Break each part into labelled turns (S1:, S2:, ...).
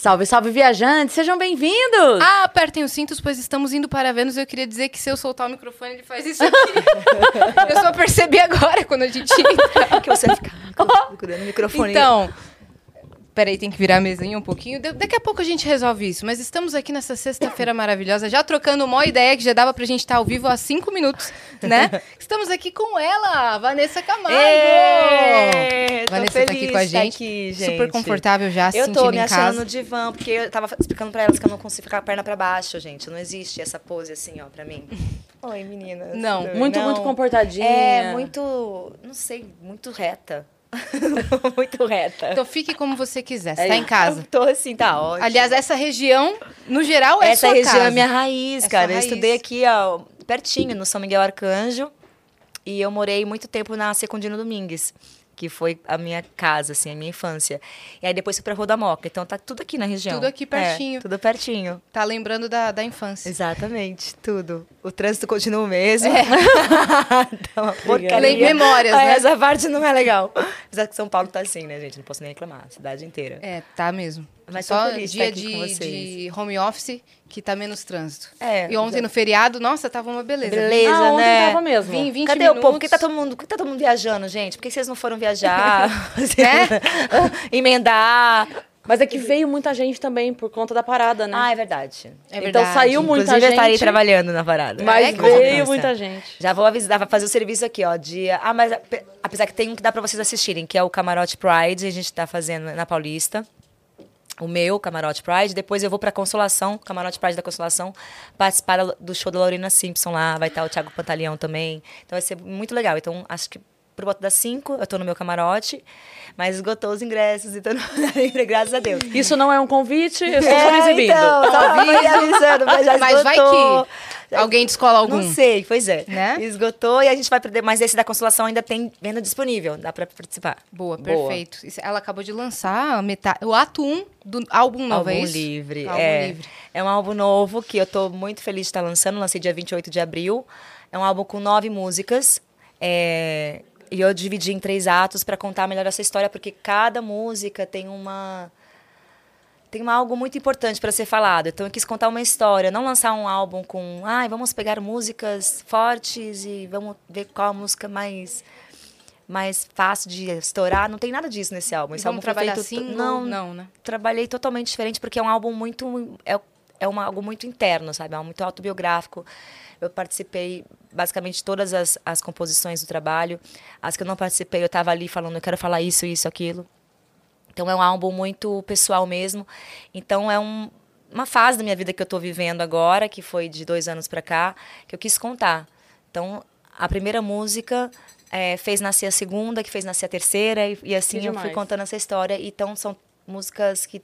S1: Salve, salve, viajantes! Sejam bem-vindos!
S2: Ah, apertem os cintos, pois estamos indo para Vênus. Eu queria dizer que se eu soltar o microfone, ele faz isso aqui. eu só percebi agora, quando a gente entra.
S3: que você fica procurando o microfone.
S2: Então, Peraí, tem que virar a mesinha um pouquinho. Da daqui a pouco a gente resolve isso. Mas estamos aqui nessa sexta-feira maravilhosa, já trocando uma ideia que já dava pra gente estar ao vivo há cinco minutos, né? estamos aqui com ela, Vanessa Camargo!
S3: Êêê,
S2: Vanessa tá aqui com a gente.
S3: Aqui, gente.
S2: Super confortável já,
S3: Eu
S2: se
S3: tô
S2: sentindo
S3: me
S2: em
S3: achando
S2: casa.
S3: no divã, porque eu tava explicando pra elas que eu não consigo ficar a perna pra baixo, gente. Não existe essa pose assim, ó, pra mim. Oi, meninas.
S2: Não,
S1: muito,
S3: bem?
S1: muito comportadinha.
S3: É, muito, não sei, muito reta. muito reta.
S2: Então fique como você quiser, você
S1: É
S2: tá em casa.
S3: Tô assim, tá ótimo.
S2: Aliás, essa região, no geral, é
S3: Essa
S2: sua
S3: região
S2: casa.
S3: é minha raiz,
S2: É
S3: cara.
S2: sua
S3: Eu
S2: raiz.
S3: estudei aqui, ó, pertinho, no São Miguel Arcanjo. E eu morei muito tempo na Secundino Domingues, que foi a minha casa, assim, a minha infância. E aí depois fui pra Rua da Moca. Então tá tudo aqui na região.
S2: Tudo aqui pertinho.
S3: É, tudo pertinho.
S2: Tá lembrando da, da infância.
S3: Exatamente, tudo. O trânsito continua o mesmo.
S2: É.
S3: tá uma porcaria.
S2: Lei- memórias,
S3: Ah,
S2: né?
S3: Essa parte não é legal. Apesar que São Paulo tá assim, né, gente? Não posso nem reclamar. A cidade inteira.
S2: É, tá mesmo.
S3: Mas tô
S2: Só
S3: feliz de
S2: dia de,
S3: vocês.
S2: de home office que tá menos trânsito.
S3: É,
S2: E ontem
S3: já-
S2: no feriado, nossa, tava uma beleza.
S3: Beleza,
S1: ah, ontem
S3: né?
S1: tava mesmo.
S2: Vim 20
S3: Cadê
S2: minutos.
S3: o povo? Por que tá todo mundo, que tá todo mundo viajando, gente? Por que vocês não foram viajar?
S2: Né?
S3: Emendar.
S1: Mas é que veio muita gente também por conta da parada, né?
S3: Ah, é verdade.
S2: É
S1: então
S2: verdade.
S1: saiu muita
S3: Inclusive, eu estarei
S1: gente,
S3: trabalhando na parada.
S1: mas
S2: É,
S1: veio muita gente.
S3: Já vou avisar, vai fazer o serviço aqui, ó. Dia. Ah, mas ape- apesar que tem um que dá pra vocês assistirem, que é o Camarote Pride, a gente tá fazendo na Paulista. O meu, Camarote Pride. Depois eu vou pra Consolação, Camarote Pride da Consolação, participar do show da Lorena Simpson lá. Vai estar o Thiago Pantaleão também. Então vai ser muito legal. Então, acho que por volta das 5 eu tô no meu camarote, mas esgotou os ingressos, então não graças a Deus.
S1: Isso não é um convite, eu estou
S3: É,
S1: exibindo.
S3: Então, me avisando, mas já
S2: Mas vai
S3: esgotou.
S2: que alguém descola algum.
S3: Não sei, pois é.
S2: Né?
S3: Esgotou e a gente vai perder. Mas esse da Consolação ainda tem venda disponível, dá pra participar.
S2: Boa,
S1: Boa.
S2: perfeito. Ela acabou de lançar a metade, o ato 1 do álbum novo, é
S3: álbum
S2: isso?
S3: livre.
S2: Álbum
S3: é.
S2: livre.
S3: é um álbum novo que eu tô muito feliz de estar lançando. Lancei dia 28 de abril. É um álbum com nove músicas. É, E eu dividi em três atos para contar melhor essa história, porque cada música tem uma. Tem uma, algo muito importante para ser falado. Então eu quis contar uma história, não lançar um álbum com, ai, vamos pegar músicas fortes e vamos ver qual a música mais mais fácil de estourar. Não tem nada disso nesse álbum. Esse
S2: Vamos
S3: álbum
S2: trabalhar
S3: feito
S2: assim?
S3: não,
S2: não, né?
S3: trabalhei totalmente diferente porque é um álbum muito é, é uma, algo muito interno sabe é muito autobiográfico eu participei basicamente todas as, as composições do trabalho. As que eu não participei eu estava ali falando eu quero falar isso isso aquilo. Então é um álbum muito pessoal mesmo. Então é um, uma fase da minha vida que eu estou vivendo agora que foi de dois anos para cá que eu quis contar. Então a primeira música eh, fez nascer a segunda que fez nascer a terceira e, e assim eu fui contando essa história. Então são músicas que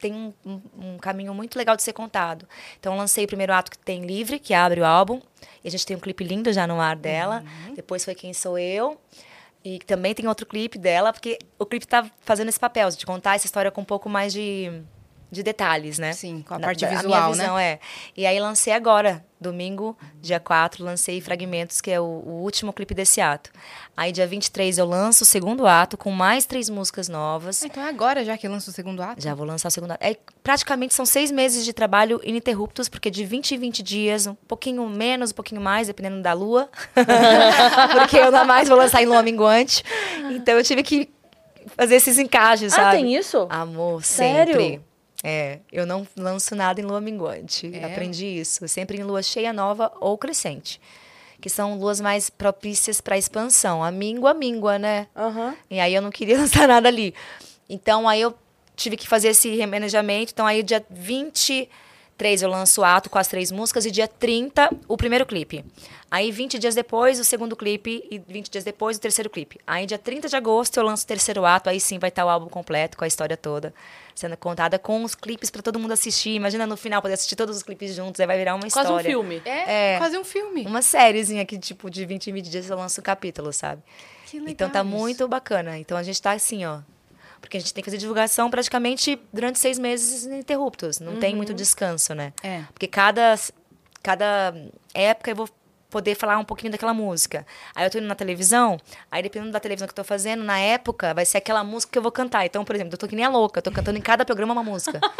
S3: têm um, um- caminho muito legal de ser contado. Então, eu lancei o primeiro ato que tem Livre, que abre o álbum. E a gente tem um clipe lindo já no ar dela. Depois foi Quem Sou Eu. E também tem outro clipe dela, porque o clipe tá fazendo esse papel, de contar essa história com um pouco mais de, de detalhes, né?
S2: Sim, com a parte visual,
S3: minha
S2: né?
S3: visão, é. E aí lancei agora, domingo, dia 4, lancei Fragmentos, que é o, o último clipe desse ato. Aí dia 23 eu lanço o segundo ato, com mais três músicas novas.
S2: Ah, Então é agora já que lança o segundo ato?
S3: Já vou lançar o segundo. É, praticamente são seis meses de trabalho ininterruptos, porque de 20 em 20 dias, um pouquinho menos, um pouquinho mais, dependendo da lua. porque eu não mais vou lançar em lua minguante. Então eu tive que fazer esses encaixes,
S1: Ah,
S3: sabe?
S1: tem isso?
S3: Amor,
S1: Sério?
S3: sempre. É, eu não lanço nada em lua minguante.
S2: É?
S3: Aprendi isso. Sempre em lua cheia nova ou crescente. Que são luas mais propícias para expansão. A míngua, míngua, né?
S1: Aham.
S3: E aí eu não queria lançar nada ali. Então aí eu tive que fazer esse remanejamento. Então aí dia 23 eu lanço o ato com as três músicas e dia 30 o primeiro clipe. Aí 20 dias depois o segundo clipe e 20 dias depois o terceiro clipe. Aí dia 30 de agosto eu lanço o terceiro ato, aí sim vai estar o álbum completo com a história toda sendo contada com os clipes para todo mundo assistir. Imagina no final poder assistir todos os clipes juntos, aí vai virar uma
S1: Quase
S3: história.
S1: um filme.
S2: É,
S3: É.
S2: quase um filme.
S3: Uma sériezinha que tipo de 20 em 20 dias eu lanço um capítulo, sabe?
S2: Que legal
S3: Então tá
S2: isso.
S3: muito bacana. Então a gente tá assim, ó. Porque a gente tem que fazer divulgação praticamente durante seis meses ininterruptos. Não tem muito descanso, né?
S2: É.
S3: Porque cada, cada época eu vou poder falar um pouquinho daquela música. Aí eu tô indo na televisão, aí dependendo da televisão que eu tô fazendo, na época, vai ser aquela música que eu vou cantar. Então, por exemplo, eu tô que nem a louca, eu tô cantando em cada programa uma música.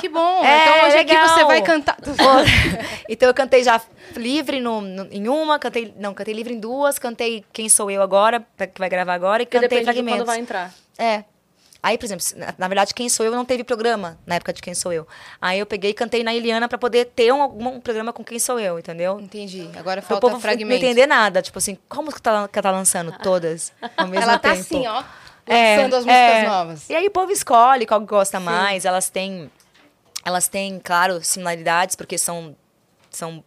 S2: Que bom!
S3: É,
S2: então hoje aqui
S3: legal.
S2: você vai cantar.
S3: então eu cantei já livre no, no- em uma, cantei. Não, cantei livre em duas, cantei Quem Sou Eu agora, que vai gravar agora, e cantei
S1: depende de
S3: fragmentos.
S1: quando vai entrar.
S3: É. Aí, por exemplo, na, na verdade, Quem Sou Eu não teve programa na época de Quem Sou Eu. Aí eu peguei e cantei na Eliana pra poder ter um, algum programa com Quem Sou Eu, entendeu?
S2: Entendi. Agora falta
S3: povo não
S2: fragmento.
S3: entender nada. Tipo assim, qual música tá, que ela tá lançando? Todas. Ao mesmo
S2: Ela tá
S3: tempo.
S2: assim, ó.
S3: É,
S2: Lançando as músicas
S3: é.
S2: novas.
S3: E aí o povo escolhe qual que gosta mais. Elas têm, elas têm, claro, similaridades, porque são, são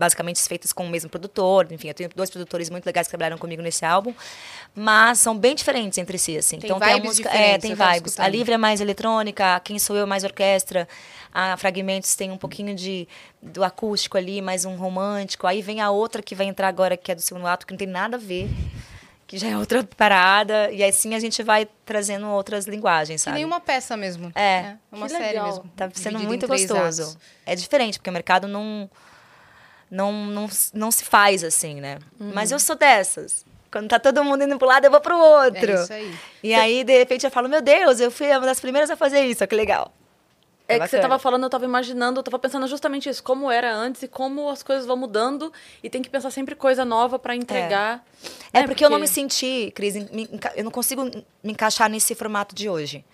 S3: basicamente feitas com o mesmo produtor. Enfim, eu tenho dois produtores muito legais que trabalharam comigo nesse álbum. Mas são bem diferentes entre si, assim.
S2: Tem
S3: então tem a
S2: vibes
S3: música. É, tem vibes. A. Livre é mais eletrônica, a Quem Sou Eu é mais orquestra. A Fragmentos tem um pouquinho de do acústico ali, mais um romântico. Aí vem a outra que vai entrar agora, que é do segundo ato, que não tem nada a ver. Que já é outra parada. E assim a gente vai trazendo outras linguagens,
S2: Que
S3: sabe?
S2: nem uma peça mesmo.
S3: É.
S2: uma
S1: Que
S2: série
S1: legal.
S2: mesmo.
S3: Tá sendo muito gostoso.
S2: atos.
S3: É diferente, porque o mercado não, não, não, não se faz assim, né?
S2: Uhum.
S3: Mas eu sou dessas. Quando tá todo mundo indo pro lado, eu vou pro outro.
S2: É isso aí.
S3: E aí, de repente, eu falo, meu Deus, eu fui uma das primeiras a fazer isso, que legal.
S1: É,
S3: É
S1: que você
S3: bacana.
S1: tava falando, eu tava imaginando, eu tava pensando justamente isso, como era antes e como as coisas vão mudando e tem que pensar sempre coisa nova pra entregar.
S3: É
S1: né?
S3: porque, eu não me senti, Cris, eu não consigo me encaixar nesse formato de hoje.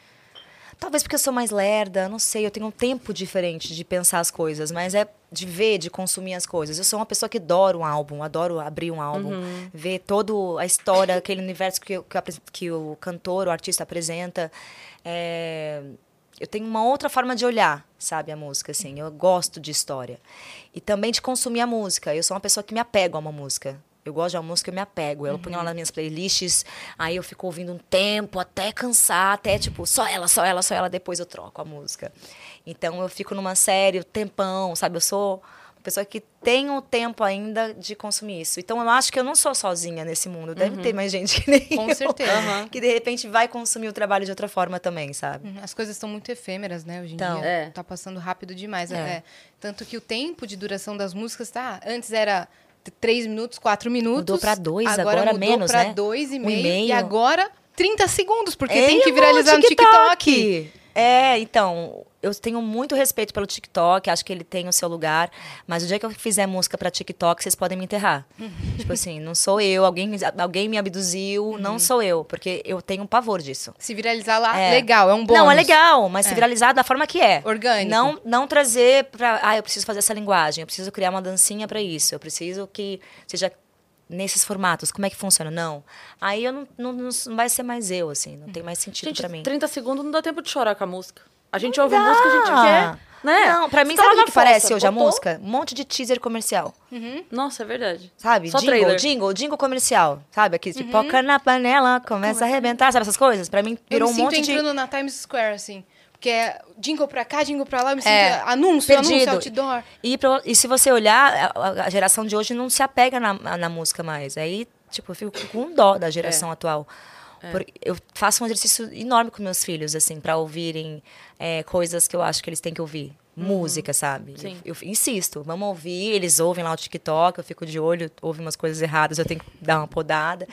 S3: Talvez porque eu sou mais lerda, não sei, eu tenho um tempo diferente de pensar as coisas, mas é de ver, de consumir as coisas. Eu sou uma pessoa que adoro um álbum, adoro abrir um álbum, ver toda a história, aquele universo que, o- que, que o cantor, o artista apresenta. É, eu tenho uma outra forma de olhar, sabe, a música, assim. Eu gosto de história. E também de consumir a música. Eu sou uma pessoa que me apego a uma música. Eu gosto de uma música, eu me apego. Eu ponho ela nas minhas playlists, aí eu fico ouvindo um tempo até cansar, até tipo, só ela, só ela, só ela, depois eu troco a música. Então eu fico numa série, tempão, sabe? Eu sou uma pessoa que tem o tempo ainda de consumir isso. Então eu acho que eu não sou sozinha nesse mundo. Deve ter mais gente que nem
S2: Com
S3: eu,
S2: certeza.
S3: Que de repente vai consumir o trabalho de outra forma também, sabe?
S2: Uhum. As coisas estão muito efêmeras, né, hoje em
S3: Então.
S2: dia.
S1: É.
S2: Tá passando rápido demais.
S3: É.
S2: é. Tanto que o tempo de duração das músicas, tá? Antes era três minutos, quatro minutos.
S3: Mudou pra dois,
S2: agora,
S3: agora
S2: mudou
S3: menos,
S2: pra
S3: né?
S2: dois e
S3: Um
S2: meio.
S3: e meio.
S2: E agora, 30 segundos, porque
S3: É,
S2: tem que viralizar no TikTok.
S3: É, então, eu tenho muito respeito pelo TikTok, acho que ele tem o seu lugar, mas o dia que eu fizer música pra TikTok, vocês podem me enterrar. tipo assim, não sou eu, alguém, alguém me abduziu,
S2: Uhum.
S3: não sou eu, porque eu tenho um pavor disso.
S2: Se viralizar lá,
S3: É.
S2: legal, é um bônus.
S3: Não, é legal, mas se viralizar da forma que é.
S2: Orgânico.
S3: Não, não trazer pra. Ah, eu preciso fazer essa linguagem, eu preciso criar uma dancinha pra isso, eu preciso que seja nesses formatos. Como é que funciona? Não. Aí eu não, não, não vai ser mais eu, assim, não tem mais sentido
S1: Gente,
S3: pra mim.
S1: 30 segundos não dá tempo de chorar com a música. A gente ouve música, a gente quer, né?
S3: Não, pra mim,
S1: tá
S3: sabe o que, que
S1: na
S3: parece hoje a
S1: botou?
S3: música? Um monte de teaser comercial.
S1: Nossa, é verdade.
S3: Sabe?
S1: Só
S3: jingle,
S1: trailer.
S3: jingle, jingle comercial. Sabe? Aqui, tipo, pipoca na panela, começa a arrebentar, sabe essas coisas? Pra mim, virou
S2: eu
S3: um monte de.
S2: entrando na Times Square, assim. Porque é jingle pra cá, jingle pra lá, eu me sinto
S3: É,
S2: anúncio,
S3: perdido.
S2: anúncio, outdoor.
S3: E, pro- e se você olhar, a, a geração de hoje não se apega na, na música mais. Aí, tipo, eu fico com dó da
S2: É.
S3: geração atual. Por- eu faço um exercício enorme com meus filhos, assim, pra ouvirem é, coisas que eu acho que eles têm que ouvir. Música, sabe?
S1: Uhum. Sim.
S3: Eu, eu insisto, vamos ouvir, eles ouvem lá o TikTok, eu fico de olho, ouvem umas coisas erradas, eu tenho que dar uma podada.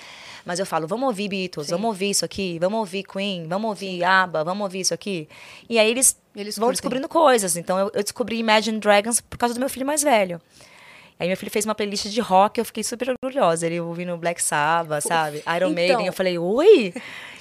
S3: Mas eu falo, vamos ouvir Beatles, vamos ouvir isso aqui, vamos ouvir Queen, vamos ouvir ABBA, vamos ouvir isso aqui. E aí eles,
S2: Eles
S3: vão
S2: curtem.
S3: descobrindo coisas. Então eu, eu descobri Imagine Dragons por causa do meu filho mais velho. Aí meu filho fez uma playlist de rock, eu fiquei super orgulhosa. Ele ouvindo Black Sabbath, sabe? Iron
S1: Então-
S3: Maiden. Eu falei, oi,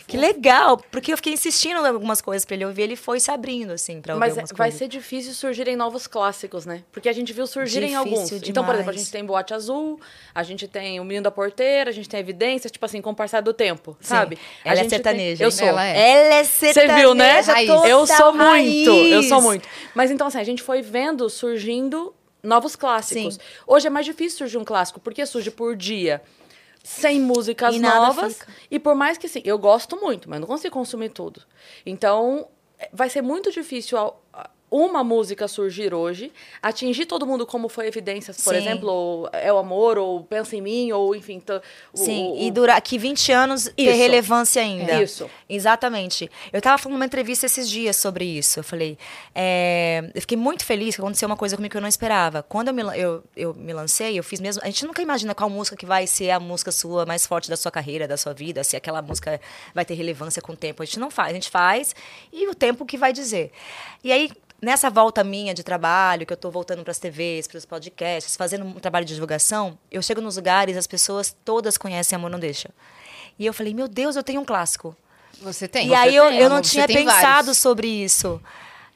S3: que legal. Porque eu fiquei insistindo em algumas coisas pra ele ouvir. Ele foi se abrindo, assim, pra ouvir
S1: Mas é-
S3: algumas
S1: vai
S3: coisas.
S1: ser difícil surgirem novos clássicos, né? Porque a gente viu surgirem
S3: Difícil
S1: alguns. Então, por exemplo, a
S3: demais.
S1: gente tem Boate Azul, a gente tem O Menino da Porteira, a gente tem Evidências, tipo assim, com o passar do tempo,
S3: Sim.
S1: sabe? A
S3: Ela é
S1: gente tem-
S3: sertaneja,
S1: Eu
S3: hein?
S1: sou.
S2: Ela é.
S3: Ela é
S1: Você
S3: sertaneja
S1: viu, né? eu sou muito, eu sou
S3: raiz.
S1: muito. Mas então, assim, a gente foi vendo surgindo novos clássicos.
S3: Sim.
S1: Hoje é mais difícil surgir um clássico, porque surge por dia. Sem músicas
S3: E
S1: novas. E por mais que sim, eu gosto muito, mas não consigo consumir tudo. Então, é- vai ser muito difícil uma música surgir hoje, atingir todo mundo como foi evidências, por
S3: Sim.
S1: exemplo, é o amor, ou pensa em mim, ou enfim. t- o-
S3: Sim,
S1: o-
S3: e durar aqui 20 anos ter
S1: Isso.
S3: relevância ainda.
S1: Isso.
S3: Exatamente. Eu tava falando numa entrevista esses dias sobre isso. Eu falei, é, eu fiquei muito feliz que aconteceu uma coisa comigo que eu não esperava. Quando eu me, eu, eu me lancei, eu fiz mesmo. A gente nunca imagina qual música que vai ser a música sua mais forte da sua carreira, da sua vida, se aquela música vai ter relevância com o tempo. A gente não faz, a gente faz e o tempo que vai dizer. E aí, nessa volta minha de trabalho, que eu tô voltando para as TVs, para os podcasts, fazendo um trabalho de divulgação, eu chego nos lugares, as pessoas todas conhecem Amor Não Deixa. E eu falei, meu Deus, eu tenho um clássico.
S2: Você tem?
S3: E
S2: Você
S3: aí eu,
S2: tem.
S3: eu não
S2: Você
S3: tinha pensado
S2: vários.
S3: sobre isso.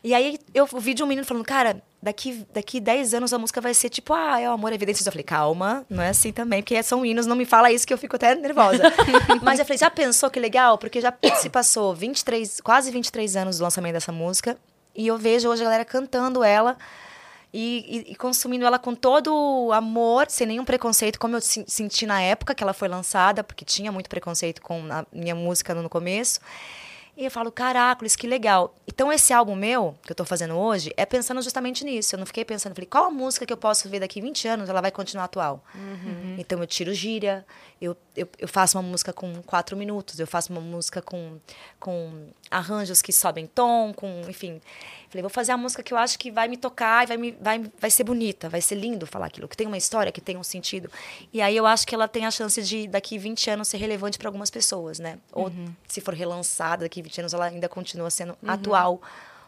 S3: E aí eu ouvi de um menino falando, cara, daqui, daqui 10 anos a música vai ser tipo, ah, é o amor, é evidências. Eu falei, calma, não é assim também, porque são hinos, não me fala isso que eu fico até nervosa. Mas eu falei, já pensou que legal? Porque já se passou 23, quase 23 anos do lançamento dessa música. E eu vejo hoje a galera cantando ela e, e- e consumindo ela com todo o amor, sem nenhum preconceito, como eu se- senti na época que ela foi lançada, porque tinha muito preconceito com a minha música no começo. E eu falo, caracoles, que legal. Então, esse álbum meu, que eu tô fazendo hoje, é pensando justamente nisso. Eu não fiquei pensando, falei, qual a música que eu posso ver daqui 20 anos, ela vai continuar atual? Então, eu tiro gíria, eu, eu, eu faço uma música com quatro minutos, eu faço uma música com, com arranjos que sobem tom, com, enfim. Falei, vou fazer a música que eu acho que vai me tocar e vai, me, vai, vai ser bonita, vai ser lindo falar aquilo, que tem uma história, que tem um sentido. E aí eu acho que ela tem a chance de, daqui 20 anos, ser relevante para algumas pessoas, né? Ou se for relançada daqui 20 anos, ela ainda continua sendo atual.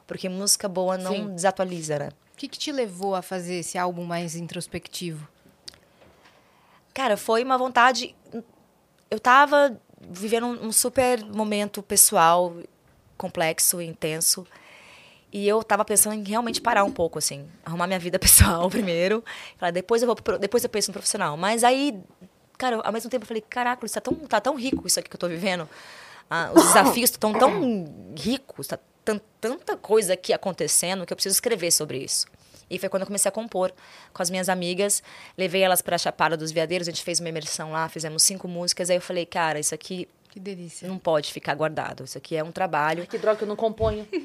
S3: Porque música boa não
S2: Sim.
S3: desatualiza, né?
S2: O que, que te levou a fazer esse álbum mais introspectivo?
S3: Cara, foi uma vontade. Eu tava vivendo um, super momento pessoal, complexo, intenso. E eu tava pensando em realmente parar um pouco, assim. Arrumar minha vida pessoal primeiro. Falar, depois eu vou pro- depois eu penso no profissional. Mas aí, cara, ao mesmo tempo eu falei, caraca, isso tá tão, tá tão rico isso aqui que eu tô vivendo. Ah, os desafios estão tão ricos, tá tan- tanta coisa aqui acontecendo que eu preciso escrever sobre isso. E foi quando eu comecei a compor com as minhas amigas. Levei elas para a Chapada dos Veadeiros, a gente fez uma imersão lá, fizemos cinco músicas. Aí eu falei, cara, isso aqui
S2: Que delícia.
S3: não pode ficar guardado. Isso aqui é um trabalho.
S1: Que droga eu não componho.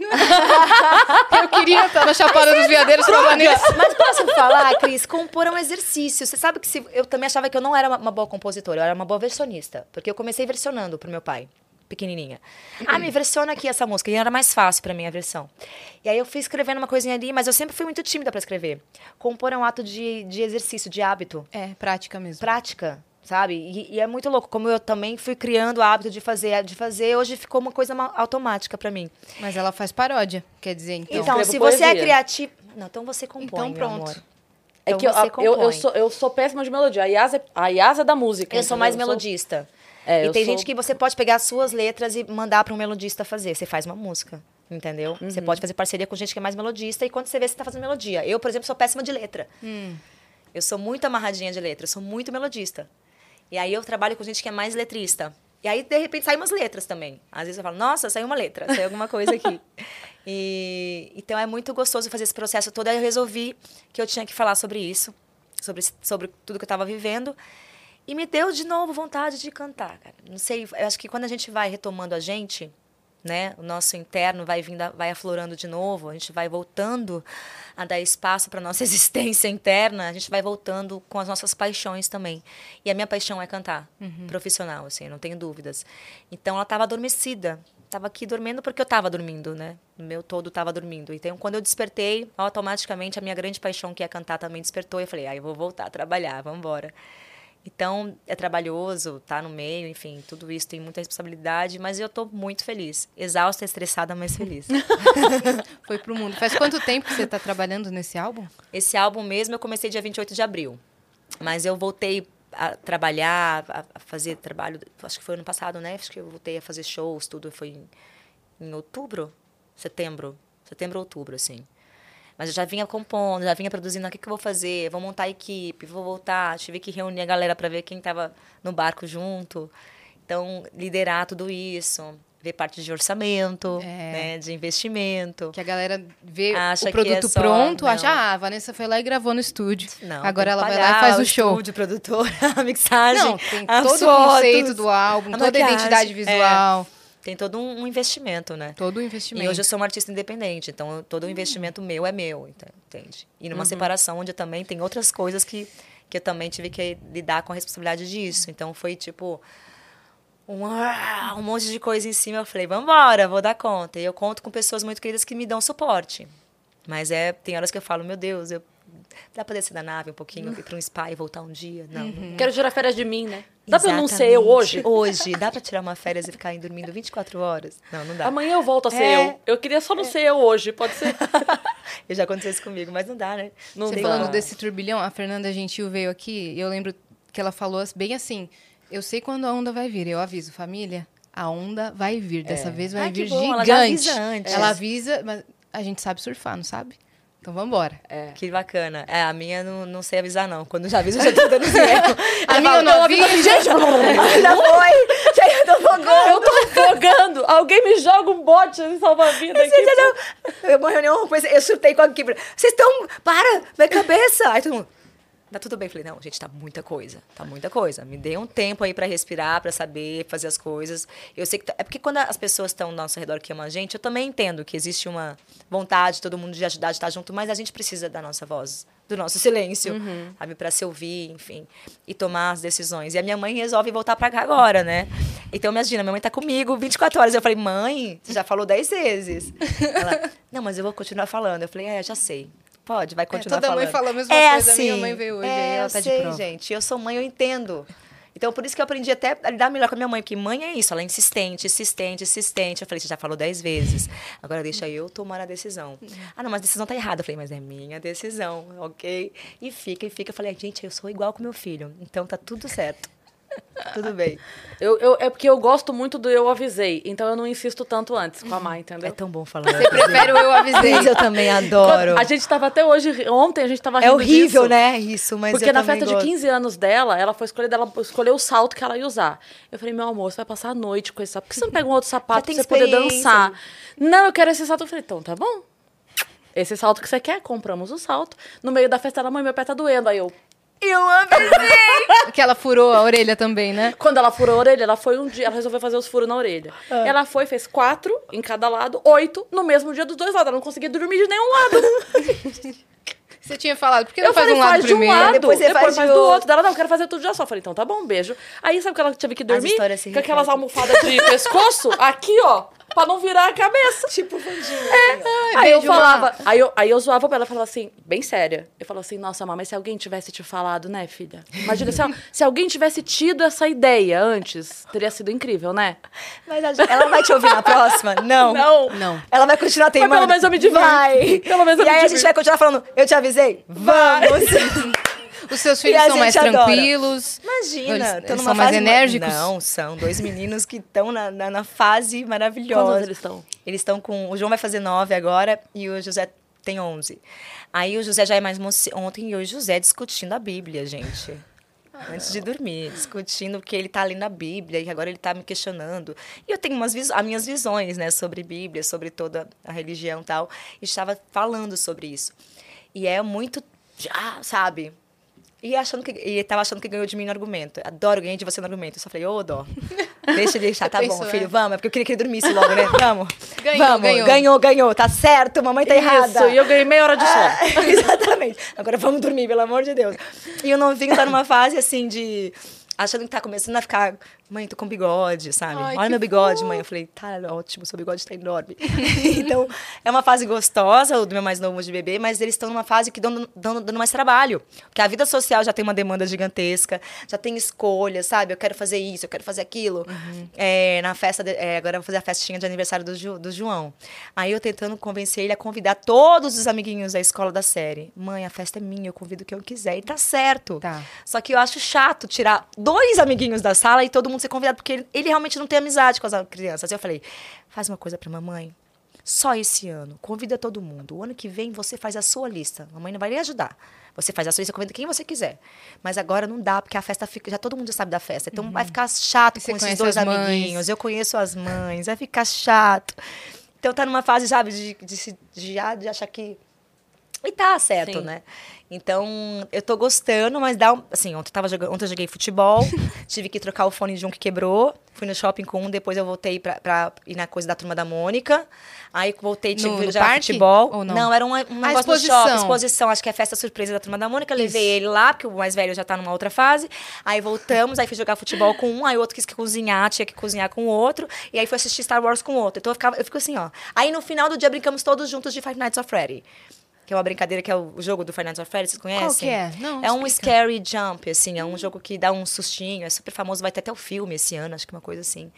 S2: Eu queria estar na Chapada dos Veadeiros pra nisso.
S3: Mas posso falar, Cris, compor é um exercício. Você sabe que se, eu também achava que eu não era uma, uma boa compositora, eu era uma boa versionista. Porque eu comecei versionando pro meu pai, pequenininha. Ah, me versiona aqui essa música. E era mais fácil pra mim a versão. E aí eu fui escrevendo uma coisinha ali, mas eu sempre fui muito tímida pra escrever. Compor é um ato de, de exercício, de hábito.
S2: É, prática mesmo.
S3: prática, sabe? E, e é muito louco, como eu também fui criando o hábito de fazer, de fazer, hoje ficou uma coisa automática pra mim.
S2: Mas ela faz paródia, quer dizer, então.
S3: Então, se você é
S1: poesia.
S3: criativo, não, então você compõe,
S2: Então,
S3: meu
S2: pronto.
S3: amor.
S1: É
S3: Então
S1: que eu, eu, eu, sou, eu sou péssima de melodia. A Yasa, é- a Yasa é da música.
S3: Eu sou mais
S1: Eu sou-
S3: melodista.
S1: É,
S3: e tem
S1: sou-
S3: gente que você pode pegar as suas letras e mandar para um melodista fazer. Você faz uma música, entendeu? Você
S1: Uhum.
S3: pode fazer parceria com gente que é mais melodista e quando você vê, você tá fazendo melodia. Eu, por exemplo, sou péssima de letra.
S1: Hum.
S3: Eu sou muito amarradinha de letra, eu sou muito melodista. E aí eu trabalho com gente que é mais letrista. E aí, de repente, saem umas letras também. Às vezes eu falo, nossa, saiu uma letra, saiu alguma coisa aqui. e, então é muito gostoso fazer esse processo todo. Aí eu resolvi que eu tinha que falar sobre isso, sobre, sobre tudo que eu estava vivendo. E me deu de novo vontade de cantar, cara. Não sei, eu acho que quando a gente vai retomando a gente, né, o nosso interno vai vindo, vai aflorando de novo, a gente vai voltando a dar espaço para nossa existência interna, a gente vai voltando com as nossas paixões também. E a minha paixão é cantar, profissional, assim, não tenho dúvidas. Então ela estava adormecida. Estava aqui dormindo porque eu estava dormindo, né? O meu todo estava dormindo. Então, quando eu despertei, automaticamente a minha grande paixão, que é cantar, também despertou. E eu falei, ah, eu vou voltar a trabalhar, vamos embora. Então, é trabalhoso, tá no meio, enfim, tudo isso tem muita responsabilidade, mas eu tô muito feliz. Exausta, estressada, mas feliz.
S2: Foi pro mundo. Faz quanto tempo que você tá trabalhando nesse álbum?
S3: Esse álbum mesmo eu comecei dia 28 de abril. Mas eu voltei a trabalhar, a fazer trabalho, acho que foi ano passado, né? Acho que eu voltei a fazer shows, tudo foi em, em outubro, setembro, setembro, outubro, assim. Mas eu já vinha compondo, já vinha produzindo, "Ah, o que, que eu vou fazer? Vou montar a equipe, vou voltar. Tive que reunir a galera para ver quem estava no barco junto. Então, liderar tudo isso, ver parte de orçamento,
S2: É.
S3: né, de investimento.
S2: Que a galera vê
S3: Acha
S2: o
S3: que
S2: produto
S3: é só-
S2: pronto,
S3: não.
S2: acha, ah, a Vanessa foi lá e gravou no estúdio.
S3: Não,
S2: Agora ela vai lá e faz o show.
S3: estúdio, produtora, a mixagem.
S2: Não, tem todo o
S3: fotos,
S2: conceito do álbum,
S3: a
S2: toda a identidade
S3: é. Tem todo um investimento, né?
S2: Todo o investimento.
S3: E hoje eu sou uma artista independente, então todo o investimento meu é meu, entende? E numa separação onde eu também tem outras coisas que, que eu também tive que lidar com a responsabilidade disso. Então foi tipo um, um monte de coisa em cima. Eu falei, vambora, vou dar conta. E eu conto com pessoas muito queridas que me dão suporte. Mas é, tem horas que eu falo, meu Deus, eu dá pra descer da nave um pouquinho, ir pra um spa e voltar um dia? Não. não
S1: Quero tirar férias de mim, né? Dá pra eu não ser eu hoje?
S3: Hoje. Dá pra tirar uma férias e ficar aí dormindo 24 horas? Não, não dá.
S1: Amanhã eu volto a ser
S3: É.
S1: eu. Eu queria só não ser eu hoje, pode ser?
S3: Eu já aconteceu isso comigo, mas não dá, né?
S1: Não
S2: Você
S1: dá.
S2: falando desse turbilhão, a Fernanda Gentil veio aqui e eu lembro que ela falou bem assim: eu sei quando a onda vai vir, eu aviso, família, a onda vai vir. Dessa vez vai
S3: Ai, que
S2: vir
S3: bom,
S2: gigante.
S3: ela já avisa antes.
S2: Ela avisa, mas a gente sabe surfar, não sabe? Então vambora.
S1: É.
S3: Que bacana. É, a minha não, não sei avisar, não. Quando já aviso, eu já tô dando zero.
S2: A minha eu não avisa.
S3: Gente, já foi! Já eu tô fogando.
S1: Eu tô afogando! Alguém me joga um bote de salva-vida aqui.
S3: Você não... Eu, uma reunião, pois eu chutei com a Kibra. Vocês estão... Para! Minha cabeça! Aí todo mundo... Tá tudo bem. Falei, não, gente, tá muita coisa. Tá muita coisa. Me dê um tempo aí pra respirar, pra saber fazer as coisas. Eu sei que... tá- É porque quando as pessoas estão ao nosso redor que amam a gente, eu também entendo que existe uma vontade, todo mundo de ajudar, de estar junto, mas a gente precisa da nossa voz, do nosso silêncio, sabe? Pra se ouvir, enfim. E tomar as decisões. E a minha mãe resolve voltar pra cá agora, né? Então, imagina, minha mãe tá comigo 24 horas. Eu falei, mãe, você já falou 10 vezes. Ela, não, mas eu vou continuar falando. Eu falei, é, já sei. Pode, vai continuar
S2: É, toda
S3: falando.
S2: mãe fala a mesma
S3: é
S2: coisa.
S3: Assim,
S2: Minha mãe veio hoje,
S3: é,
S2: ela tá de
S3: sei,
S2: prova.
S3: gente. Eu sou mãe, eu entendo. Então, por isso que eu aprendi até a lidar melhor com a minha mãe, porque mãe é isso, ela é insistente, insistente, insistente. Eu falei, você já falou dez vezes, agora deixa eu tomar a decisão. Ah, não, mas a decisão tá errada. Eu falei, mas é minha decisão, ok? E fica, e fica. Eu falei, gente, eu sou igual com meu filho, então tá tudo certo. Tudo bem.
S1: Eu, eu- é porque eu gosto muito do eu avisei, então eu não insisto tanto antes com a Má, entendeu?
S3: É tão bom falar.
S2: Você prefere o eu avisei.
S3: Eu também adoro.
S1: A gente tava até hoje, ontem a gente tava
S3: É horrível,
S1: disso,
S3: né? Isso, mas
S1: Porque na festa
S3: gosto.
S1: de 15 anos dela, ela foi escolher, ela escolheu o salto que ela ia usar. Eu falei, meu amor, você vai passar a noite com esse sapato. Por que você não pega um outro sapato pra você poder dançar? Não, eu quero esse salto. Eu falei, então tá bom. Esse salto que você quer, compramos o salto. No meio da festa, ela, mãe, meu pé tá doendo. Aí eu,
S3: Eu amo
S2: Que ela furou a orelha também, né?
S1: Quando ela furou a orelha, ela foi um dia, ela resolveu fazer os furos na orelha.
S3: Ah.
S1: Ela foi, fez quatro em cada lado, oito no mesmo dia dos dois lados. Ela não conseguia dormir de nenhum lado.
S2: Você tinha falado, por que não
S1: eu
S2: faz
S1: falei,
S2: um lado
S1: faz de um
S2: primeiro?
S1: lado,
S3: depois
S1: depois,
S3: você faz
S1: faz,
S3: de
S1: do
S3: outro.
S1: outro. Dela, não, eu quero fazer tudo uma só. Eu falei, então tá bom, beijo. Aí sabe que ela teve que dormir? Com aquelas almofadas de pescoço, aqui, ó, pra não virar a cabeça.
S3: Tipo, Vandinha.
S1: É. Aí eu
S2: Má.
S1: falava, aí eu, aí eu zoava pra ela, falava assim, bem séria. Eu falava assim, nossa, mamãe, se alguém tivesse te falado, né, filha? Imagina, se, se alguém tivesse tido essa ideia antes, teria sido incrível, né?
S3: Mas a- ela vai te ouvir na próxima? Não.
S1: Não.
S2: Não.
S3: Ela vai continuar teimando?
S1: pelo menos eu me divirto.
S3: Vai.
S1: Pelo menos eu
S3: e
S1: me
S3: aí a gente
S1: divirto.
S3: vai continuar falando, eu te avisei? Vamos.
S2: Os seus filhos são mais
S3: adora.
S2: tranquilos?
S3: Imagina,
S2: Eles- eles
S3: numa
S2: são mais
S3: fase-
S2: enérgicos?
S3: Não, são dois meninos que estão na, na, na fase maravilhosa.
S1: Quantos eles estão?
S3: Eles estão com. O João vai fazer nove agora e o José tem onze. Aí o José já é mais moço. Ontem e o José discutindo a Bíblia, gente. Antes de dormir, discutindo que ele tá lendo a Bíblia e agora ele tá me questionando. E eu tenho umas vis- as minhas visões, né, sobre Bíblia, sobre toda a religião e tal. E estava falando sobre isso. E é muito, já, sabe? E, achando que, e tava achando que ganhou de mim no argumento. Adoro ganhar de você no argumento. Eu só falei, ô, dó. Deixa ele deixar, tá bom, filho,
S2: é?
S3: vamos. É porque eu queria que ele dormisse logo, né? Vamos.
S2: Ganhou,
S3: vamos.
S2: ganhou.
S3: ganhou, ganhou. Tá certo, mamãe tá errada.
S1: Isso, e eu ganhei meia hora de sono.
S3: Ah, exatamente. Agora vamos dormir, pelo amor de Deus. E o novinho tá numa fase assim de. Achando que tá começando a ficar. Mãe, tô com bigode, sabe?
S2: Ai,
S3: Olha meu bigode, mãe. Eu falei, tá ótimo, seu bigode tá enorme. então, é uma fase gostosa, o do meu mais novo de bebê, mas eles estão numa fase que dão, dão, dando mais trabalho. Porque a vida social já tem uma demanda gigantesca, já tem escolhas, sabe? Eu quero fazer isso, eu quero fazer aquilo. É, na festa, de- é, agora eu vou fazer a festinha de aniversário do, do João. Aí eu tentando convencer ele a convidar todos os amiguinhos da escola da série. Mãe, a festa é minha, eu convido quem eu quiser. E tá certo.
S2: Tá.
S3: Só que eu acho chato tirar dois amiguinhos da sala e todo mundo ser convidado, porque ele, ele realmente não tem amizade com as crianças. Eu falei, faz uma coisa pra mamãe. Só esse ano. Convida todo mundo. O ano que vem você faz a sua lista. Mamãe não vai lhe ajudar. Você faz a sua lista, convida quem você quiser. Mas agora não dá, porque a festa fica. Já todo mundo já sabe da festa. Então vai ficar chato
S2: você
S3: com esses dois
S2: mães.
S3: amiguinhos. Eu conheço as mães. Vai ficar chato. Então tá numa fase, sabe, de, de, se- de, de achar que E tá certo,
S1: Sim.
S3: né? Então, eu tô gostando, mas dá um. Assim, ontem eu, tava jogando, ontem eu joguei futebol, tive que trocar o fone de um que quebrou. Fui no shopping com um, depois eu voltei pra, pra ir na coisa da turma da Mônica. Aí voltei, tive
S2: No-
S3: que
S2: no
S3: jogar
S2: parque?
S3: futebol.
S2: Ou não?
S3: era um, um negócio no
S2: exposição.
S3: shopping, exposição, acho que é festa surpresa da turma da Mônica. Levei ele lá, porque o mais velho já tá numa outra fase. Aí voltamos, aí fui jogar futebol com um, aí o outro quis que cozinhar, tinha que cozinhar com o outro. E aí fui assistir Star Wars com o outro. Então eu, ficava, eu fico assim, ó. Aí no final do dia brincamos todos juntos de Five Nights at Freddy. Que é uma brincadeira que é o jogo do at Freddy, vocês conhecem?
S2: Qual que é? Não,
S3: é um
S2: explica.
S3: scary jump, assim, é um jogo que dá um sustinho, é super famoso, vai ter até o filme esse ano, acho que uma coisa assim.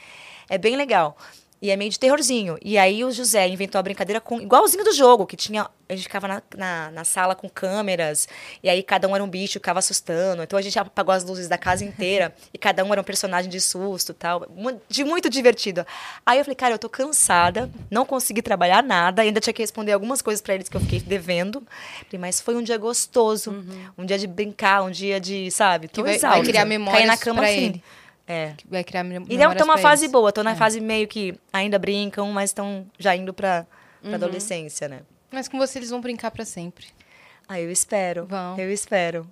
S3: É bem legal. E é meio de terrorzinho. E aí o José inventou a brincadeira com igualzinho do jogo, que tinha. A gente ficava na, na, na sala com câmeras, e aí cada um era um bicho, ficava assustando. Então a gente apagou as luzes da casa inteira, e cada um era um personagem de susto e tal. De muito divertido. Aí eu falei, cara, eu tô cansada, não consegui trabalhar nada, ainda tinha que responder algumas coisas pra eles que eu fiquei devendo. Falei, mas foi um dia gostoso, um dia de brincar, um dia de, sabe, tô
S2: Que vai- vai
S3: exausta.
S2: criar
S3: Caí
S2: memórias
S3: na cama assim.
S2: ele.
S3: É.
S2: Que vai criar mem-
S3: E
S2: memórias
S3: tá uma fase
S2: eles.
S3: boa, tô na
S2: É.
S3: fase meio que ainda brincam, mas estão já indo pra, pra
S2: Uhum.
S3: adolescência, né?
S2: Mas com você eles vão brincar pra sempre.
S3: Ah, eu espero.
S2: Vão.
S3: Eu espero.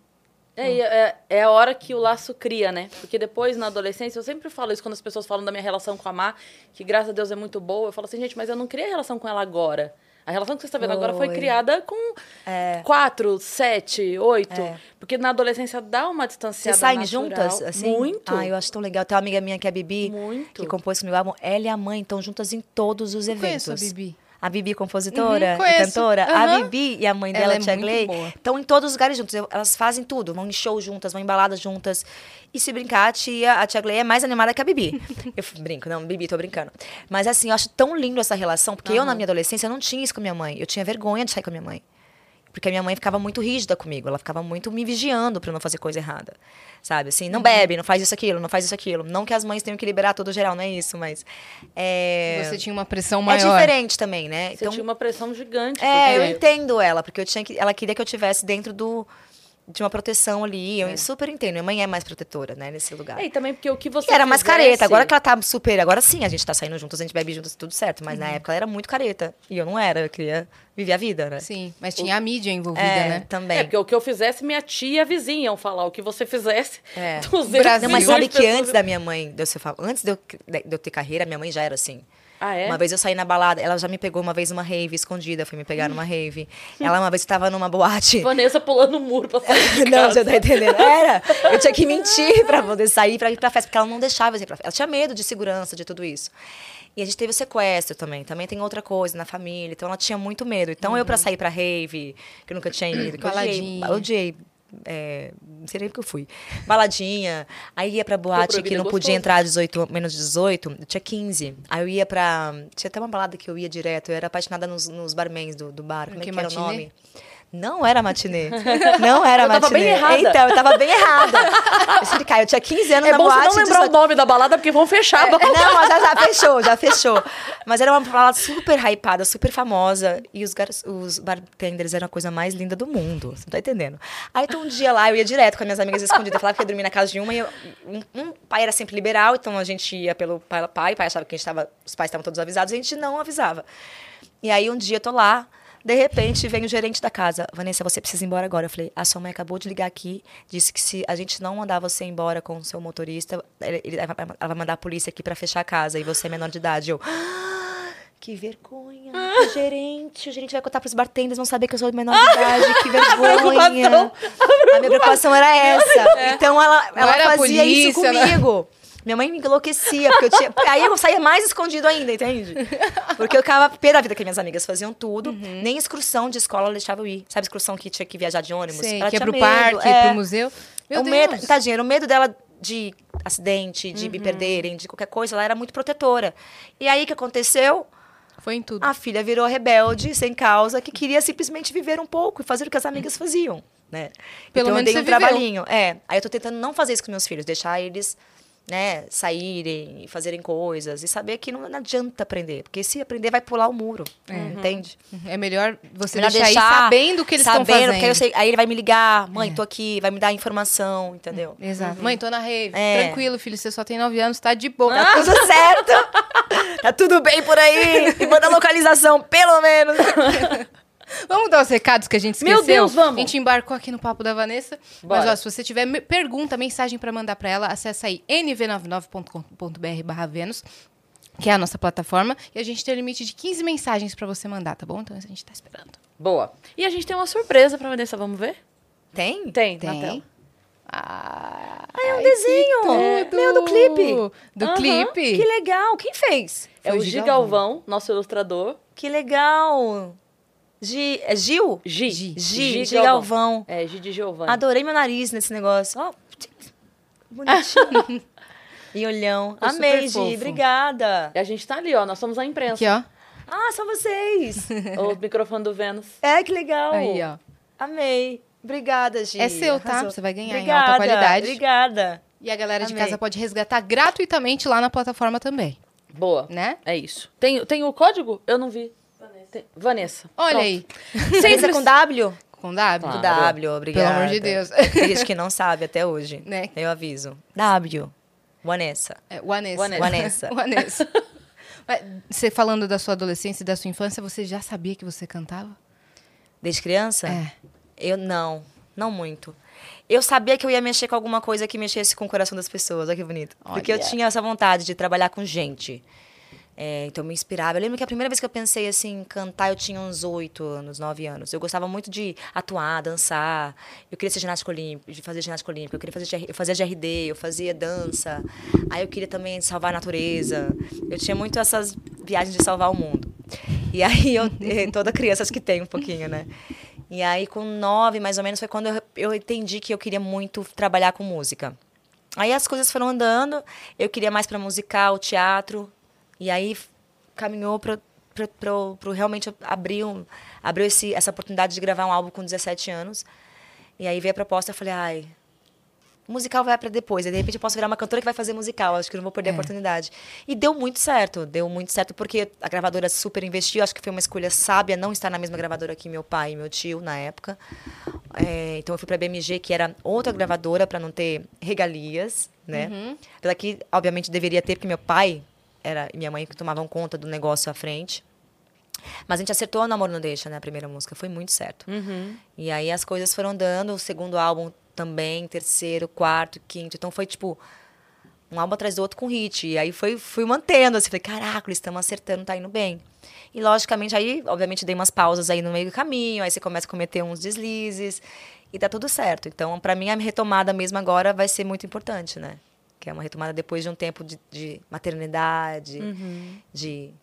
S1: É, e é, é a hora que o laço cria, né? Porque depois, na adolescência, eu sempre falo isso quando as pessoas falam da minha relação com a Má, que graças a Deus é muito boa. Eu falo assim, gente, mas eu não criei relação com ela agora. A relação que você está vendo agora foi
S3: Foi.
S1: criada com
S3: É.
S1: quatro, sete, oito.
S3: É.
S1: Porque na adolescência dá uma
S3: Vocês
S1: distanciada
S3: saem
S1: natural.
S3: juntas, assim?
S1: Muito.
S3: Ah, eu acho tão legal. Tem uma amiga minha que é a Bibi,
S1: Muito.
S3: que compôs comigo o álbum. Ela e a mãe estão juntas em todos os
S2: Eu
S3: eventos.
S2: conheço a Bibi.
S3: A Bibi, compositora
S2: Uhum,
S3: cantora.
S2: Aham.
S3: A Bibi e a mãe dela,
S2: Ela é
S3: a Tia Gley, estão em todos os lugares juntos. Elas fazem tudo. Vão em show juntas, vão em baladas juntas. E se brincar, a tia, a tia Gley é mais animada que a Bibi. eu brinco, não, Bibi, tô brincando. Mas assim, eu acho tão lindo essa relação, porque eu, na minha adolescência, eu não tinha isso com a minha mãe. Eu tinha vergonha de sair com a minha mãe. Porque a minha mãe ficava muito rígida comigo, ela ficava muito me vigiando pra eu não fazer coisa errada. Sabe? Assim,
S2: Uhum.
S3: não bebe, não faz isso aquilo, não faz isso aquilo. Não que as mães tenham que liberar todo geral, não é isso, mas. É,
S2: Você tinha uma pressão
S3: é
S2: maior.
S3: diferente também, né?
S1: Você tinha uma pressão gigante.
S3: É, eu entendo ela, porque eu tinha que, ela queria que eu tivesse dentro do, de uma proteção ali. Eu super entendo. Minha mãe é mais protetora, né, nesse lugar.
S1: É, e também porque o que você
S3: E era mais
S1: fizesse-
S3: careta. Agora que ela tá super. Agora sim, a gente tá saindo juntos, a gente bebe juntos, tudo certo. Mas na
S1: Uhum.
S3: época ela era muito careta. E eu não era, eu queria viver a vida, né?
S2: Sim, mas tinha a mídia envolvida,
S3: é,
S2: né?
S3: também.
S1: É, porque o que eu fizesse, minha tia e a vizinha iam falar. O que você fizesse,
S3: É.
S1: 200
S2: Brasil.
S3: Não, mas sabe que antes da minha mãe, de eu, antes de eu, de eu ter carreira, minha mãe já era assim.
S1: Ah, é?
S3: Uma vez eu saí na balada, ela já me pegou uma vez numa rave escondida, foi me pegar numa rave. Ela uma vez estava numa boate.
S1: Vanessa pulando o muro pra sair
S3: Não, você tá entendendo? Era. Eu tinha que mentir pra poder sair, pra ir pra festa, porque ela não deixava eu ir pra festa. Ela tinha medo de segurança, de tudo isso. E a gente teve o sequestro também. Também tem outra coisa na família. Então ela tinha muito medo. Então eu, pra sair pra rave, que eu nunca tinha ido, que eu odiei, odiei. É, não sei nem porque eu fui. Baladinha. Aí ia pra boate que não podia entrar 18, menos de 18. Eu tinha 15. Aí eu ia pra. Tinha até uma balada que eu ia direto. Eu era apaixonada nos, nos barmans do, do bar. Como é
S2: Que
S3: que era o nome? Não era matinê. Não era
S1: Eu tava
S3: matinê.
S1: bem errada.
S3: Então, eu tava bem errada. Eu sempre caio. Eu tinha 15 anos
S1: É
S3: na
S1: bom você
S3: boate.
S1: não lembrar
S3: 18.
S1: o nome da balada, porque vão fechar a
S3: É,
S1: balada.
S3: não, mas já, já fechou, já fechou. Mas era uma balada super hypada, super famosa. E os, gar- os bartenders eram a coisa mais linda do mundo. Você não tá entendendo? Aí então, um dia lá, eu ia direto com as minhas amigas escondidas. Eu falava que ia dormir na casa de uma. E eu- um, um pai era sempre liberal, então a gente ia pelo pai. pai, pai achava que a gente tava, os pais estavam todos avisados, a gente não avisava. E aí um dia eu tô lá. De repente, vem o gerente da casa. Vanessa, você precisa ir embora agora. Eu falei, a sua mãe acabou de ligar aqui. Disse que se a gente não mandar você embora com o seu motorista, ele, ela vai mandar a polícia aqui pra fechar a casa. E você é menor de idade. Eu, "Ah, que vergonha. O gerente, o gerente vai contar pros bartenders, vão saber que eu sou menor de idade. Que vergonha.
S1: preocupação.
S3: A minha preocupação era essa. Então, ela, ela
S2: a
S3: fazia isso
S2: polícia, né?
S3: Minha mãe me enlouquecia, porque eu tinha. Aí eu saía mais escondido ainda, entende? Porque eu ficava pé da vida que minhas amigas faziam tudo.
S2: Uhum.
S3: Nem excursão de escola ela deixava eu ir. Sabe, excursão que tinha que viajar de ônibus?
S2: Sei,
S3: ela
S2: que é
S3: tinha
S2: pro
S3: medo,
S2: parque,
S3: é.
S2: pro museu. Meu
S3: o
S2: Deus.
S3: medo, tadinha, era o medo dela de acidente, de
S2: Uhum.
S3: me perderem, de qualquer coisa. Ela era muito protetora. E aí o que aconteceu?
S2: Foi em tudo.
S3: A filha virou rebelde, sem causa, que queria simplesmente viver um pouco e fazer o que as amigas faziam, né?
S2: Pelo
S3: então
S2: menos
S3: eu dei um
S2: viveu.
S3: trabalhinho. É, aí eu tô tentando não fazer isso com meus filhos, deixar eles, né, saírem e fazerem coisas e saber que não, não adianta aprender, porque se aprender vai pular o muro, entende?
S2: É melhor você
S3: Melhor
S2: deixar, ir sabendo o que eles estão fazendo.
S3: porque aí, eu sei- aí ele vai me ligar, mãe, tô aqui, vai me dar informação, entendeu?
S2: Exato. Mãe, tô na rave.
S3: É.
S2: Tranquilo, filho, você só tem 9 anos, tá de boa.
S3: Tá tudo certo. tá tudo bem por aí. E manda a localização, pelo menos.
S2: Vamos dar os recados que a gente esqueceu?
S1: Meu Deus, vamos.
S2: A gente embarcou aqui no papo da Vanessa.
S1: Bora.
S2: Mas, ó, se você tiver pergunta, mensagem pra mandar pra ela, acessa aí nv99.com.br barra Vênus, que é a nossa plataforma. E a gente tem um limite de 15 mensagens pra você mandar, tá bom? Então a gente tá esperando.
S1: Boa. E a gente tem uma surpresa pra Vanessa, vamos ver?
S3: Tem?
S1: Tem,
S2: Tem.
S1: na tela.
S2: Ah,
S3: Ah, é um desenho.
S2: tudo.
S3: Meu, do clipe.
S2: Do
S1: Aham.
S2: clipe.
S3: Que legal. Quem fez?
S1: É
S2: Foi
S1: o
S2: o
S1: Gi
S2: Gigalvão.
S1: Galvão, nosso ilustrador.
S3: Que legal. Gi, é Gil?
S1: Gi.
S2: Gi.
S3: Gi, Gi Galvão.
S1: É, Gi de Giovanni.
S3: Adorei meu nariz nesse negócio. Ó, bonitinho. e olhão.
S2: Foi
S3: Amei,
S2: super
S3: Gi.
S2: fofo.
S3: Obrigada.
S1: E a gente tá ali, ó. Nós somos a imprensa.
S2: Aqui, ó.
S3: Ah, são vocês.
S1: o microfone do Vênus.
S3: É, que legal.
S2: Aí, ó.
S3: Amei. Obrigada, Gi.
S2: É seu, tá?
S3: Arrasou.
S2: Você vai ganhar em
S3: Obrigada,
S2: alta qualidade.
S3: Obrigada.
S2: E a galera de
S3: Amei.
S2: casa pode resgatar gratuitamente lá na plataforma também,
S1: Boa.
S2: né?
S1: É isso. Tem, tem o código? Eu não vi. Tem- Vanessa.
S2: Olha
S1: Pronto.
S2: aí.
S3: Pensa com W?
S2: Com W?
S3: Com
S1: Claro.
S3: W, obrigada.
S2: Pelo amor de Deus.
S3: Tem gente que não sabe até hoje.
S2: Né?
S3: Eu aviso. W. Vanessa.
S2: É, Vanessa.
S3: Vanessa.
S2: Vanessa. Você falando da sua adolescência e da sua infância, você já sabia que você cantava?
S3: Desde criança?
S2: É.
S3: Eu não. Não muito. Eu sabia que eu ia mexer com alguma coisa que mexesse com o coração das pessoas. Olha que bonito. Porque eu
S2: Olha.
S3: tinha essa vontade de trabalhar com gente. É, então eu me inspirava. Eu lembro que a primeira vez que eu pensei assim, em cantar, eu tinha uns oito anos, nove anos. Eu gostava muito de atuar, dançar. Eu queria ser ginástica olímpica, de fazer ginástica olímpica. Eu queria fazer eu fazia GRD, eu fazia dança. Aí eu queria também salvar a natureza. Eu tinha muito essas viagens de salvar o mundo. E aí eu eh, toda criança acho que tem um pouquinho, né? E aí com nove mais ou menos foi quando eu, eu entendi que eu queria muito trabalhar com música. Aí as coisas foram andando, eu queria mais para musical, teatro, e aí caminhou para realmente abrir, um, abriu esse, essa oportunidade de gravar um álbum com 17 anos. E aí veio a proposta, eu falei, ai, musical vai para depois. Aí, de repente eu posso virar uma cantora que vai fazer musical, acho que não vou perder a oportunidade. E deu muito certo, deu muito certo porque a gravadora super investiu, acho que foi uma escolha sábia não estar na mesma gravadora que meu pai e meu tio na época. É, então eu fui para a BMG, que era outra gravadora para não ter regalias, né? Apesar que obviamente deveria ter porque meu pai era minha mãe que tomavam conta do negócio à frente. Mas a gente acertou o Namoro Não Deixa, né? A primeira música. Foi muito certo. E aí as coisas foram dando. O segundo álbum também, terceiro, quarto, quinto. Então foi tipo um álbum atrás do outro com hit. E aí foi, fui mantendo, assim, falei, caraca, eles estamos acertando, tá indo bem. E logicamente, aí, obviamente, dei umas pausas aí no meio do caminho, aí você começa a cometer uns deslizes e tá tudo certo. Então, pra mim, a retomada mesmo agora vai ser muito importante, né? Que é uma retomada depois de um tempo de, de maternidade, de,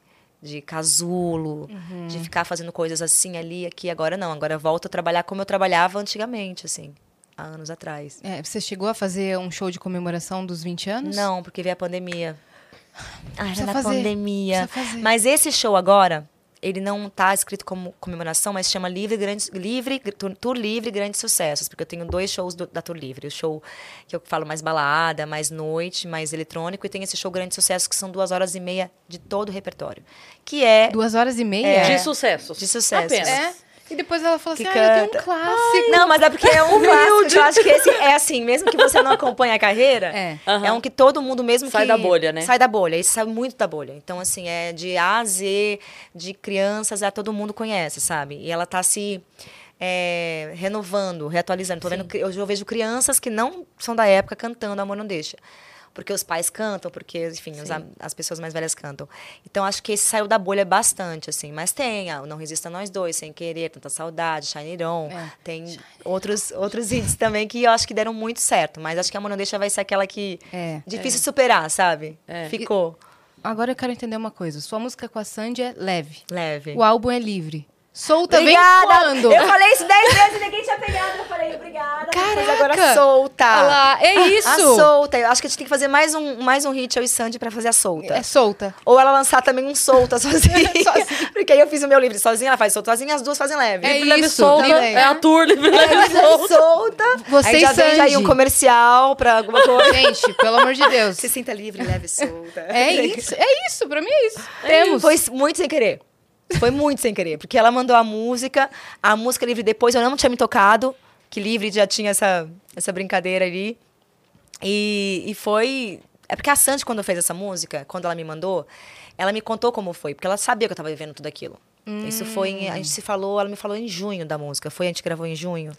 S3: de casulo, de ficar fazendo coisas assim, ali, aqui, agora não. Agora eu volto a trabalhar como eu trabalhava antigamente, assim, há anos atrás.
S2: É, você chegou a fazer um show de comemoração dos 20 anos?
S3: Não, porque veio a pandemia. Ah, era na
S2: fazer,
S3: pandemia. Mas esse show agora, ele não tá escrito como comemoração, mas chama Livre Grande Livre Tour, Tour Livre Grandes Sucessos, porque eu tenho dois shows do- da Tour Livre, o show que eu falo mais balada, mais noite, mais eletrônico, e tem esse show Grande Sucesso que são duas horas e meia de todo o repertório, que é
S2: Duas horas e meia?
S3: É.
S1: De sucessos.
S3: De sucessos.
S1: Apenas.
S2: É. E depois ela falou
S3: Que
S2: assim, ah, eu tenho um
S3: canta.
S2: clássico.
S3: Não, mas é porque é um clássico. Eu acho que esse é assim, mesmo que você não acompanhe a carreira,
S2: É.
S1: Aham.
S3: um que todo mundo mesmo
S1: Sai
S3: que
S1: da bolha, né?
S3: Sai da bolha, esse sai muito da bolha. Então assim, é de A a Z, de crianças a todo mundo conhece, sabe? E ela tá se é, renovando, reatualizando. Tô vendo, eu vejo crianças que não são da época cantando Amor Não Deixa. Porque os pais cantam, porque, enfim, os as pessoas mais velhas cantam. Então, acho que esse saiu da bolha bastante, assim. Mas tem, ah, Não Resista Nós Dois, Sem Querer, Tanta Saudade, Shine On.
S2: É.
S3: Tem outros, outros hits também que eu acho que deram muito certo. Mas acho que a Não Deixa vai ser aquela que...
S2: É.
S3: Difícil superar, sabe?
S1: É.
S3: Ficou
S2: Agora eu quero entender uma coisa. Sua música com a Sandy é leve.
S3: leve.
S2: O álbum é livre. Solta
S3: Obrigada!
S2: vem quando?
S3: Eu falei isso dez vezes e ninguém tinha pegado. Eu falei, obrigada.
S2: Caraca!
S3: agora solta.
S2: Olha lá, é isso.
S3: A solta. Eu acho que a gente tem que fazer mais um, mais um hit, eu e Sandy, pra fazer a solta.
S2: É solta.
S3: Ou ela lançar também um solta sozinha.
S2: Sozinha.
S3: Porque aí eu fiz o meu livre sozinha, ela faz solta sozinha, as duas fazem leve.
S2: É
S1: Livre, leve,
S2: isso,
S1: solta.
S2: também.
S1: É a tour, livre, leve,
S3: Leve,
S1: solta.
S3: solta.
S2: Você
S3: aí
S2: e
S3: já vende aí
S2: Sandy.
S3: um comercial pra alguma coisa.
S2: Gente, pelo amor de Deus.
S3: Se sinta livre, leve, solta.
S2: É isso, é isso, pra mim é isso. Temos.
S3: Foi muito sem querer. Foi muito sem querer. Porque ela mandou a música, a música livre depois, eu não tinha me tocado, que livre já tinha essa, essa brincadeira ali. E, e foi. É porque a Sandy, quando fez essa música, quando ela me mandou, ela me contou como foi, porque ela sabia que eu tava vivendo tudo aquilo. Isso foi em, a gente se falou, ela me falou em junho da música. Foi a gente gravou em junho.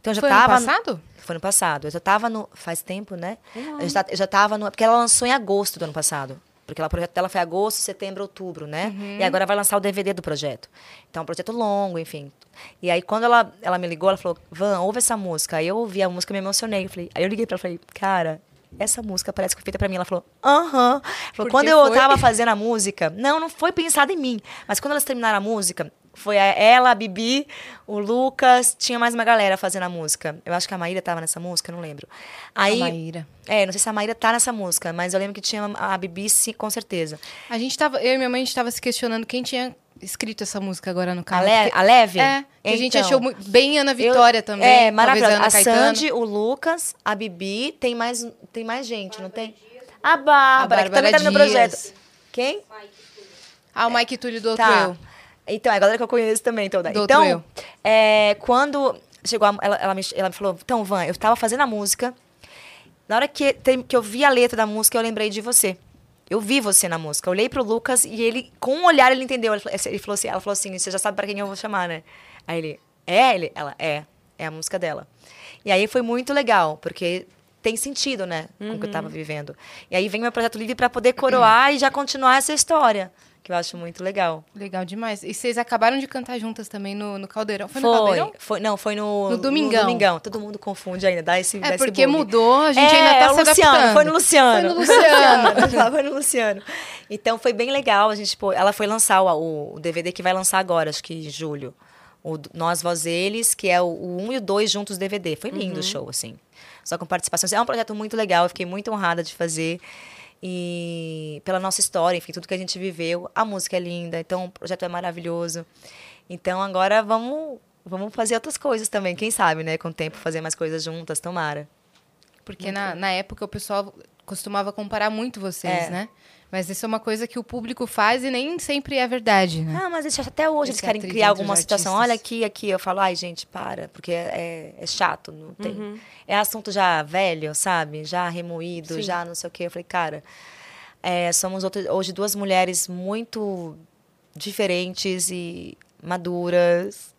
S3: Então já
S2: Foi
S3: tava
S2: passado?
S3: Foi no passado. Eu já tava no faz tempo, né? Eu já, eu já tava no porque ela lançou em agosto do ano passado. Porque ela, o projeto dela foi agosto, setembro, outubro, né? E agora vai lançar o DVD do projeto. Então, é um projeto longo, enfim. E aí, quando ela, ela me ligou, ela falou, Van, ouve essa música. Aí eu ouvi a música e me emocionei. Eu falei, aí eu liguei pra ela e falei, cara, essa música parece que foi feita pra mim. Ela falou, aham. Falou,
S2: Porque
S3: Quando eu
S2: foi?
S3: tava fazendo a música, não, não foi pensada em mim. Mas quando elas terminaram a música, foi a- ela, a Bibi, o Lucas, tinha mais uma galera fazendo a música. Eu acho que a Maíra tava nessa música, não lembro. Aí,
S2: Maíra.
S3: É, não sei se a Maíra tá nessa música, mas eu lembro que tinha a Bibi, sim, com certeza.
S2: A gente tava, eu e minha mãe, a gente tava se questionando quem tinha escrito essa música agora no
S3: A,
S2: carro.
S3: Le
S2: Porque-
S3: a Leve?
S2: É, que a gente
S3: Então,
S2: achou mu- bem Ana Vitória
S3: eu-
S2: também.
S3: É, maravilhosa. A
S2: Caetano.
S3: Sandy, o Lucas, a Bibi, tem mais, tem mais gente, não tem? A Bárbara,
S2: A
S3: que também
S2: Bárbara
S3: tá no projeto.
S2: Dias.
S3: Quem?
S2: Ah, o Mike Túlio do Outro
S3: Tá.
S2: Eu.
S3: Então, é a galera que eu conheço também toda.
S2: Do
S3: então, é, quando chegou, a- ela, ela, me, ela me falou, então, Van, eu tava fazendo a música, na hora que, tem- que eu vi a letra da música, eu lembrei de você. Eu vi você na música. Eu olhei pro Lucas e ele, com um olhar, ele entendeu. Ele, ele falou assim, ela falou assim, você já sabe pra quem eu vou chamar, né? Aí ele, é? Ele, ela, é. É a música dela. E aí foi muito legal, porque tem sentido, né? Com o que eu tava vivendo. E aí vem meu projeto livre pra poder coroar e já continuar essa história. Que eu acho muito legal.
S2: Legal demais. E vocês acabaram de cantar juntas também no, no Caldeirão. Foi, no
S3: Foi,
S2: Caldeirão?
S3: foi, não, foi no,
S2: No Domingão.
S3: Domingão. Todo mundo confunde ainda, dá esse dá
S2: É,
S3: esse
S2: porque
S3: bug.
S2: mudou, a gente
S3: é,
S2: ainda tá
S3: é o
S2: se
S3: Luciano,
S2: adaptando.
S3: foi no Luciano.
S2: Foi no Luciano.
S3: foi no Luciano. Então foi bem legal, a gente, pô, ela foi lançar o, o DVD que vai lançar agora, acho que em julho. O Nós, Voz Eles, que é o, o 1 e o 2 juntos DVD. Foi lindo o show, assim. Só com participação. É um projeto muito legal, eu fiquei muito honrada de fazer. E pela nossa história, enfim, tudo que a gente viveu. A música é linda, então o projeto é maravilhoso. Então agora vamos, vamos fazer outras coisas também. Quem sabe, né? Com o tempo, fazer mais coisas juntas, tomara.
S2: Porque na, na época o pessoal costumava comparar muito vocês,
S3: É.
S2: né? Mas isso é uma coisa que o público faz e nem sempre é verdade, né?
S3: Ah, mas eles, até hoje eles querem criar alguma situação. Olha aqui, aqui. Eu falo, ai, gente, para, porque é, é chato, não tem. É assunto já velho, sabe? Já remoído,
S2: Sim.
S3: já não sei o quê. Eu falei, cara, é, somos outro- hoje duas mulheres muito diferentes e maduras.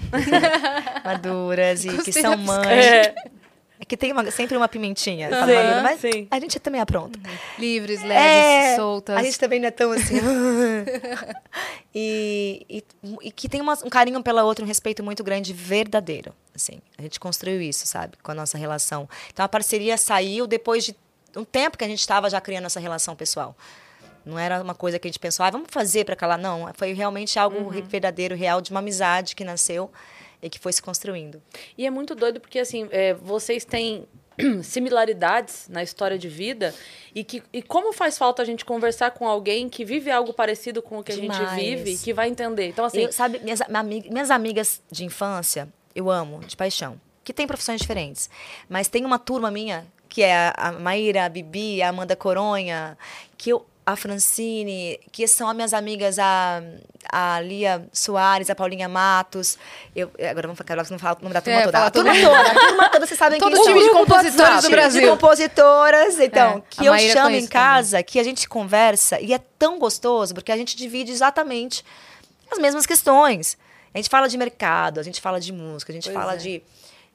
S3: maduras e que
S2: Gostei
S3: são
S2: da
S3: mães.
S1: É.
S3: É que tem uma- sempre uma pimentinha.
S1: Sim,
S3: madura, mas
S1: sim.
S3: a gente também apronta.
S2: Livres, leves,
S3: É,
S2: soltas.
S3: A gente também não é tão assim. e, e, e que tem uma- um carinho pela outra, um respeito muito grande, verdadeiro. Assim, a gente construiu isso, sabe, com a nossa relação. Então a parceria saiu depois de um tempo que a gente estava já criando essa relação pessoal. Não era uma coisa que a gente pensou, ah, vamos fazer para calar. Não, foi realmente algo re- verdadeiro, real, de uma amizade que nasceu e que foi se construindo.
S1: E é muito doido porque, assim, é, vocês têm similaridades na história de vida e, que, e como faz falta a gente conversar com alguém que vive algo parecido com o que a gente
S3: Demais.
S1: vive, que vai entender. Então, assim,
S3: Eu- sabe, minhas, minhas amigas de infância, eu amo, de paixão. Que tem profissões diferentes. Mas tem uma turma minha, que é a, a Maíra, a Bibi, a Amanda Coronha, que eu, a Francine, que são as minhas amigas, a, a Lia Soares, a Paulinha Matos. Eu, agora vamos falar, não falo o nome da turma
S2: É,
S3: toda. A turma toda, a turma toda, vocês sabem
S2: Todo
S3: quem
S2: time
S3: são.
S2: de compositores do Brasil.
S3: De compositoras, então,
S2: É,
S3: que eu
S2: Maíra
S3: chamo em casa, que a gente conversa, e é tão gostoso, porque a gente divide exatamente as mesmas questões. A gente fala de mercado, a gente fala de música, a gente
S1: Pois
S3: fala
S1: é.
S3: de,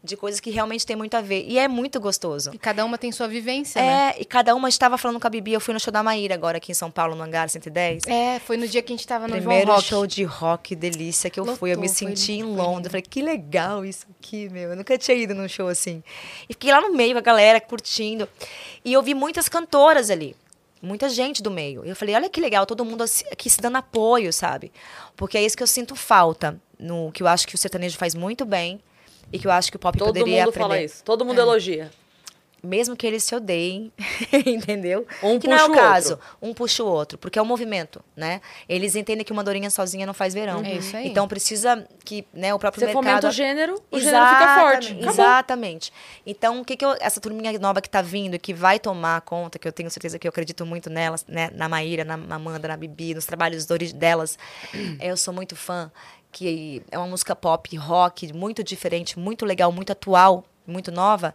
S3: de coisas que realmente tem muito a ver. E é muito gostoso.
S2: E cada uma tem sua vivência, né?
S3: É, e cada uma estava falando com a Bibi. Eu fui no show da Maíra agora aqui em São Paulo, no Hangar 110.
S2: É, foi no dia que a gente tava no
S3: Primeiro
S2: João
S3: show de rock delícia que eu fui. Eu me
S2: Lotou,
S3: senti em Londres. Eu falei, que legal isso aqui, meu. Eu nunca tinha ido num show assim. E fiquei lá no meio com a galera, curtindo. E eu vi muitas cantoras ali. Muita gente do meio. Eu falei, olha que legal, todo mundo aqui se dando apoio, sabe? Porque é isso que eu sinto falta. No, que eu acho que o sertanejo faz muito bem. E que eu acho que o pop
S1: todo
S3: poderia
S1: mundo
S3: aprender.
S1: fala isso. Todo
S3: É.
S1: mundo elogia.
S3: Mesmo que eles se odeiem, entendeu?
S1: Um
S3: que não é
S1: puxa
S3: o
S1: o
S3: caso.
S1: outro.
S3: Um puxa o outro, porque é um movimento, né? Eles entendem que uma dorinha sozinha não faz verão.
S2: É isso aí.
S3: Então precisa que né, o próprio
S1: Você
S3: mercado...
S1: fomenta o gênero, o gênero fica forte. Acabou.
S3: Exatamente. Então, o que, que eu, essa turminha nova que tá vindo, que vai tomar conta, que eu tenho certeza que eu acredito muito nelas, né? Na Maíra, na Amanda, na Bibi, nos trabalhos delas. eu sou muito fã, que é uma música pop, rock, muito diferente, muito legal, muito atual, muito nova,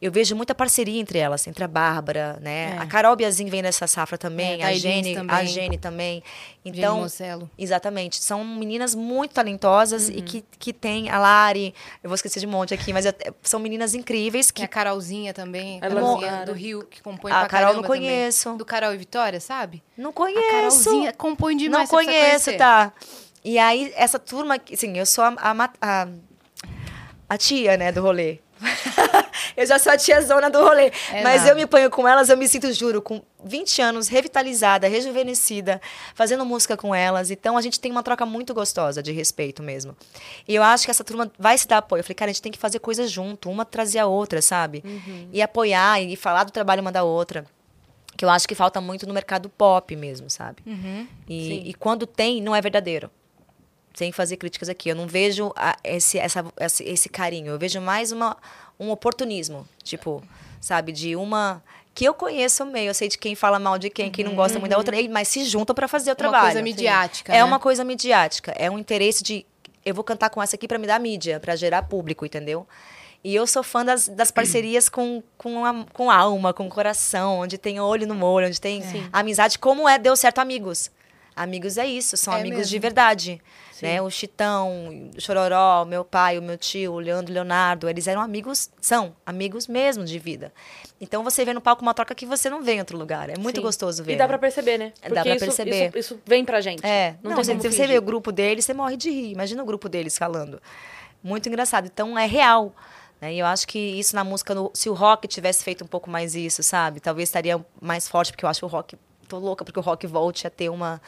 S3: eu vejo muita parceria entre elas, entre a Bárbara, né?
S2: É.
S3: A Carol Biazin vem dessa safra também,
S2: É,
S3: a Jenny
S2: também.
S3: a Jenny também. Então,
S2: Mocelo.
S3: Exatamente. São meninas muito talentosas
S2: Uhum.
S3: e que, que tem a Lari, eu vou esquecer de um monte aqui, mas eu- são meninas incríveis
S2: Que
S3: que
S2: a Carolzinha também,
S1: Ela
S2: Carolzinha
S1: é
S2: do Rio, que compõe
S3: A
S2: pra
S3: Carol não conheço.
S2: Também. Do Carol e Vitória, sabe?
S3: não
S2: A
S3: conheço.
S2: Carolzinha compõe
S3: não
S2: demais. precisa
S3: conheço, tá? E aí, essa turma, assim, eu sou a, a, a, a tia, né, do rolê. eu já sou a tiazona do rolê.
S2: É
S3: mas eu me ponho com elas, eu me sinto, juro, com 20 anos, revitalizada, rejuvenescida, fazendo música com elas. Então, a gente tem uma troca muito gostosa de respeito mesmo. E eu acho que essa turma vai se dar apoio. Eu falei, cara, a gente tem que fazer coisas junto, uma trazer a outra, sabe? E apoiar e falar do trabalho uma da outra. Que eu acho que falta muito no mercado pop mesmo, sabe?
S2: Uhum.
S3: E, e quando tem, não é verdadeiro. Sem fazer críticas aqui. Eu não vejo a- esse, essa, esse, esse carinho. Eu vejo mais uma, um oportunismo. Tipo, sabe, de uma. Que eu conheço meio, eu sei de quem fala mal de quem, quem não gosta muito da outra, e- mas se juntam para fazer o
S2: Uma
S3: trabalho.
S2: coisa midiática,
S3: É
S2: né?
S3: uma coisa midiática. É um interesse de. Eu vou cantar com essa aqui para me dar mídia, para gerar público, entendeu? E eu sou fã das, das parcerias com, com, a, com alma, com coração, onde tem olho no olho, onde tem amizade, como é Deu Certo Amigos. Amigos é isso, são
S2: É
S3: amigos de
S2: mesmo.
S3: Verdade. Né? O Chitão, o Chororó, meu pai, o meu tio, o Leandro Leonardo, eles eram amigos, são amigos mesmo de vida. Então você vê no palco uma troca que você não vê em outro lugar. É muito
S1: Sim.
S3: gostoso ver.
S1: E dá
S3: né?
S1: pra perceber, né?
S3: É, dá pra
S1: isso,
S3: perceber.
S1: Isso, isso vem pra gente.
S3: É,
S1: Não,
S3: não,
S1: tem
S3: se você vê o grupo deles, você morre de rir. Imagina o grupo deles falando. Muito engraçado. Então, é real. Né? E eu acho que isso na música, no- se o rock tivesse feito um pouco mais isso, sabe? Talvez estaria mais forte, porque eu acho o rock... Tô louca porque o rock volte a ter uma,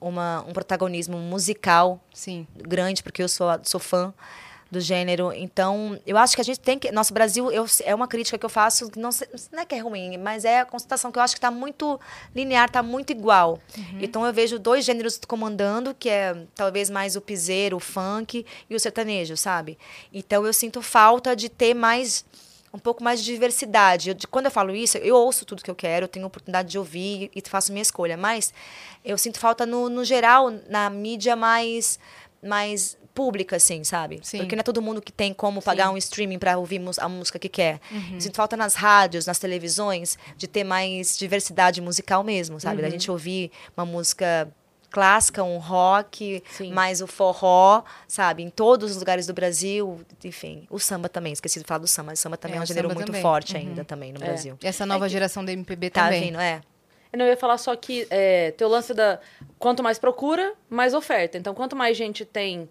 S3: uma, um protagonismo musical
S2: Sim.
S3: grande, porque eu sou, sou fã do gênero. Então, eu acho que a gente tem que. Nosso Brasil eu, é uma crítica que eu faço, não, sei- não é que é ruim, mas é a constatação que eu acho que está muito linear, está muito igual. Então, eu vejo dois gêneros comandando, que é talvez mais o piseiro, o funk e o sertanejo, sabe? Então, eu sinto falta de ter mais. Um pouco mais de diversidade. Eu- de- quando eu falo isso, eu ouço tudo que eu quero, eu tenho oportunidade de ouvir e faço minha escolha. Mas eu sinto falta, no, no geral, na mídia mais, mais pública, assim, sabe?
S2: Sim.
S3: Porque não é todo mundo que tem como pagar um streaming para ouvir a música que quer. Eu Sinto falta nas rádios, nas televisões, de ter mais diversidade musical mesmo, sabe? Da gente ouvir uma música clássica, um rock,
S1: Sim.
S3: mais o forró, sabe? Em todos os lugares do Brasil, enfim. O samba também, esqueci de falar do samba. O samba também
S2: É,
S3: é, um gênero muito
S2: também.
S3: forte
S2: Uhum.
S3: ainda também no
S1: É.
S3: Brasil.
S2: E essa nova geração da MPB
S3: Tá
S2: também.
S3: vindo, é.
S1: Eu não ia falar só que é, teu lance da. Quanto mais procura, mais oferta. Então, quanto mais gente tem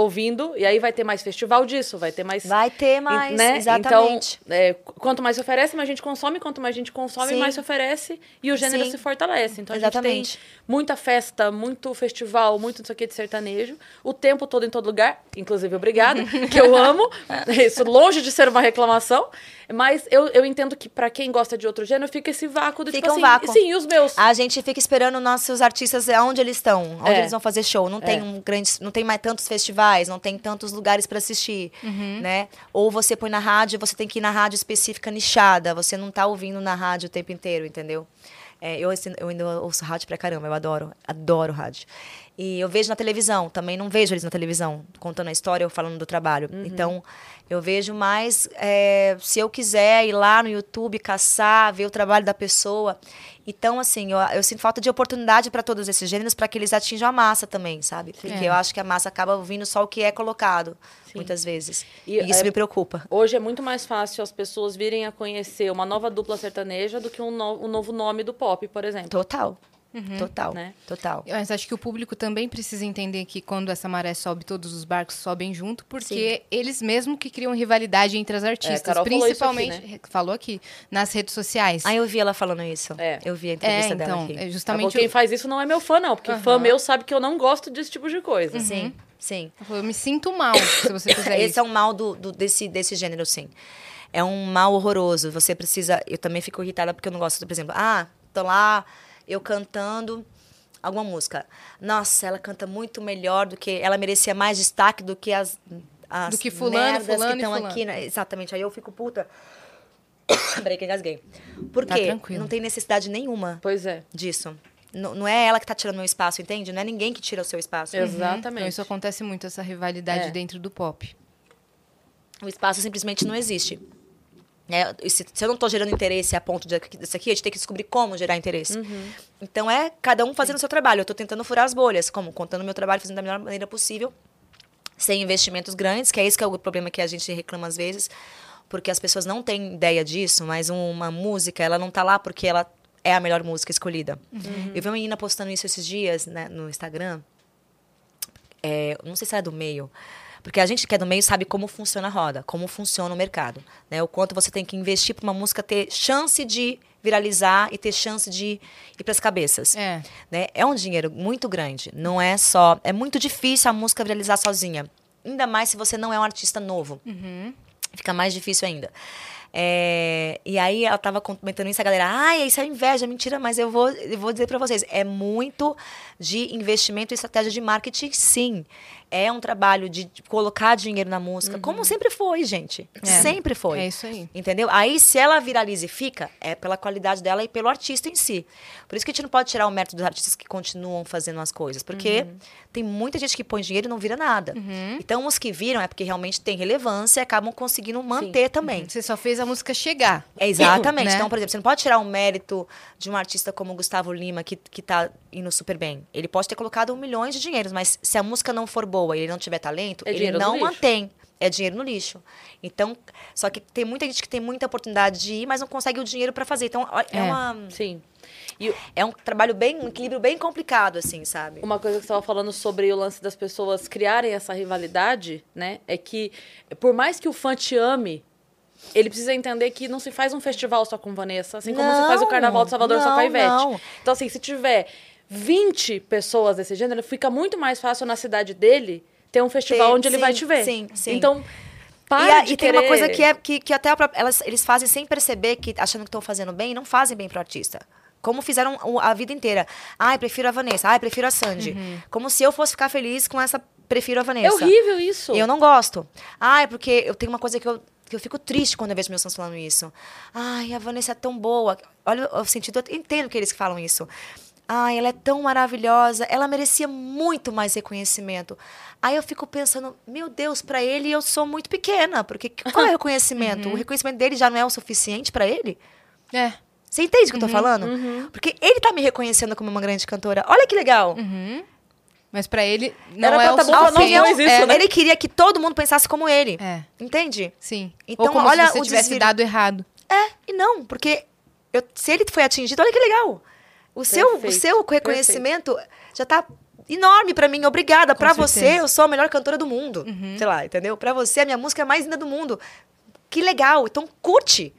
S1: ouvindo, e aí vai ter mais festival disso, vai ter mais.
S3: Vai ter mais,
S1: né?
S3: exatamente.
S1: Então, é, qu- quanto mais se oferece, mais gente consome, quanto mais gente consome,
S3: Sim.
S1: mais se oferece, e o gênero
S3: Sim.
S1: se fortalece. Então, a
S3: Exatamente.
S1: gente tem muita festa, muito festival, muito não sei o que de sertanejo, o tempo todo em todo lugar, inclusive obrigada, que eu amo, isso longe de ser uma reclamação, mas eu, eu entendo que pra quem gosta de outro gênero, fica esse vácuo do
S3: Fica
S1: tipo
S3: um
S1: assim,
S3: vácuo.
S1: sim, os meus?
S3: A gente fica esperando nossos artistas onde eles estão, onde
S1: É.
S3: eles vão fazer show. Não tem
S1: É.
S3: um grande, não tem mais tantos festivais, não tem tantos lugares para assistir, né? Ou você põe na rádio, você tem que ir na rádio específica nichada, você não tá ouvindo na rádio o tempo inteiro, entendeu? É, eu, eu ainda ouço rádio pra caramba, eu adoro, adoro rádio. E eu vejo na televisão, também não vejo eles na televisão, contando a história ou falando do trabalho. Então, eu vejo mais, é, se eu quiser ir lá no YouTube, caçar, ver o trabalho da pessoa. Então, assim, eu, eu sinto falta de oportunidade para todos esses gêneros para que eles atinjam a massa também, sabe? Porque
S2: É.
S3: eu acho que a massa acaba ouvindo só o que é colocado, muitas vezes.
S1: E,
S3: E, isso
S1: é,
S3: me preocupa.
S1: Hoje é muito mais fácil as pessoas virem a conhecer uma nova dupla sertaneja do que um, no- um novo nome do pop, por exemplo.
S3: Total. Total.
S1: Né?
S3: Total.
S2: Mas acho que o público também precisa entender que quando essa maré sobe, todos os barcos sobem junto, porque eles mesmo que criam rivalidade entre as artistas,
S1: Carol falou isso
S2: principalmente,
S1: aqui,
S2: falou aqui, nas redes sociais.
S3: Ah, eu vi ela falando isso.
S1: É.
S3: Eu vi a
S2: é,
S3: entrevista dela
S2: então,
S3: aqui.
S2: é
S1: Justamente
S2: justamente
S1: quem faz isso não é meu fã, não, porque fã
S2: Aham.
S1: meu sabe que eu não gosto desse tipo de coisa.
S3: Sim, sim.
S2: falou, eu me sinto mal se você fizer
S3: Esse
S2: isso.
S3: é um mal do, do- desse, desse gênero, sim. É um mal horroroso. Você precisa. Eu também fico irritada porque eu não gosto, por exemplo, ah, tô lá, eu cantando alguma música. Nossa, ela canta muito melhor do que. Ela merecia mais destaque do que as. as
S2: Do que fulano, fulano
S3: que estão aqui. né? Exatamente. Aí eu fico puta. Peraí que engasguei. Por
S2: Tá
S3: quê?
S2: tranquilo.
S3: Não tem necessidade nenhuma
S1: Pois é.
S3: disso. N- não é ela que tá tirando meu espaço, entende? Não é ninguém que tira o seu espaço.
S1: Exatamente.
S2: Então isso acontece muito, essa rivalidade
S1: É.
S2: dentro do pop.
S3: o espaço simplesmente não existe. Né? Se, se eu não estou gerando interesse a ponto de, disso aqui, a gente tem que descobrir como gerar interesse. Então é cada um fazendo o seu trabalho. Eu estou tentando furar as bolhas, como contando meu trabalho, fazendo da melhor maneira possível, sem investimentos grandes, que é esse que é o problema que a gente reclama às vezes, porque as pessoas não têm ideia disso, mas uma música, ela não está lá porque ela é a melhor música escolhida. Eu vi uma menina postando isso esses dias né, no Instagram, é, não sei se era do meio, porque a gente que é do meio sabe como funciona a roda, como funciona o mercado, né? O quanto você tem que investir para uma música ter chance de viralizar e ter chance de ir para as cabeças.
S2: É.
S3: Né? É um dinheiro muito grande. Não é só. É muito difícil a música viralizar sozinha. Ainda mais se você não é um artista novo. Fica mais difícil ainda. É, e aí ela tava comentando isso, a galera, ai, isso é inveja, mentira, mas eu vou, eu vou dizer para vocês, é muito de investimento e estratégia de marketing, sim. É um trabalho de colocar dinheiro na música, como sempre foi, gente.
S2: É.
S3: Sempre foi.
S2: É isso aí.
S3: Entendeu? Aí, se ela viraliza e fica, é pela qualidade dela e pelo artista em si. Por isso que a gente não pode tirar o mérito dos artistas que continuam fazendo as coisas. Porque
S2: Uhum.
S3: tem muita gente que põe dinheiro e não vira nada. Então, os que viram é porque realmente tem relevância e acabam conseguindo manter também.
S2: Você só fez a música chegar.
S3: É exatamente.
S2: Né?
S3: Então, por exemplo, você não pode tirar o mérito de um artista como o Gustavo Lima, que, que tá indo super bem. Ele pode ter colocado milhões de dinheiros, mas se a música não for boa e ele não tiver talento,
S1: É
S3: ele não mantém. É dinheiro no lixo. Então, só que tem muita gente que tem muita oportunidade de ir, mas não consegue o dinheiro para fazer. Então, é,
S2: É.
S3: uma,
S1: Sim. E
S3: é um trabalho bem, um equilíbrio bem complicado, assim, sabe?
S1: Uma coisa que você estava falando sobre o lance das pessoas criarem essa rivalidade, né? É que, por mais que o fã te ame, ele precisa entender que não se faz um festival só com Vanessa, assim como se faz o
S3: Não,
S1: Carnaval de Salvador só com a
S3: não,
S1: Ivete.
S3: não.
S1: Então, assim, se tiver 20 pessoas desse gênero, fica muito mais fácil na cidade dele ter um festival
S3: Ter-
S1: onde ele
S3: sim,
S1: vai te ver.
S3: sim, sim.
S1: Então,
S3: E,
S1: para
S3: a-
S1: de
S3: e tem
S1: querer...
S3: uma coisa que é que, que até a própria- elas, eles fazem sem perceber que achando que estão fazendo bem, não fazem bem pro artista. Como fizeram o- a vida inteira. Ai, prefiro a Vanessa. Ai, prefiro a Sandy. Como se eu fosse ficar feliz com essa prefiro a Vanessa.
S1: É horrível isso.
S3: Eu não gosto. Ah, é porque eu tenho uma coisa que eu, que eu fico triste quando eu vejo meus fãs falando isso. Ai, a Vanessa é tão boa. Olha o sentido, eu entendo que eles falam isso. Ai, ela é tão maravilhosa, ela merecia muito mais reconhecimento. Aí eu fico pensando, meu Deus, pra ele eu sou muito pequena, porque qual é o reconhecimento? O reconhecimento dele já não é o suficiente pra ele?
S2: É.
S3: Você entende o que eu tô falando? Porque ele tá me reconhecendo como uma grande cantora. Olha que legal.
S2: Mas pra ele não
S1: Era
S2: é
S1: pra
S2: o
S1: tá bom dois isso,
S2: é,
S1: né?
S3: Ele queria que todo mundo pensasse como ele.
S2: É,
S3: Entende?
S2: sim.
S3: Então,
S2: Ou como
S3: olha
S2: se você
S3: o
S2: tivesse
S3: desvio-
S2: dado errado.
S3: É, e não, porque eu- se ele foi atingido, olha que legal. O seu, o
S1: Perfeito,
S3: seu reconhecimento já tá enorme pra mim. Obrigada. Pra você, eu sou a melhor cantora do mundo. Sei lá, entendeu? Pra você, a minha música é a mais linda do mundo. Que legal. Então, curte.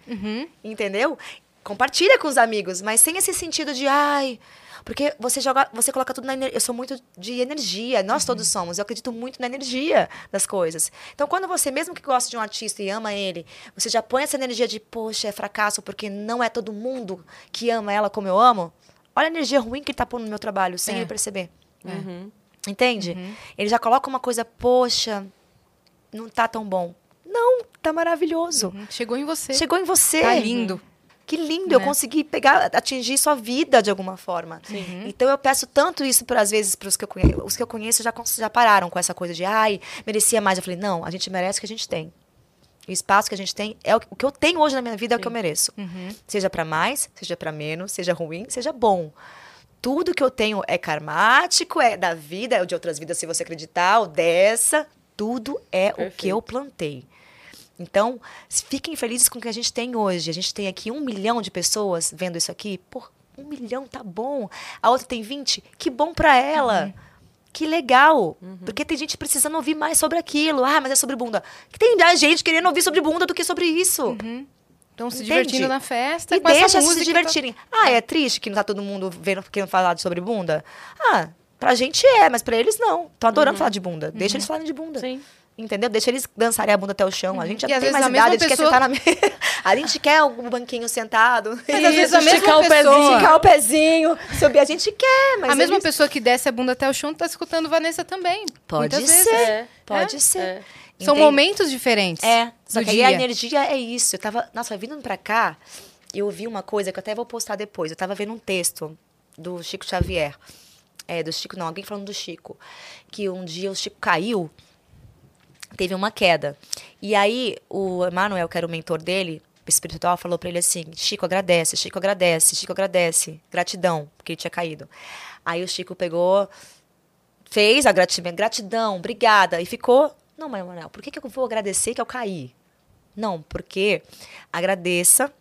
S3: Entendeu? Compartilha com os amigos, mas sem esse sentido de, ai. Porque você joga, você coloca tudo na energia. Eu sou muito de energia, nós todos somos. Eu acredito muito na energia das coisas. Então, quando você, mesmo que gosta de um artista e ama ele, você já põe essa energia de, poxa, é fracasso porque não é todo mundo que ama ela como eu amo. Olha a energia ruim que ele tá pondo no meu trabalho, sem
S2: É.
S3: ele perceber.
S1: Uhum.
S3: Entende? Ele já coloca uma coisa, poxa, não tá tão bom. Não, tá maravilhoso.
S2: Uhum. Chegou em você.
S3: Chegou em você.
S2: Tá lindo.
S3: Que lindo, eu
S2: Né?
S3: consegui pegar, atingir sua vida de alguma forma. Então eu peço tanto isso para às vezes para os que eu conheço, os que eu conheço já já pararam com essa coisa de ai, merecia mais. Eu falei, não, a gente merece o que a gente tem. O espaço que a gente tem é o que- eu tenho hoje na minha vida é o que eu mereço. Seja para mais, seja para menos, seja ruim, seja bom. Tudo que eu tenho é karmático, é da vida, é de outras vidas, se você acreditar, ou dessa. Tudo é o que
S1: Perfeito.
S3: eu plantei. Então, fiquem felizes com o que a gente tem hoje. A gente tem aqui um milhão de pessoas vendo isso aqui. Pô, um milhão tá bom. A outra tem 20. Que bom pra ela. Que legal. Porque tem gente precisando ouvir mais sobre aquilo. Ah, mas é sobre bunda. Que tem mais gente querendo ouvir sobre bunda do que sobre isso.
S2: Então, se
S3: Entende?
S2: divertindo na festa
S3: E
S2: com
S3: deixa se divertirem. Ah, é triste que não tá todo mundo vendo, querendo falar sobre bunda? Ah, pra gente é, mas pra eles não. Estão adorando falar de bunda. Deixa eles falarem de bunda.
S1: Sim.
S3: Entendeu? Deixa eles dançarem a bunda até o chão. A gente já
S2: E
S3: tem mais idade, a gente
S2: pessoa-
S3: quer sentar na mesa. A gente quer um banquinho sentado.
S2: Mas às vezes a mesma
S1: esticar o pezinho,
S3: Esticar o pezinho, subir. A gente quer, mas
S2: a mesma
S3: eles-
S2: pessoa que desce a bunda até o chão tá escutando Vanessa também.
S3: Pode ser.
S2: vezes.
S1: É.
S3: Pode
S1: É.
S3: ser.
S1: É.
S2: São momentos diferentes.
S3: É, só que
S2: dia.
S3: a energia é isso. Eu tava, nossa, vindo pra cá, eu vi uma coisa que eu até vou postar depois. Eu tava vendo um texto do Chico Xavier. É, do Chico, não, alguém falando do Chico. Que um dia o Chico caiu teve uma queda. E aí, o Emanuel, que era o mentor dele, espiritual, falou para ele assim: Chico, agradece, Chico, agradece, Chico, agradece. Gratidão, porque ele tinha caído. Aí o Chico pegou, fez a gratidão, gratidão, obrigada, e ficou. Não, mas Emanuel, por que, que eu vou agradecer que eu caí? Não, porque agradeça.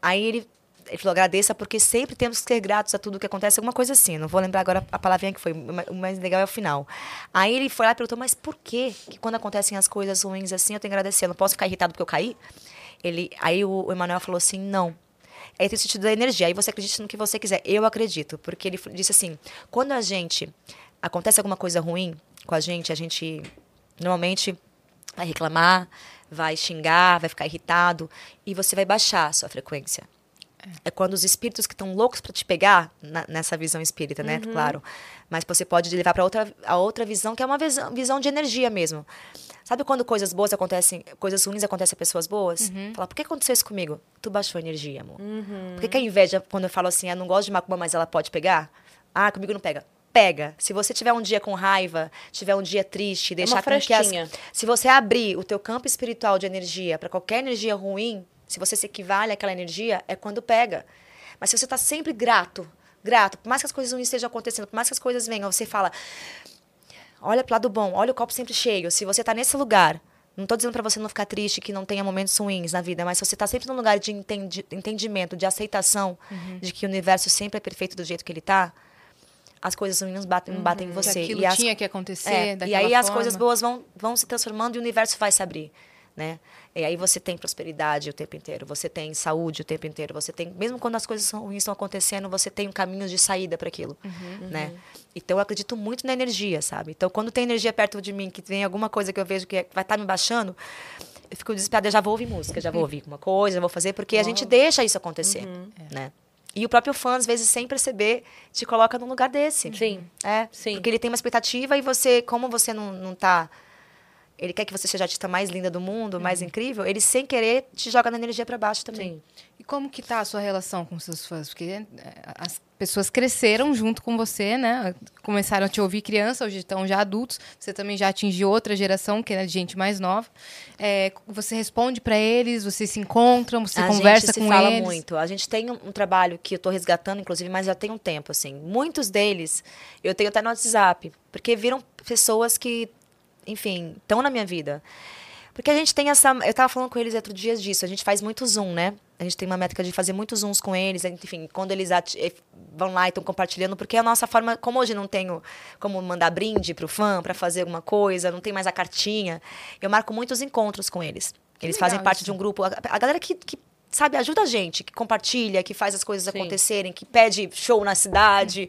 S3: Aí ele ele falou, agradeça porque sempre temos que ser gratos a tudo que acontece, alguma coisa assim. Não vou lembrar agora a palavrinha que foi, o mais legal é o final. Aí ele foi lá e perguntou, mas por que que quando acontecem as coisas ruins assim, eu tenho que agradecer? Eu não posso ficar irritado porque eu caí? Ele, aí o Emanuel falou assim, não. É esse sentido da energia. Aí você acredita no que você quiser. Eu acredito, porque ele disse assim, quando a gente acontece alguma coisa ruim com a gente, a gente normalmente vai reclamar, vai xingar, vai ficar irritado e você vai baixar a sua frequência. É quando os espíritos que estão loucos para te pegar, na, nessa visão espírita, né?
S1: Uhum.
S3: Claro. Mas você pode levar para outra, a outra visão, que é uma visão, visão de energia mesmo. Sabe quando coisas boas acontecem, coisas ruins acontecem a pessoas boas?
S2: Uhum.
S3: Fala, por que aconteceu isso comigo? Tu baixou a energia, amor.
S1: Uhum.
S3: Por que, que a inveja, quando eu falo assim, ah, não gosto de macumba, mas ela pode pegar? Ah, comigo não pega. Pega. Se você tiver um dia com raiva, tiver um dia triste, deixar
S1: uma
S3: com que as, se você abrir o teu campo espiritual de energia para qualquer energia ruim, se você se equivale àquela energia, é quando pega. Mas se você está sempre grato, grato, por mais que as coisas ruins estejam acontecendo, por mais que as coisas venham, você fala, olha pro lado bom, olha o copo sempre cheio. Se você está nesse lugar, não estou dizendo para você não ficar triste, que não tenha momentos ruins na vida, mas se você está sempre num lugar de entendi- entendimento, de aceitação, de que o universo sempre é perfeito do jeito que ele está, as coisas ruins batem, não batem em
S2: Que
S3: você.
S2: aquilo
S3: E as
S2: tinha que acontecer
S3: é, e aí as
S2: forma.
S3: coisas boas vão, vão se transformando e o universo vai se abrir, né? E aí você tem prosperidade o tempo inteiro, você tem saúde o tempo inteiro, você tem, mesmo quando as coisas ruins estão acontecendo, você tem um caminho de saída para aquilo,
S2: Uhum.
S3: né? Então eu acredito muito na energia, sabe? Então quando tem energia perto de mim, que vem alguma coisa que eu vejo que é- vai estar me baixando, eu fico desesperada, eu já vou ouvir música, já vou ouvir alguma coisa, já vou fazer, porque a gente deixa isso acontecer,
S2: Uhum.
S3: né? E o próprio fã, às vezes, sem perceber, te coloca num lugar desse.
S1: Sim.
S3: É,
S1: Sim.
S3: porque ele tem uma expectativa e você, como você não, não tá. Ele quer que você seja a artista mais linda do mundo, mais incrível, ele sem querer te joga na energia para baixo também.
S1: Sim.
S2: E como que tá a sua relação com seus fãs? Porque é, as pessoas cresceram junto com você, né? Começaram a te ouvir criança, hoje estão já adultos. Você também já atingiu outra geração, que é de gente mais nova. É, você responde para eles, vocês se encontram, você
S3: a
S2: conversa
S3: gente se
S2: com
S3: fala
S2: eles.
S3: muito. A gente tem um, um trabalho que eu estou resgatando, inclusive, mas já tem um tempo, assim. Muitos deles eu tenho até no WhatsApp, porque viram pessoas que, enfim, estão na minha vida. Porque a gente tem essa. Eu estava falando com eles outro dia disso. A gente faz muito zoom, né? A gente tem uma métrica de fazer muitos zooms com eles. Enfim, quando eles eh, vão lá e estão compartilhando, porque é a nossa forma. Como hoje não tenho como mandar brinde pro fã para fazer alguma coisa, não tem mais a cartinha, eu marco muitos encontros com eles. Eles fazem parte
S2: isso.
S3: de um grupo. A, a galera que, que, sabe, ajuda a gente, que compartilha, que faz as coisas
S1: Sim.
S3: acontecerem, que pede show na cidade.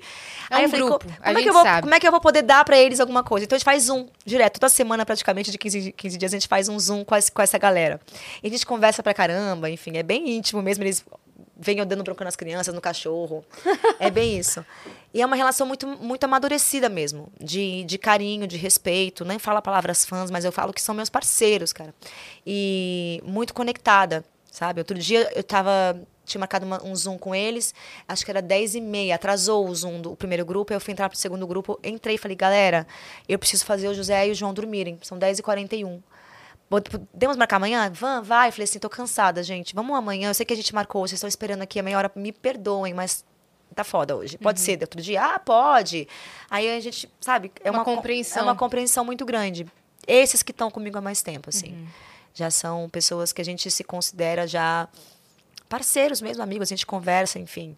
S2: É
S3: Aí
S2: um
S3: eu falei,
S2: grupo,
S3: como, é que eu vou,
S2: sabe.
S3: como é que eu vou poder dar pra eles alguma coisa? Então a gente faz Zoom, direto. Toda semana, praticamente, de 15, 15 dias, a gente faz um Zoom com, esse- com essa galera. E a gente conversa pra caramba, enfim, é bem íntimo mesmo. Eles vêm dando bronca nas crianças, no cachorro. É bem isso. E é uma relação muito, muito amadurecida mesmo, de, de carinho, de respeito. Nem falo palavras fãs, mas eu falo que são meus parceiros, cara. E muito conectada, sabe? Outro dia eu tava. Tinha marcado uma- um Zoom com eles, acho que era 10 e meia. Atrasou o Zoom do primeiro grupo, eu fui entrar pro segundo grupo, entrei e falei, galera, eu preciso fazer o José e o João dormirem. São 10 e 41 Podemos marcar amanhã? Van, vai. Falei assim, tô cansada, gente. Vamos amanhã. Eu sei que a gente marcou, vocês estão esperando aqui a meia hora. Me perdoem, mas tá foda hoje. Pode ser, outro dia? Ah, pode. Aí a gente, sabe, é
S2: Uma
S3: uma, com-
S2: compreensão.
S3: É uma compreensão muito grande. Esses que estão comigo há mais tempo, assim. Já são pessoas que a gente se considera já parceiros mesmo, amigos. A gente conversa, enfim,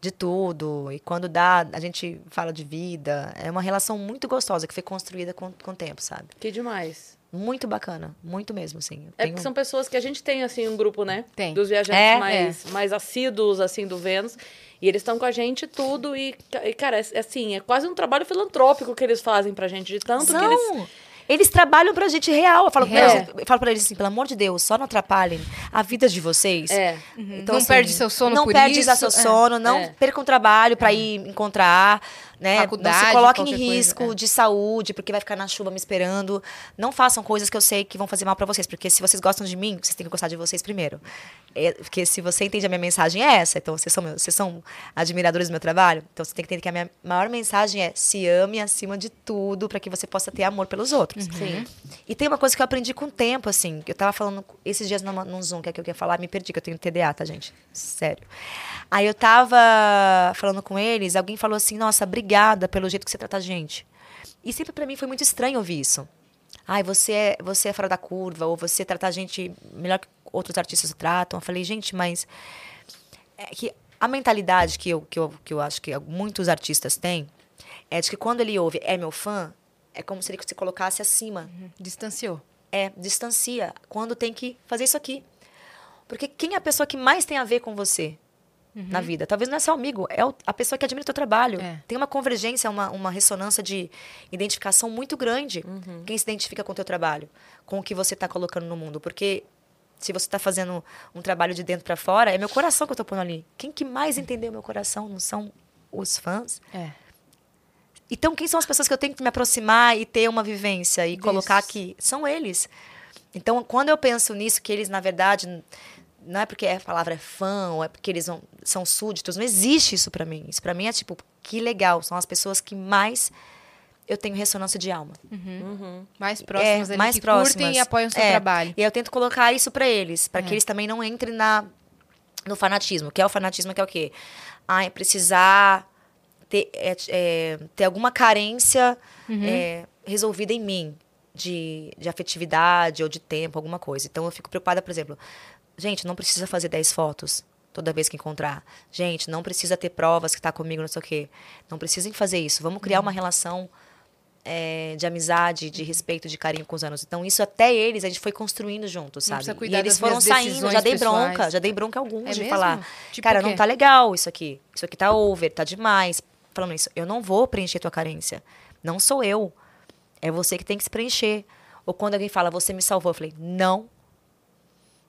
S3: de tudo. E quando dá, a gente fala de vida. É uma relação muito gostosa que foi construída com, com o tempo, sabe?
S1: Que demais.
S3: Muito bacana, muito mesmo, assim.
S1: É
S3: tenho-
S1: porque são pessoas que a gente tem, assim, um grupo, né?
S2: Tem.
S1: Dos viajantes
S3: É,
S1: mais, mais assíduos, assim, do Vênus. E eles estão com a gente tudo. E, e, cara, é, assim, é quase um trabalho filantrópico que eles fazem pra gente. De tanto que eles...
S3: Não! Eles trabalham pra gente real. Eu falo, eles, eu falo pra eles assim, pelo amor de Deus, só não atrapalhem a vida de vocês.
S1: É.
S3: Então,
S2: Não perde seu sono
S3: Não
S2: por
S3: perde
S2: isso,
S3: seu
S2: é.
S3: sono, não
S1: É.
S3: percam trabalho pra ir encontrar, né?
S2: Faculdade,
S3: não se coloquem em
S2: qualquer coisa,
S3: risco
S2: é.
S3: de saúde, porque vai ficar na chuva me esperando. Não façam coisas que eu sei que vão fazer mal pra vocês, porque se vocês gostam de mim, vocês têm que gostar de vocês primeiro. É, porque se você entende a minha mensagem é essa, então vocês são, meus- vocês são admiradores do meu trabalho, então você tem que entender que a minha maior mensagem é se ame acima de tudo pra que você possa ter amor pelos outros. outros.
S1: Sim.
S3: E tem uma coisa que eu aprendi com o tempo, assim. Eu tava falando esses dias numa, num Zoom, que é que eu queria falar, me perdi, que eu tenho TDA, tá, gente? Sério. Aí eu tava falando com eles, alguém falou assim, nossa, obrigada pelo jeito que você trata a gente. E sempre pra mim foi muito estranho ouvir isso. Ai, você é, você é fora da curva, ou você trata a gente melhor que outros artistas tratam. Eu falei, gente, mas é que a mentalidade que eu, que, eu, que eu acho que muitos artistas têm é de que quando ele ouve é meu fã, é como se ele se colocasse acima.
S2: Distanciou.
S3: É, distancia. Quando tem que fazer isso aqui. Porque quem é a pessoa que mais tem a ver com você na vida? Talvez não é seu amigo, é a pessoa que admira o teu trabalho.
S2: É.
S3: Tem uma convergência, uma, uma ressonância de identificação muito grande. Quem se identifica com o teu trabalho, com o que você está colocando no mundo. Porque se você está fazendo um trabalho de dentro para fora, é meu coração que eu estou pondo ali. Quem que mais entendeu meu coração não são os fãs?
S2: É.
S3: Então, quem são as pessoas que eu tenho que me aproximar e ter uma vivência e colocar aqui? São eles. Então, quando eu penso nisso, que eles, na verdade, não é porque a palavra é fã, ou é porque eles vão- são súditos, não existe isso pra mim. Isso pra mim é tipo, que legal. São as pessoas que mais eu tenho ressonância de alma.
S2: Mais próximas
S3: é, mais
S2: que
S3: próximas.
S2: curtem e apoiam o seu
S3: É,
S2: trabalho.
S3: E eu tento colocar isso pra eles, pra
S2: É.
S3: que eles também não entrem na, no fanatismo. Que é o fanatismo que é o quê? Ah, é precisar ter, é, é, ter alguma carência
S2: Uhum.
S3: é, resolvida em mim. De, de afetividade ou de tempo, alguma coisa. Então eu fico preocupada, por exemplo, gente, não precisa fazer 10 fotos toda vez que encontrar. Gente, não precisa ter provas que tá comigo, não sei o quê. Não precisem fazer isso. Vamos criar
S2: Uhum.
S3: uma relação é, de amizade, de respeito, de carinho com os anos. Então, isso até eles a gente foi construindo juntos, sabe? e eles foram saindo, já dei
S2: pessoais.
S3: bronca, já dei bronca alguns
S2: É
S3: de
S2: mesmo?
S3: falar.
S2: Tipo
S3: cara, não tá legal isso aqui. Isso aqui tá over, tá demais. Falando isso, eu não vou preencher tua carência. Não sou eu. É você que tem que se preencher. Ou quando alguém fala, você me salvou, eu falei, não.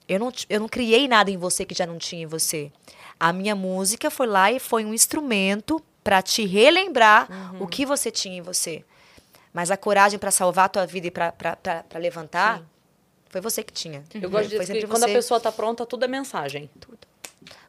S3: Eu não, eu não criei nada em você que já não tinha em você. A minha música foi lá e foi um instrumento para te relembrar
S2: Uhum.
S3: o que você tinha em você. Mas a coragem para salvar a tua vida e para levantar, foi você que tinha.
S1: Eu gosto de dizer que quando a
S3: você.
S1: pessoa tá pronta, tudo é mensagem.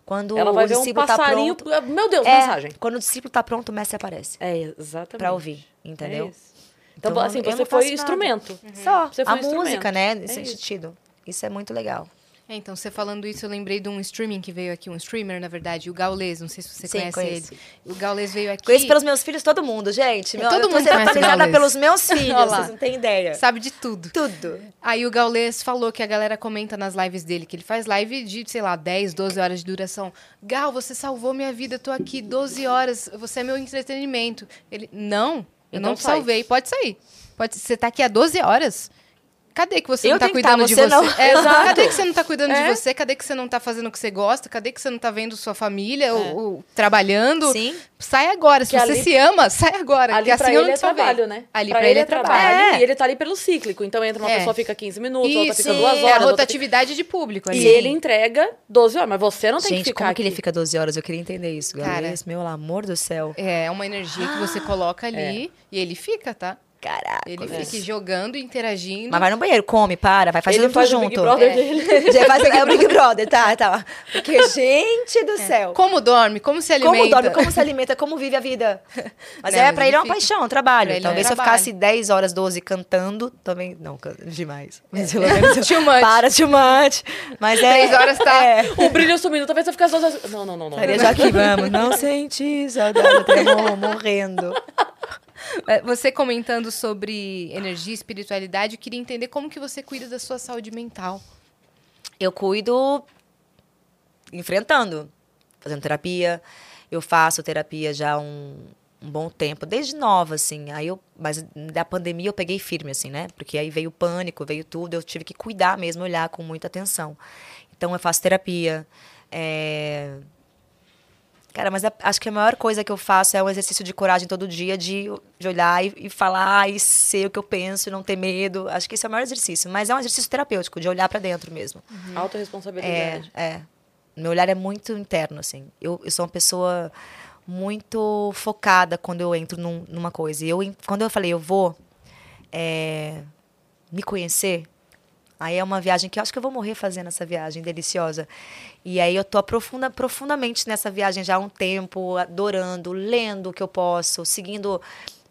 S3: Quando
S1: Ela vai
S3: o
S1: ver um
S3: discípulo tá
S1: passarinho.
S3: pronto,
S1: Meu Deus,
S3: é,
S1: mensagem.
S3: quando o discípulo tá pronto, o mestre aparece.
S1: É, exatamente.
S3: Pra ouvir, entendeu?
S1: É isso. Então,
S3: Então,
S1: assim, você foi
S3: nada.
S1: instrumento.
S3: Só.
S1: Você foi
S3: a música, né?
S1: É
S3: Nesse
S1: isso.
S3: sentido. Isso é muito legal.
S2: É, então, você falando isso, eu lembrei de um streaming que veio aqui, um streamer, na verdade, o Gaules, não sei se você
S3: Sim,
S2: conhece
S3: conheço.
S2: ele. O Gaules veio aqui.
S3: Conheço pelos meus filhos todo mundo, gente. Meu,
S2: todo
S3: eu tô
S2: mundo conhece
S3: atualizada pelos meus filhos, vocês não têm ideia.
S2: Sabe de tudo.
S3: Tudo.
S2: Aí o Gaules falou que a galera comenta nas lives dele, que ele faz live de, sei lá, 10, 12 horas de duração. Gal, você salvou minha vida, eu tô aqui 12 horas, você é meu entretenimento. Ele, não, eu
S1: Então
S2: não te salvei, pode sair. Pode, você tá aqui há 12 horas. Cadê que você
S3: Eu
S2: não tá
S3: tá,
S2: cuidando de
S3: você não.
S2: É,
S1: Exato.
S2: Cadê que você não tá cuidando
S1: É.
S2: de você? Cadê que você não tá fazendo o que você gosta? Cadê que você não tá vendo sua família ou, ou trabalhando?
S3: Sim.
S2: Sai agora. Se
S1: Que
S2: você
S1: ali-
S2: se ama, sai agora.
S1: Ali
S2: que assim
S1: pra
S2: eu
S1: ele
S2: não
S1: é trabalho, né?
S2: Ali pra, ele é trabalho.
S3: É.
S1: E ele tá ali pelo cíclico. Então entra uma
S2: É.
S1: pessoa, fica 15 minutos, outra fica
S2: Isso,
S1: duas
S2: é
S1: horas.
S2: a
S1: outra fica-
S2: rotatividade de público ali.
S1: E ele entrega 12 horas, mas você não tem
S3: Gente,
S1: que ficar
S3: como que ele
S1: aqui.
S3: fica 12 horas? Eu queria entender isso,
S2: Cara.
S3: Gaules. Meu amor do céu.
S2: É uma energia que você coloca ali e ele fica, tá?
S3: Caraca.
S2: Ele fica jogando, interagindo.
S3: Mas vai no banheiro, come, para, vai fazendo
S1: Ele
S3: tudo
S1: faz o
S3: junto.
S1: Big Brother
S3: É.
S1: dele.
S3: Já faz é o Big Brother, tá, tá. Porque, gente do céu.
S2: Como dorme, como se alimenta.
S3: Como dorme, como se alimenta, como vive a vida. Mas
S2: Não,
S3: é,
S2: mas
S3: pra ele é uma
S2: fica-
S3: paixão, um trabalho.
S2: Pra é
S3: Talvez
S2: um
S3: se eu ficasse 10 horas, 12 cantando, também. Não, demais. Mas pelo menos.
S2: Too much.
S3: Para, too much. Mas é.
S2: Três horas tá-
S3: É.
S1: O brilho sumindo, talvez você ficasse 12 horas. Não, não, não, não.
S3: Estaria já aqui, vamos. Não senti saudade, eu tô morrendo.
S2: É, Você comentando sobre energia, espiritualidade, eu queria entender como que você cuida da sua saúde mental.
S3: Eu cuido enfrentando, fazendo terapia. Eu faço terapia já há um, um bom tempo, desde nova, assim. Aí eu, mas da pandemia eu peguei firme, assim, né? Porque aí veio o pânico, veio tudo, eu tive que cuidar mesmo, olhar com muita atenção. Então eu faço terapia. é, Cara, mas a- acho que a maior coisa que eu faço é um exercício de coragem todo dia, de, de olhar e, e falar e ser o que eu penso e não ter medo. Acho que esse é o maior exercício. Mas é um exercício terapêutico, de olhar pra dentro mesmo. É,
S1: Autoresponsabilidade.
S3: é. Meu olhar é muito interno, assim. Eu, eu sou uma pessoa muito focada quando eu entro num- numa coisa. E eu, quando eu falei, eu vou é, me conhecer, aí é uma viagem que eu acho que eu vou morrer fazendo essa viagem deliciosa. E aí eu tô aprofunda, profundamente nessa viagem já há um tempo, adorando, lendo o que eu posso, seguindo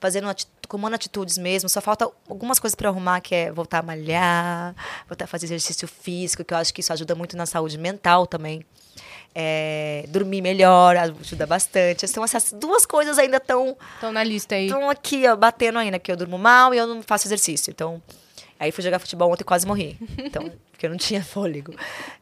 S3: fazendo tomando atitudes mesmo. Só falta algumas coisas para arrumar, que é voltar a malhar, voltar a fazer exercício físico, que eu acho que isso ajuda muito na saúde mental também. É, dormir melhor ajuda bastante. Então, essas duas coisas ainda estão
S2: Estão na lista aí.
S3: estão aqui, ó, batendo ainda, que eu durmo mal e eu não faço exercício. Então, aí fui jogar futebol ontem e quase morri. Então, porque eu não tinha fôlego.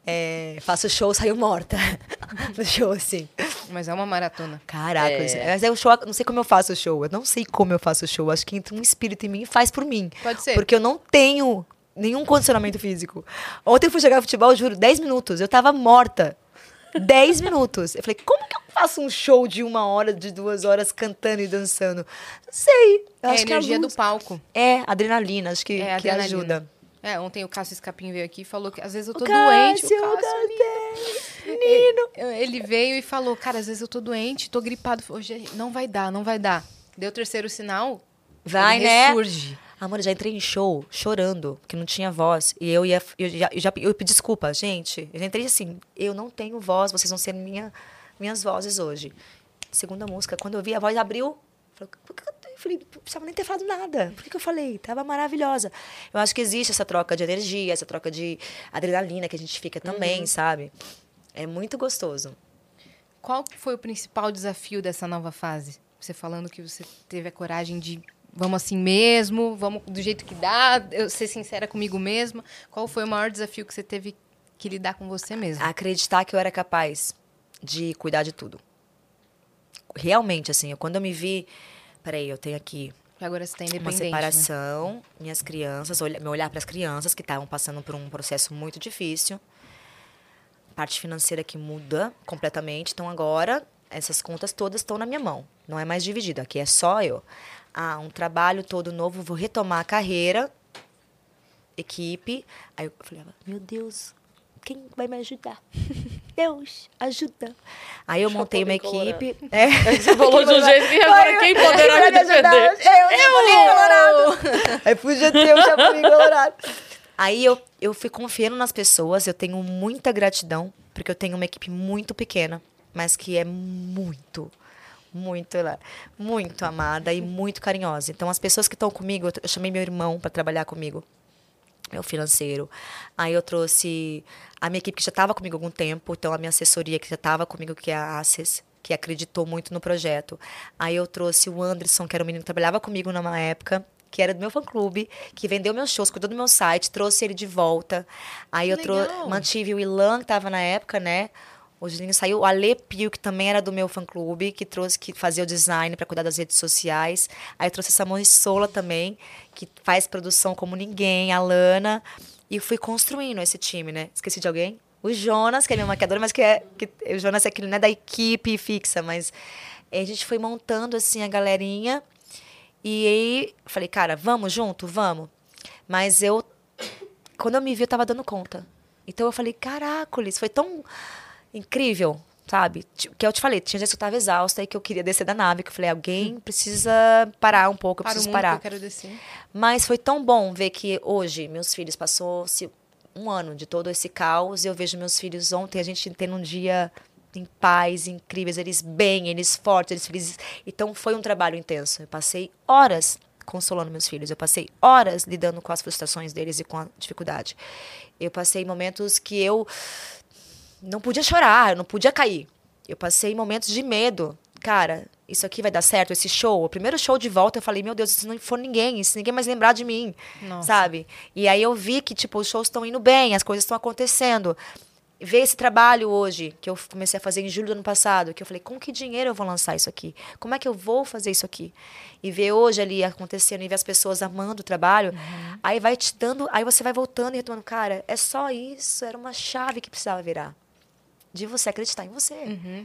S3: É, faço show, saio morta. No show, assim.
S2: Mas é uma maratona.
S3: Caraca,
S1: É.
S3: isso- mas é o show, não sei como eu faço o show. Eu não sei como eu faço o show. Acho que entra um espírito em mim e faz por mim.
S2: Pode ser.
S3: Porque eu não tenho nenhum condicionamento físico. Ontem eu fui jogar futebol, juro, 10 minutos. Eu tava morta. 10 minutos. Eu falei, como que eu faço um show de uma hora, de duas horas, cantando e dançando? Não sei. Eu
S2: é a
S3: acho que
S2: energia do palco.
S3: É, adrenalina, acho que,
S2: É,
S3: que
S2: adrenalina.
S3: ajuda.
S2: É, ontem o Cássio Escapim veio aqui e falou que às vezes eu tô
S3: O
S2: doente.
S3: Cássio,
S2: o Cássio,
S3: menino.
S2: ele, ele veio e falou, cara, às vezes eu tô doente, tô gripado. Hoje não vai dar, não vai dar. Deu o terceiro sinal,
S3: Vai,
S2: ele
S3: né?
S2: ressurge.
S3: Amor, eu já entrei em show chorando, porque não tinha voz. E eu ia. Eu já, eu já eu pedi desculpa, gente. Eu já entrei assim, eu não tenho voz, vocês vão ser minha, minhas vozes hoje. Segunda música, quando eu vi, a voz abriu. falei, "Por que eu tô-" Eu falei, não precisava nem ter falado nada. Por que, que eu falei? Tava maravilhosa. Eu acho que existe essa troca de energia, essa troca de adrenalina que a gente fica também, sabe? É muito gostoso.
S2: Qual foi o principal desafio dessa nova fase? Você falando que você teve a coragem de vamos assim mesmo, vamos do jeito que dá, eu ser sincera comigo mesma. Qual foi o maior desafio que você teve que lidar com você mesma?
S3: acreditar que eu era capaz de cuidar de tudo. Realmente, assim, eu- quando eu me vi. Peraí, eu tenho aqui
S2: agora você tá
S3: uma
S2: independente. né?
S3: separação, minhas crianças, meu olhar para as crianças que estavam passando por um processo muito difícil. Parte financeira que muda completamente. Então agora, essas contas todas estão na minha mão. Não é mais dividido. Aqui é só eu. Ah, um trabalho todo novo, vou retomar a carreira, equipe. Aí eu falei, meu Deus, quem vai me ajudar? Deus, ajuda. Aí eu montei uma equipe. É.
S1: Você falou de um jeito que agora quem poderá me defender?
S3: Eu, Chapolin Colorado. Aí ter o Chapolin Colorado. Aí eu, eu fui confiando nas pessoas, eu tenho muita gratidão, porque eu tenho uma equipe muito pequena, mas que é muito, muito, lá, muito amada e muito carinhosa. Então, as pessoas que estão comigo, eu, eu chamei meu irmão para trabalhar comigo, meu financeiro. Aí eu trouxe a minha equipe que já estava comigo há algum tempo, então a minha assessoria que já estava comigo, que é a Access, que acreditou muito no projeto. Aí eu trouxe o Anderson, que era um menino que trabalhava comigo numa época, que era do meu fã-clube, que vendeu meus shows, cuidou do meu site, trouxe ele de volta. Aí eu
S2: Legal.
S3: trou- mantive o Ilan, que estava na época, né? O Julinho saiu, o Ale Pio, que também era do meu fã-clube, que trouxe, que fazia o design para cuidar das redes sociais. Aí trouxe essa Sola também, que faz produção como ninguém, a Lana. E fui construindo esse time, né? Esqueci de alguém? O Jonas, que é meu maquiador, mas que é. Que, o Jonas é aquele, não é da equipe fixa, mas a gente foi montando assim a galerinha. E aí falei, cara, vamos junto? Vamos. Mas eu quando eu me vi, eu tava dando conta. Então eu falei, caracoles, foi tão incrível, sabe? Que eu te falei, tinha dias que eu tava exausta e que eu queria descer da nave, que eu falei, alguém precisa parar um pouco, eu
S2: Para
S3: preciso parar.
S2: que eu quero descer.
S3: Mas foi tão bom ver que hoje meus filhos passou um ano de todo esse caos e eu vejo meus filhos ontem a gente tendo um dia em paz, incríveis, eles bem, eles fortes, eles felizes. Então foi um trabalho intenso. Eu passei horas consolando meus filhos, eu passei horas lidando com as frustrações deles e com a dificuldade. Eu passei momentos que eu não podia chorar, eu não podia cair. Eu passei momentos de medo. Cara, isso aqui vai dar certo, esse show. O primeiro show de volta, eu falei, meu Deus, se não for ninguém, se ninguém mais lembrar de mim,
S2: Nossa.
S3: sabe? E aí eu vi que, tipo, os shows estão indo bem, as coisas estão acontecendo. Ver esse trabalho hoje, que eu comecei a fazer em julho do ano passado, que eu falei, com que dinheiro eu vou lançar isso aqui? Como é que eu vou fazer isso aqui? E ver hoje ali acontecendo, e ver as pessoas amando o trabalho, aí vai te dando, aí você vai voltando e retomando, cara, é só isso, era uma chave que precisava virar de você acreditar em você.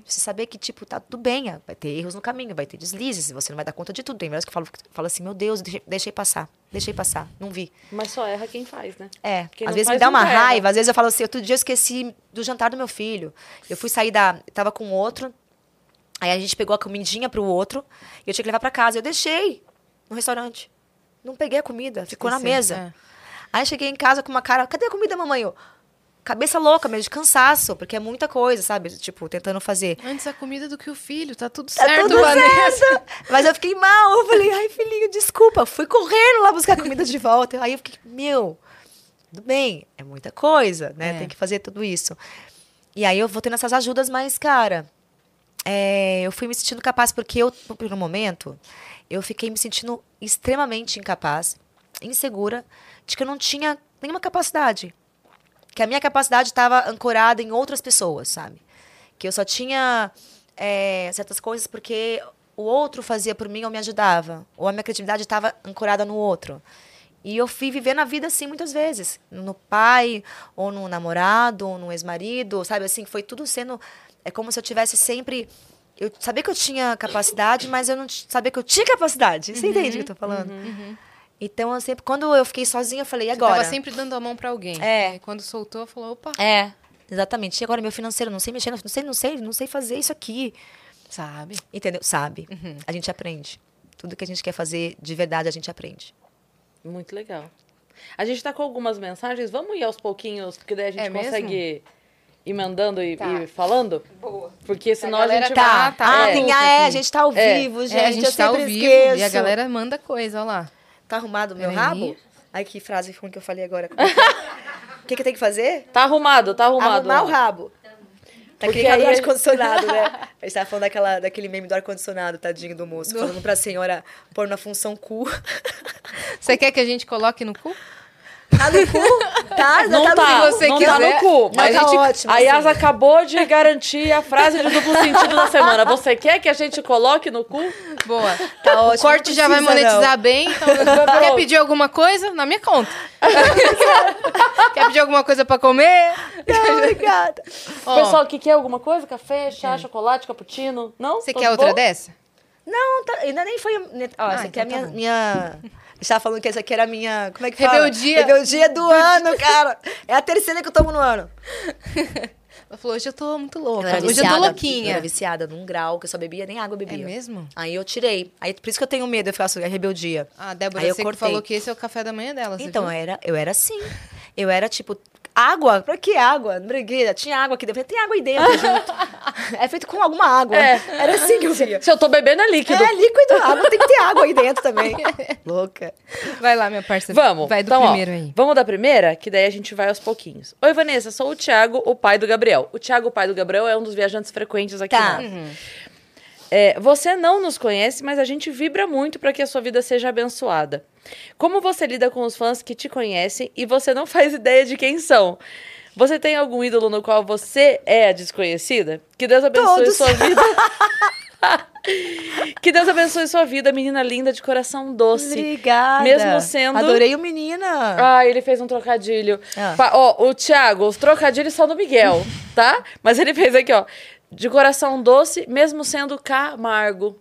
S3: Você saber que, tipo, tá tudo bem, ah, vai ter erros no caminho, vai ter deslizes, você não vai dar conta de tudo. Tem vezes que fala, fala assim, meu Deus, deixei, deixei passar, deixei passar, não vi.
S1: Mas só erra quem faz, né?
S3: É,
S1: Quem
S3: às vezes me
S1: faz,
S3: dá uma
S1: erra.
S3: raiva, às vezes eu falo assim, outro dia eu esqueci do jantar do meu filho. Eu fui sair da, tava com outro, aí a gente pegou a comidinha pro outro, e eu tinha que levar pra casa. Eu deixei no restaurante. Não peguei a comida, ficou na
S2: Esqueceu,
S3: mesa.
S2: é.
S3: Aí cheguei em casa com uma cara, cadê a comida, mamãe? Eu, cabeça louca mesmo, de cansaço, porque é muita coisa, sabe? Tipo, tentando fazer.
S2: Antes a comida do que o filho, tá tudo
S3: Tá
S2: certo,
S3: tudo
S2: Vanessa.
S3: certo. Mas eu fiquei mal. Eu falei, ai, filhinho, desculpa. Fui correndo lá buscar comida de volta. Aí eu fiquei, meu, tudo bem, é muita coisa, né?
S2: É.
S3: Tem que fazer tudo isso. E aí eu vou tendo essas ajudas, mas, cara, é, eu fui me sentindo capaz, porque eu, por um momento, eu fiquei me sentindo extremamente incapaz, insegura, de que eu não tinha nenhuma capacidade. Que a minha capacidade estava ancorada em outras pessoas, sabe? Que eu só tinha é, certas coisas porque o outro fazia por mim ou me ajudava. Ou a minha criatividade estava ancorada no outro. E eu fui vivendo a vida assim muitas vezes. No pai, ou no namorado, ou no ex-marido, sabe? Assim, foi tudo sendo. É como se eu tivesse sempre. Eu sabia que eu tinha capacidade, mas eu não sabia que eu tinha capacidade. Você entende o que eu tô falando? Então, eu sempre, quando eu fiquei sozinha, eu falei, e
S2: Você
S3: agora?
S2: tava sempre dando a mão pra alguém.
S3: É.
S2: E quando soltou, falou, opa,
S3: É, exatamente. E agora meu financeiro, não sei mexer, não sei, não sei, não sei fazer isso aqui.
S2: sabe?
S3: Entendeu? Sabe?
S2: Uhum.
S3: A gente aprende. Tudo que a gente quer fazer de verdade, a gente aprende.
S1: Muito legal. A gente tá com algumas mensagens. Vamos ir aos pouquinhos, porque daí a gente
S2: É mesmo?
S1: consegue ir mandando e,
S2: Tá.
S1: e falando?
S2: Boa.
S1: Porque senão a,
S2: galera
S1: gente
S2: tá-
S1: vai...
S2: tá
S3: ah,
S1: é.
S3: tem, ah, é, a gente tá ao
S1: É.
S3: vivo, gente.
S2: É, a gente
S3: eu
S2: tá ao
S3: sempre
S2: vivo
S3: esqueço.
S2: e a galera manda coisa, olha lá.
S3: Tá arrumado o meu
S2: Peraí.
S3: rabo? Ai, que frase ruim que eu falei agora. É que é? O que, que eu tenho que fazer?
S1: Tá arrumado, tá arrumado.
S3: Arrumar o rabo. Tá
S1: Porque
S3: do
S1: a-
S3: ar-condicionado, né? A gente tava falando daquela, daquele meme do ar-condicionado, tadinho do moço. Falando pra senhora pôr na função cu.
S2: Você quer que a gente coloque no cu?
S3: Tá no cu? Tá?
S1: Não
S3: no
S1: tá,
S3: cu?
S2: você
S1: não tá no cu. Mas
S3: tá
S1: a, gente,
S3: ótimo,
S1: a
S3: assim.
S1: Yas acabou de garantir a frase de duplo sentido da semana. Você quer que a gente coloque no cu?
S2: Boa.
S3: Tá
S2: O
S3: ótimo.
S2: corte
S3: não
S2: já vai monetizar
S3: não.
S2: bem, então quer pedir alguma coisa? Na minha conta. quer pedir alguma coisa pra comer?
S3: Não, obrigada.
S2: Ó,
S1: Pessoal, que quer alguma coisa? Café, chá, chocolate, cappuccino? Não?
S2: você quer outra dessa?
S3: Não, tá, ainda nem foi. Ó, essa aqui é a
S2: então
S3: minha.
S2: tá
S3: minha... A gente tava falando que essa aqui era a minha. Como é que fala?
S2: Rebeldia.
S3: Rebeldia do ano, cara. É a terceira que eu tomo no ano.
S2: Ela falou, hoje eu tô muito louca. Hoje eu tô
S3: viciada, Eu
S2: louquinha.
S3: era viciada num grau que eu só bebia, nem água eu
S2: É
S3: bebia.
S2: mesmo?
S3: Aí eu tirei. Aí, por isso que eu tenho medo, eu faço a rebeldia.
S2: Ah, Débora,
S3: Aí eu
S2: você
S3: cortei.
S2: falou que esse é o café da manhã dela,
S3: Então,
S2: viu?
S3: eu era, eu era assim. Eu era tipo, água? Pra que água? Briguei. Tinha água aqui dentro. Tem água aí dentro junto. É feito com alguma água.
S1: É.
S3: Era assim que eu via.
S1: Se eu tô bebendo é líquido.
S3: É líquido, água tem que ter água aí dentro também. Louca.
S2: Vai lá, minha parceira.
S1: Vamos.
S2: Vai do
S1: então, ó,
S2: primeiro aí.
S1: Vamos da primeira, que daí a gente vai aos pouquinhos. Oi, Vanessa, sou o Thiago, o pai do Gabriel. O Thiago, o pai do Gabriel, é um dos viajantes frequentes aqui.
S3: Tá.
S1: Né? É, você não nos conhece, mas a gente vibra muito para que a sua vida seja abençoada. Como você lida com os fãs que te conhecem e você não faz ideia de quem são? Você tem algum ídolo no qual você é a desconhecida? Que Deus abençoe
S3: Todos.
S1: sua vida. que Deus abençoe sua vida, menina linda de coração doce.
S3: Obrigada.
S1: Mesmo sendo-
S3: Adorei o menina.
S1: Ah, ele fez um trocadilho.
S3: Ah.
S1: Ó, o Thiago, os trocadilhos são do Miguel, tá? Mas ele fez aqui, ó. De coração doce, mesmo sendo Camargo.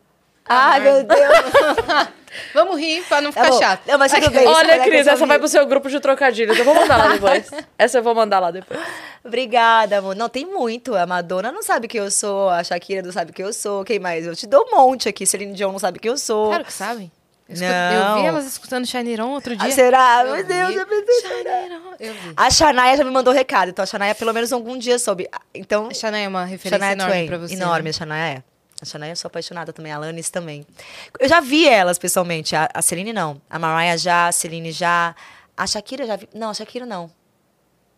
S3: Ai, meu Deus.
S2: Vamos rir pra não
S3: Tá
S2: ficar chato.
S3: Não, mas tudo bem.
S1: Olha, Cris, essa vai pro seu grupo de trocadilhos. Eu vou mandar lá depois. essa eu vou mandar lá depois.
S3: Obrigada, amor. Não, tem muito. A Madonna não sabe quem eu sou, a Shakira não sabe quem eu sou. Quem mais? Eu te dou um monte aqui. Celine Dion não sabe quem eu sou.
S2: Claro que sabem. Eu, eu vi elas escutando Shine On outro dia.
S3: Ah, será?
S2: Eu
S3: Meu Deus, eu pensei.
S2: Eu vi.
S3: A Shania já me mandou recado, então a Shania pelo menos algum dia soube. Então,
S2: A Shania é uma referência
S3: Shania
S2: enorme
S3: Twain,
S2: pra você.
S3: enorme,
S2: né?
S3: a Shania é. A Shania eu sou apaixonada também, a Alanis também. Eu já vi elas pessoalmente, a, a Celine não. A Mariah já, a Celine já. A Shakira já vi. Não, a Shakira não.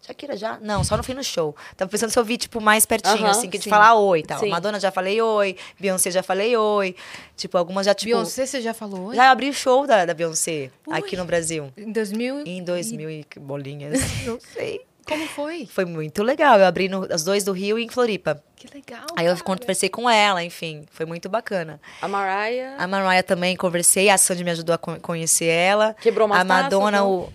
S3: Shakira já? Não, só não fui no show. Tava pensando se eu vi, tipo, mais pertinho,
S1: Aham,
S3: assim, que de
S1: sim.
S3: falar oi e tal.
S1: Sim.
S3: Madonna já falei oi, Beyoncé já falei oi. Tipo, algumas já, tipo.
S2: Beyoncé, você já falou hoje?
S3: Já abri o show da, da Beyoncé
S2: Ui.
S3: aqui no Brasil.
S2: Em 2000.
S3: Em 2000 e que bolinhas. não sei.
S2: Como foi?
S3: Foi muito legal. Eu abri no, os dois do Rio e em Floripa.
S2: Que legal.
S3: Aí eu
S2: cara.
S3: conversei com ela, enfim. Foi muito bacana.
S1: A Mariah.
S3: A Mariah também conversei. A Sandy me ajudou a con- conhecer ela.
S1: Quebrou umas
S3: A Madonna,
S1: taças,
S3: o...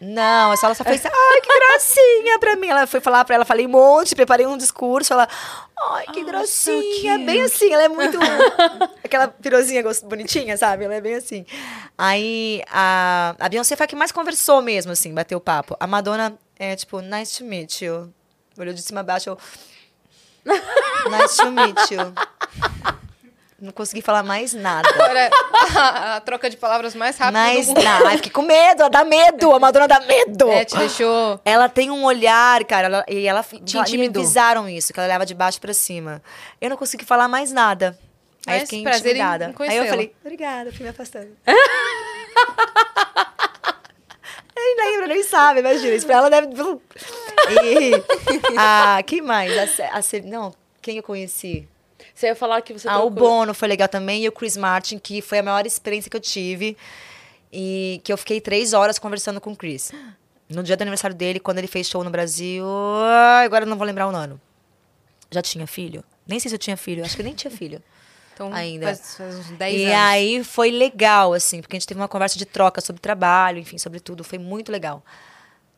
S3: Não, ela só fez, ai, que gracinha pra mim. Ela foi falar pra ela, falei um monte, preparei um discurso. Ela, ai, que
S2: Oh,
S3: gracinha.
S2: so
S3: bem assim, ela é muito. aquela pirozinha gost- bonitinha, sabe? Ela é bem assim. Aí a, a Beyoncé foi a que mais conversou mesmo, assim, bateu papo. A Madonna é tipo, nice to meet you. Olhou de cima a baixo, eu. Nice to meet you. Não consegui falar mais nada.
S2: Agora, a, a troca de palavras mais rápida
S3: mais nada. Fiquei com medo, dá medo. A Madonna dá medo.
S2: É, te deixou...
S3: Ela tem um olhar, cara, ela- e ela
S2: Te
S3: me
S2: intimidou.
S3: avisaram isso, que ela olhava de baixo pra cima. Eu não consegui falar mais nada. Aí
S2: Mas
S3: eu fiquei
S2: prazer
S3: intimidada. Aí eu falei, obrigada, fui me afastando. nem lembra, nem sabe, imagina. Isso pra ela deve. E, ah, quem mais? A, a, não, quem eu conheci?
S1: Você ia falar que você
S3: Ah, o
S1: trocou-
S3: Bono foi legal também. E o Chris Martin, que foi a maior experiência que eu tive. E que eu fiquei três horas conversando com o Chris. No dia do aniversário dele, quando ele fez show no Brasil. Agora eu não vou lembrar o ano. Já tinha filho? Nem sei se eu tinha filho. Acho que nem tinha filho.
S2: Então,
S3: Ainda.
S2: Faz, faz uns 10
S3: e
S2: anos.
S3: aí foi legal, assim, porque a gente teve uma conversa de troca sobre trabalho, enfim, sobre tudo. Foi muito legal.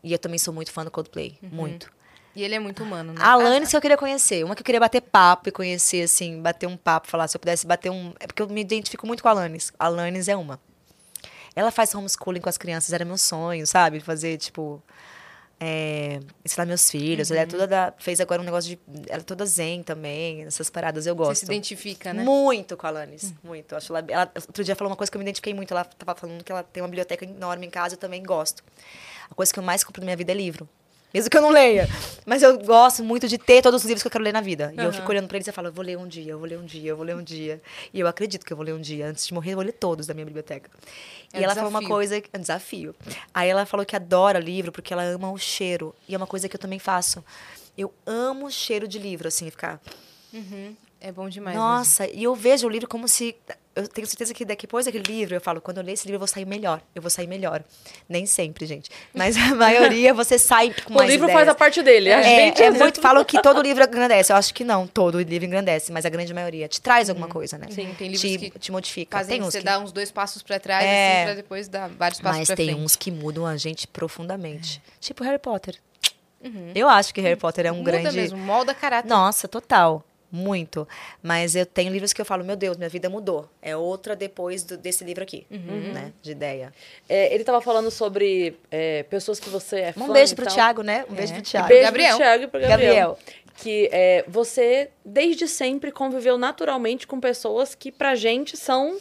S3: E eu também sou muito fã do Coldplay. Muito.
S2: E ele é muito humano, né?
S3: A Alanis que eu queria conhecer. Uma que eu queria bater papo e conhecer, assim, bater um papo, falar, se eu pudesse bater um. É porque eu me identifico muito com a Alanis. A Alanis é uma. Ela faz homeschooling com as crianças, era meu sonho, sabe? Fazer, tipo. é, ensinar meus filhos. Ela é toda da, fez agora um negócio de. Ela é toda zen também, essas paradas eu
S2: Você
S3: gosto.
S2: se identifica, né?
S3: Muito com a Alanis, muito. Acho ela, ela, outro dia falou uma coisa que eu me identifiquei muito. Ela tava falando que ela tem uma biblioteca enorme em casa, eu também gosto. A coisa que eu mais compro na minha vida é livro. Mesmo que eu não leia. Mas eu gosto muito de ter todos os livros que eu quero ler na vida. E eu fico olhando pra eles e falo, eu vou ler um dia, eu vou ler um dia, eu vou ler um dia. E eu acredito que eu vou ler um dia. Antes de morrer, eu vou ler todos da minha biblioteca.
S2: É
S3: e
S2: um
S3: ela falou uma
S2: desafio.
S3: coisa, é um desafio. Aí ela falou que adora livro porque ela ama o cheiro. E é uma coisa que eu também faço. Eu amo o cheiro de livro, assim, ficar.
S2: Uhum. É bom demais. mesmo.
S3: Nossa, e eu vejo o livro como se. Eu tenho certeza que depois daquele livro, eu falo, quando eu ler esse livro, eu vou sair melhor. Eu vou sair melhor. Nem sempre, gente. Mas a maioria você sai com
S1: O
S3: mais
S1: livro
S3: ideias.
S1: faz a parte dele. A
S3: É,
S1: gente
S3: é muito. Falam que todo livro engrandece. Eu acho que não, todo livro engrandece, mas a grande maioria te traz alguma coisa, né?
S2: Sim, tem livros
S3: te,
S2: que
S3: te modifica.
S2: Fazem
S3: tem uns
S2: você
S3: que,
S2: dar uns dois passos pra trás,
S3: É.
S2: assim, pra depois dar vários passos
S3: mas
S2: pra
S3: tem
S2: frente.
S3: uns que mudam a gente profundamente. Tipo Harry Potter. Eu acho que Harry Potter é um
S2: Muda
S3: grande.
S2: mesmo, molda caráter.
S3: Nossa, total. Muito. Mas eu tenho livros que eu falo, meu Deus, minha vida mudou. É outra depois do- desse livro aqui,
S2: Uhum.
S3: né? De ideia.
S1: É, ele tava falando sobre é, pessoas que você é fã.
S3: Um beijo pro
S1: tal.
S3: Thiago, né? Um
S2: É.
S3: beijo pro Thiago.
S1: Beijo
S2: Gabriel.
S1: pro Thiago e pro Gabriel.
S3: Gabriel.
S1: Que é, você, desde sempre, conviveu naturalmente com pessoas que pra gente são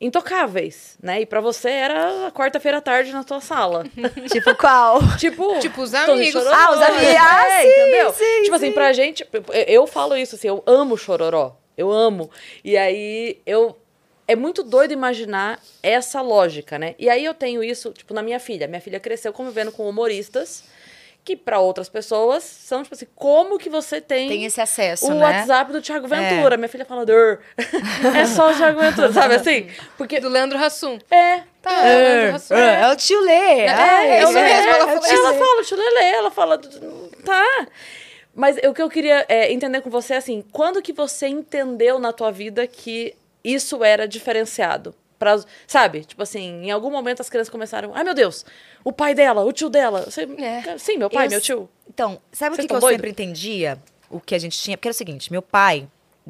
S1: intocáveis, né? E pra você era a quarta-feira à tarde na tua sala.
S3: tipo, qual?
S1: tipo,
S2: Tipo, os
S1: Tony
S2: amigos.
S1: Chororó.
S3: Ah, os amigos. Ah,
S1: É,
S3: sim,
S1: entendeu?
S3: sim,
S1: tipo assim,
S3: sim.
S1: pra gente, eu- eu falo isso assim, eu amo chororó. Eu amo. E aí eu é muito doido imaginar essa lógica, né? E aí eu tenho isso, tipo, na minha filha. Minha filha cresceu convivendo com humoristas que pra outras pessoas são tipo assim, como que você tem,
S3: Tem esse acesso,
S1: o
S3: né?
S1: WhatsApp do Thiago Ventura? Minha filha fala, "Dur." é só o Thiago Ventura, sabe assim? Porque
S2: Do Leandro Hassum.
S1: é,
S2: Tá, é o Leandro Hassum.
S3: É, é o tio Lê.
S1: é, é,
S2: isso
S1: ela,
S2: mesmo,
S1: é,
S2: ela
S1: ela,
S2: falou
S1: ela fala, Chulele, ela fala, tá. Mas o que eu queria é, entender com você é assim, quando que você entendeu na tua vida que isso era diferenciado? Pra, sabe? Tipo assim, em algum momento as crianças começaram, ai meu Deus, o pai dela, o tio dela. Você,
S2: É.
S1: Sim, meu pai,
S3: Eu
S1: meu tio.
S3: Então, sabe o que, que eu
S1: doido?
S3: sempre entendia? O que a gente tinha? Porque era o seguinte, meu pai,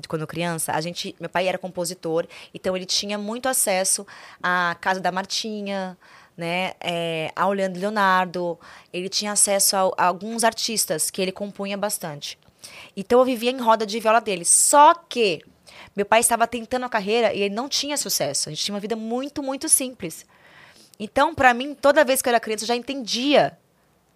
S3: quando criança, a gente, meu pai era compositor, então ele tinha muito acesso à casa da Martinha, né, é, ao Leandro Leonardo, ele tinha acesso a, a alguns artistas que ele compunha bastante. Então eu vivia em roda de viola dele. Só que meu pai estava tentando a carreira e ele não tinha sucesso. A gente tinha uma vida muito, muito simples. Então, para mim, toda vez que eu era criança, eu já entendia,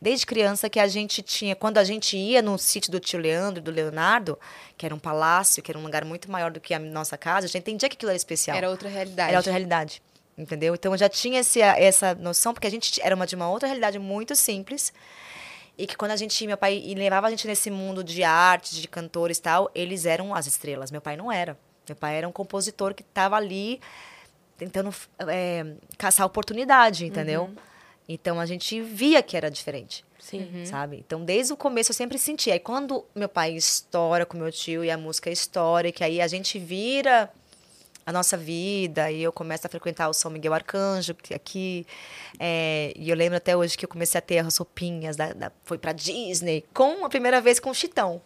S3: desde criança, que a gente tinha. Quando a gente ia no sítio do tio Leandro e do Leonardo, que era um palácio, que era um lugar muito maior do que a nossa casa, eu já entendia que aquilo era especial.
S2: Era outra realidade.
S3: Era outra realidade. Entendeu? Então eu já tinha esse, essa noção, porque a gente era uma, de uma outra realidade muito simples. E que quando a gente, meu pai, e levava a gente nesse mundo de arte, de cantores e tal, eles eram as estrelas. Meu pai não era. Meu pai era um compositor que estava ali tentando é, caçar oportunidade, entendeu? Então a gente via que era diferente
S1: Sim.
S3: sabe? Então, desde o começo eu sempre senti. Aí, quando meu pai estoura com meu tio e a música estoura, e que aí a gente vira a nossa vida, e eu começo a frequentar o São Miguel Arcanjo, que aqui. é, e eu lembro até hoje que eu comecei a ter as roupinhas, da, da- foi pra Disney, com a primeira vez com o Chitão.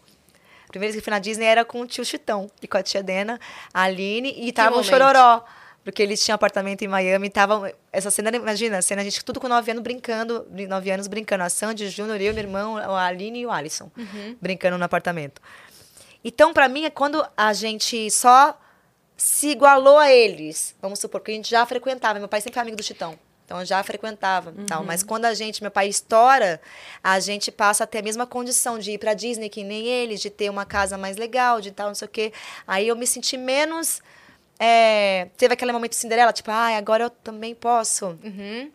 S3: Primeira vez que eu fui na Disney era com o tio Chitão, e com a tia Dena, a Aline, e tava o. Chororó. Porque eles tinham apartamento em Miami e tava. Essa cena, imagina, a cena, a gente tudo com nove anos brincando, nove anos brincando. A Sandy, o Júnior, eu, meu irmão, a Aline e o Alisson, brincando no apartamento. Então, pra mim, é quando a gente só se igualou a eles. Vamos supor, que a gente já frequentava. Meu pai sempre foi amigo do Chitão. Então eu já frequentava tal. Mas quando a gente, meu pai estoura, a gente passa a ter a mesma condição de ir pra Disney que nem eles, de ter uma casa mais legal, de tal, não sei o quê. Aí eu me senti menos. é, teve aquele momento de Cinderela, tipo, ai, agora eu também posso.
S2: Uhum.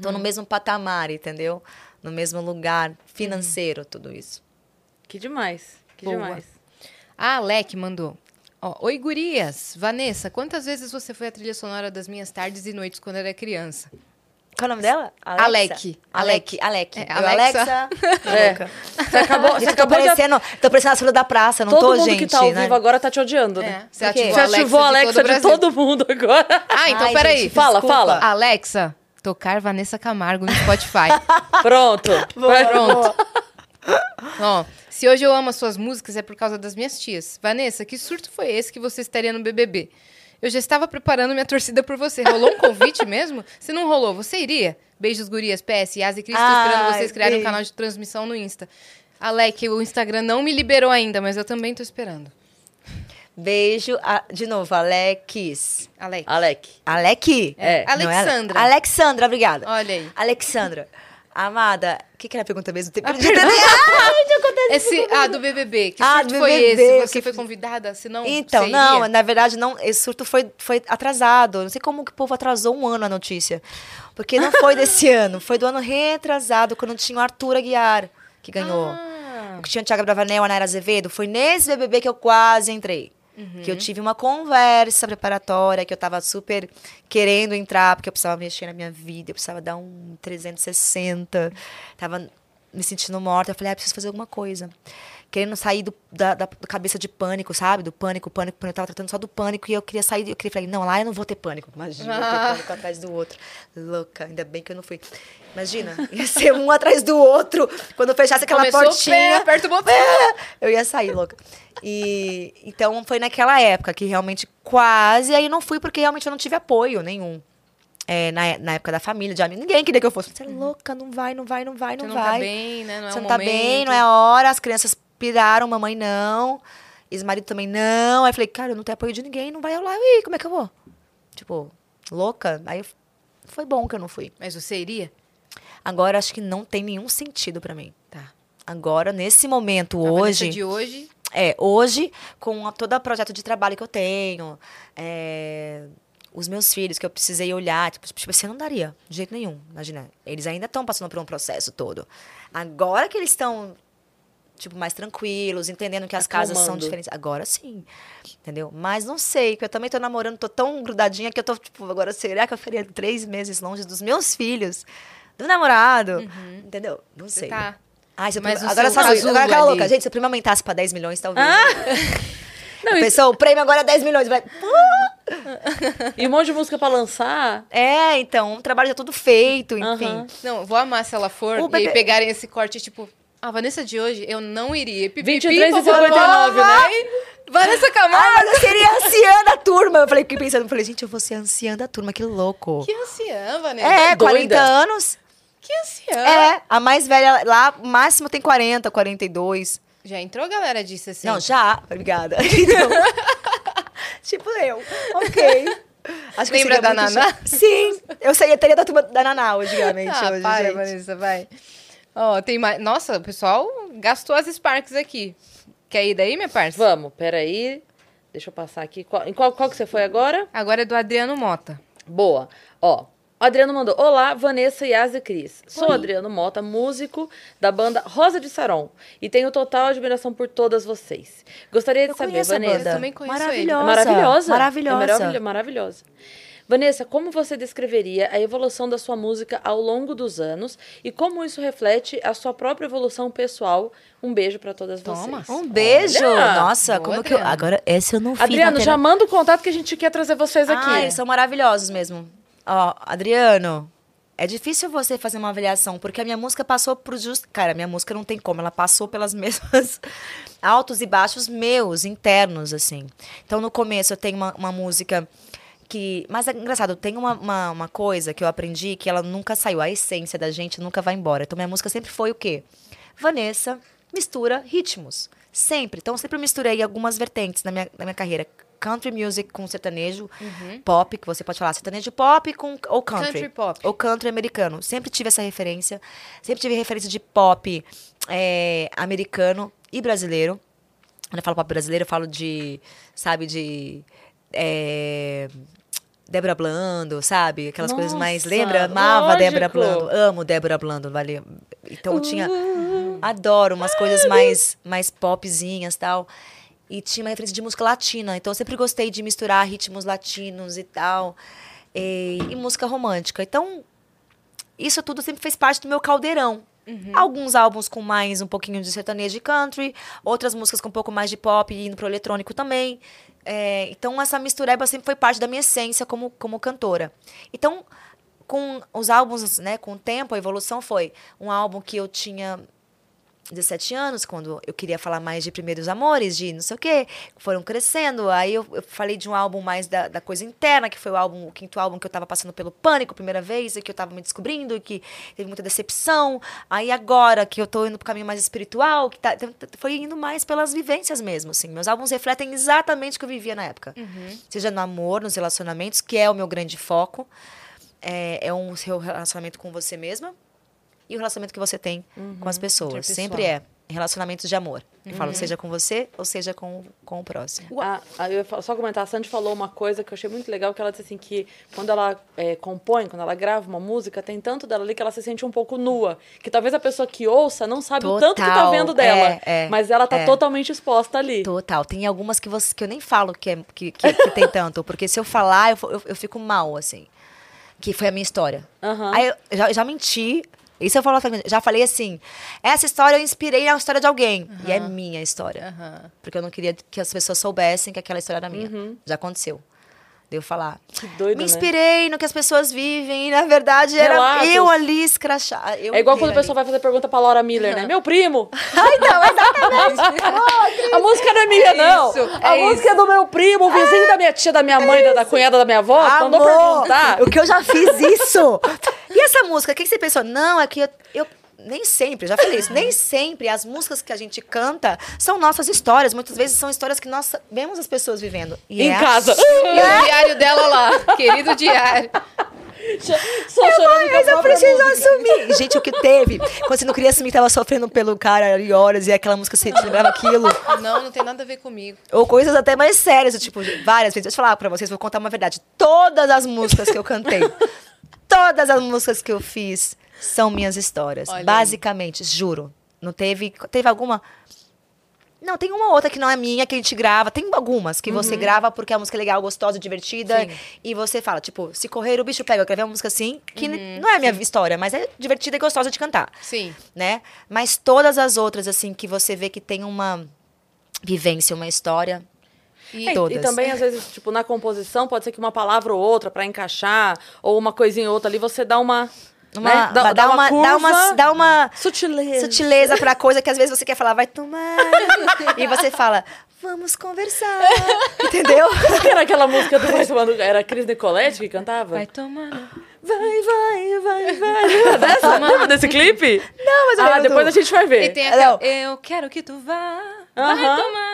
S3: Tô no mesmo patamar, entendeu? No mesmo lugar financeiro, tudo isso.
S1: Que demais. Que
S2: Boa.
S1: demais.
S2: A Alec mandou. Ó, Oi, gurias. Vanessa, quantas vezes você foi a trilha sonora das minhas tardes e noites quando era criança?
S3: Qual é o nome dela?
S2: Alec.
S3: Alec. Alec.
S2: É, Alexa.
S3: Alexa.
S1: É. Você acabou, você
S3: Gente, tô
S1: acabou de...
S3: parecendo, tô parecendo a fila da praça, não
S1: Todo
S3: tô,
S1: mundo
S3: gente,
S1: que tá ao
S3: né?
S1: vivo agora tá te odiando, né?
S2: É, você
S3: Por quê?
S2: ativou
S1: Você
S2: a Alexa
S1: ativou
S2: de
S1: Alexa
S2: todo
S1: de todo mundo agora.
S2: Ah, então
S3: Ai,
S2: peraí.
S3: gente,
S1: Fala,
S3: desculpa.
S1: fala.
S2: Alexa, tocar Vanessa Camargo no Spotify.
S1: Pronto.
S2: Pronto. Ó, se hoje eu amo as suas músicas é por causa das minhas tias. Vanessa, que surto foi esse que você estaria no BBB? Eu já estava preparando minha torcida por você. Rolou um convite mesmo? Se não rolou, você iria? Beijos, gurias. PS, Yas e Cris, tô esperando vocês criarem um canal de transmissão no Insta. Alec, o Instagram não me liberou ainda, mas eu também tô esperando.
S3: Beijo, a- de novo, Alex.
S2: Alec.
S1: Alec.
S3: Alec?
S1: É.
S3: Não é Ale-
S2: Alexandra.
S3: Alexandra, obrigada.
S2: Olha aí.
S3: Alexandra. Amada, o que, que era a pergunta mesmo? Tem
S2: A
S3: perdido.
S2: Esse, ah, do BBB. Que
S3: Ah,
S2: surto
S3: do
S2: foi
S3: BBB,
S2: esse? Você
S3: que-
S2: foi convidada? Se não,
S3: Então,
S2: você
S3: não, na verdade, não, esse surto foi, foi atrasado. Não sei como que o povo atrasou um ano a notícia. Porque não foi desse ano, foi do ano retrasado, quando tinha o Arthur Aguiar, que ganhou.
S2: Ah.
S3: que tinha o Thiago Bravanel, a Naira Azevedo, foi nesse BBB que eu quase entrei.
S2: Uhum.
S3: Que eu tive uma conversa preparatória, que eu tava super querendo entrar, porque eu precisava mexer na minha vida, eu precisava dar um 360. Tava me sentindo morta. Eu falei, ah, preciso fazer alguma coisa. Querendo sair do, da, da cabeça de pânico, sabe? Do pânico, pânico, pânico. Eu tava tratando só do pânico e eu queria sair. Eu queria falei, não, lá eu não vou ter pânico. Imagina, eu ter
S2: Ah.
S3: pânico atrás do outro. Louca, ainda bem que eu não fui. Imagina, ia ser um atrás do outro. Quando fechasse aquela
S2: Começou o pé,
S3: portinha.
S2: aperta o botão.
S3: Eu ia sair, louca. E então foi naquela época que realmente quase. Aí não fui porque realmente eu não tive apoio nenhum. É, na, na época da família, de amigos. Ninguém queria que eu fosse. Você é louca, não vai, não vai, não vai, não
S2: Você não
S3: vai.
S2: tá bem, né? Não é
S3: Você não tá bem, não é hora. As crianças piraram, mamãe não. Ex-marido também não. Aí eu falei, cara, eu não tenho apoio de ninguém, não vai rolar. E aí, como é que eu vou? Tipo, louca. Aí foi bom que eu não fui.
S2: Mas você iria?
S3: Agora acho que não tem nenhum sentido pra mim.
S2: Tá.
S3: Agora, nesse momento,
S2: A
S3: hoje.
S2: de hoje.
S3: É, hoje, com a- todo o projeto de trabalho que eu tenho, é, os meus filhos que eu precisei olhar, tipo, tipo, você não daria, de jeito nenhum. Imagina, eles ainda estão passando por um processo todo. Agora que eles estão, tipo, mais tranquilos, entendendo que as casas são
S1: Acalmando.
S3: diferentes. Agora sim, entendeu? Mas não sei, que eu também tô namorando, tô tão grudadinha que eu tô, tipo, agora será que eu faria três meses longe dos meus filhos, do namorado, entendeu? Não sei.
S2: tá.
S3: Ai, se eu
S2: Mas
S3: prima- agora
S2: casulo
S3: agora aquela louca. Gente, se o prêmio aumentasse pra 10 milhões, talvez.
S1: Não,
S3: A
S1: e,
S3: pessoa, o prêmio agora é 10 milhões. Vai...
S1: e um monte de música pra lançar.
S3: É, então, o trabalho já tudo feito, enfim.
S2: Não, eu vou amar se ela for
S3: O
S2: e
S3: bebê-
S2: aí pegarem esse corte, tipo, a Vanessa de hoje, eu não iria. Pipipi,
S1: 23 e
S2: popopó,
S1: 59, né?
S2: vai. Vanessa
S3: Ah,
S2: Camargo.
S3: mas eu seria anciã da turma. Eu falei, fiquei pensando, eu falei, gente, eu vou ser anciã da turma, que louco.
S2: Que anciã, Vanessa.
S3: é,
S1: doida.
S3: 40 anos.
S2: Que anciã.
S3: É, a mais velha lá, o máximo tem 40, 42.
S2: Já entrou galera disso assim?
S3: Não, já. Obrigada. Então, tipo eu. Ok. Acho que
S2: Lembra da Naná?
S3: Sim, eu seria, teria da turma da Naná, antigamente.
S2: Ah,
S3: hoje,
S2: para,
S3: gente.
S2: Vanessa, vai. Ó, tem mais... Nossa, o pessoal gastou as Sparks aqui. Quer ir daí, minha parça?
S1: Vamos, peraí. Deixa eu passar aqui. Qual, em qual, qual que você foi agora?
S2: Agora é do Adriano Mota.
S1: Boa. Ó, o Adriano mandou. Olá, Vanessa, Yas e Cris. Sou Adriano Mota, músico da banda Rosa de Saron. E tenho total admiração por todas vocês. Gostaria de
S3: Eu
S1: saber, Vanessa.
S3: banda.
S2: Eu também conheço
S1: É
S3: Maravilhosa.
S1: maravilhosa.
S3: Maravilhosa.
S1: É maravilha- maravilhosa. Vanessa, como você descreveria a evolução da sua música ao longo dos anos e como isso reflete a sua própria evolução pessoal? Um beijo pra todas
S2: Toma.
S1: vocês.
S3: Um beijo!
S1: Olha!
S3: Nossa,
S2: Boa,
S3: como que eu. Agora, esse eu não fiz.
S1: Adriano, já manda o contato que a gente quer trazer vocês aqui.
S3: Ah, eles são maravilhosos mesmo. Ó, Adriano, é difícil você fazer uma avaliação, porque a minha música passou por just... Cara, a minha música não tem como, ela passou pelas mesmas altos e baixos meus, internos, assim. Então, no começo, eu tenho uma, uma música que... Mas é engraçado, tem uma, uma, uma coisa que eu aprendi que ela nunca saiu, a essência da gente nunca vai embora. Então, minha música sempre foi o quê? Vanessa mistura ritmos. Sempre. Então, eu sempre misturei algumas vertentes na minha, na minha carreira. country music com sertanejo pop, que você pode falar sertanejo pop com, ou country.
S2: Country pop.
S3: Ou country americano. Sempre tive essa referência. Sempre tive referência de pop é, americano e brasileiro. Quando eu falo pop brasileiro, eu falo de, sabe, de... É, Débora Blando, sabe? Aquelas coisas mais.
S1: Nossa,
S3: Lembra? Amava. Débora Blando. Amo Débora Blando, valeu. Então eu tinha. Adoro umas coisas mais, mais popzinhas e tal. E tinha uma referência de música latina. Então eu sempre gostei de misturar ritmos latinos e tal. E, e música romântica. Então, isso tudo sempre fez parte do meu caldeirão. Alguns álbuns com mais um pouquinho de sertanejo e country, outras músicas com um pouco mais de pop e indo pro eletrônico também. É, então, essa mistureba sempre foi parte da minha essência como, como cantora. Então, com os álbuns, né, com o tempo, a evolução foi um álbum que eu tinha 17 anos, quando eu queria falar mais de primeiros amores, de não sei o quê, foram crescendo. Aí eu, eu falei de um álbum mais da, da coisa interna, que foi o álbum, o quinto álbum que eu tava passando pelo pânico a primeira vez, e que eu tava me descobrindo, e que teve muita decepção. Aí agora que eu tô indo pro caminho mais espiritual, que tá, foi indo mais pelas vivências mesmo, assim. Meus álbuns refletem exatamente o que eu vivia na época. Seja no amor, nos relacionamentos, que é o meu grande foco. É, é um seu relacionamento com você mesma e o relacionamento que você tem com as pessoas.
S2: interpessoal.
S3: Sempre é relacionamentos de amor. Eu falo, seja com você ou seja com, com o próximo.
S1: Ah, ah, eu ia só comentar, a Sandy falou uma coisa que eu achei muito legal, que ela disse assim que quando ela é, compõe, quando ela grava uma música, tem tanto dela ali que ela se sente um pouco nua. Que talvez a pessoa que ouça não sabe o tanto que tá
S3: Total,
S1: vendo dela.
S3: é, é,
S1: mas ela tá
S3: é.
S1: totalmente exposta ali.
S3: Total. Tem algumas que, você, que eu nem falo que, é, que, que, que tem tanto, porque se eu falar, eu, eu, eu fico mal, assim. Que foi a minha história.
S1: Aham.
S3: Aí eu já, já menti. Isso eu falo, já falei assim, essa história eu inspirei na história de alguém. E é minha história.
S2: Aham.
S3: Porque eu não queria que as pessoas soubessem que aquela história era minha. Já aconteceu. De eu falar.
S1: Que doido,
S3: Me
S1: né?
S3: inspirei no que as pessoas vivem e, na verdade, era
S1: Relatos.
S3: eu ali escrachada.
S1: É igual quando a pessoa vai fazer pergunta pra Laura Miller, né? Meu primo!
S3: Ai, não, exatamente.
S1: A música não é minha, não!
S2: isso,
S1: a
S2: é
S1: música é do meu primo, o vizinho da minha tia, da minha mãe, da, da cunhada da minha avó, mandou
S3: Amor,
S1: perguntar.
S3: O que eu já fiz isso. E essa música, o que, que você pensou? Não, é que eu, eu- nem sempre, eu já falei isso, nem sempre as músicas que a gente canta são nossas histórias. Muitas vezes são histórias que nós vemos as pessoas vivendo. E
S1: Em
S3: é
S1: casa.
S2: E o diário dela lá, querido diário.
S1: Só chorando com a
S3: Mas eu preciso
S1: música.
S3: assumir. Gente, o que teve? Quando você não queria assumir que tava sofrendo pelo cara ali horas e aquela música você te lembrava aquilo.
S2: Não, não tem nada a ver comigo.
S3: Ou coisas até mais sérias, tipo, várias vezes. Deixa eu falar pra vocês, vou contar uma verdade. Todas as músicas que eu cantei, todas as músicas que eu fiz são minhas histórias.
S2: Olha aí.
S3: basicamente, juro. Não teve. Teve alguma. Não, tem uma outra que não é minha, que a gente grava. Tem algumas que você grava porque a música é legal, gostosa, divertida.
S2: Sim.
S3: E você fala, tipo, se correr o bicho pega. Eu gravei uma música assim, que não é a minha história, mas é divertida e gostosa de cantar
S2: Sim.
S3: né? Mas todas as outras, assim, que você vê que tem uma vivência, uma história.
S2: E,
S1: É,
S3: todas.
S1: E também, às vezes, tipo, na composição, pode ser que uma palavra ou outra pra encaixar, ou uma coisinha ou outra ali, você dá uma.
S3: Uma,
S1: né?
S3: dá, dá uma, dá uma, dá uma
S1: sutileza.
S3: sutileza pra coisa que às vezes você quer falar, vai tomar. e você fala, vamos conversar. Entendeu?
S1: Que era aquela música do Vai Tomando... Era a Cris Nicoletti que cantava?
S2: Vai tomando.
S1: vai, vai, vai. vai. Lembra dessa? Lembra desse clipe?
S3: Não, mas eu
S1: Ah,
S3: lembro
S1: depois
S3: do-
S1: a gente vai ver.
S2: E tem aquela, eu quero que tu vá, vai tomando.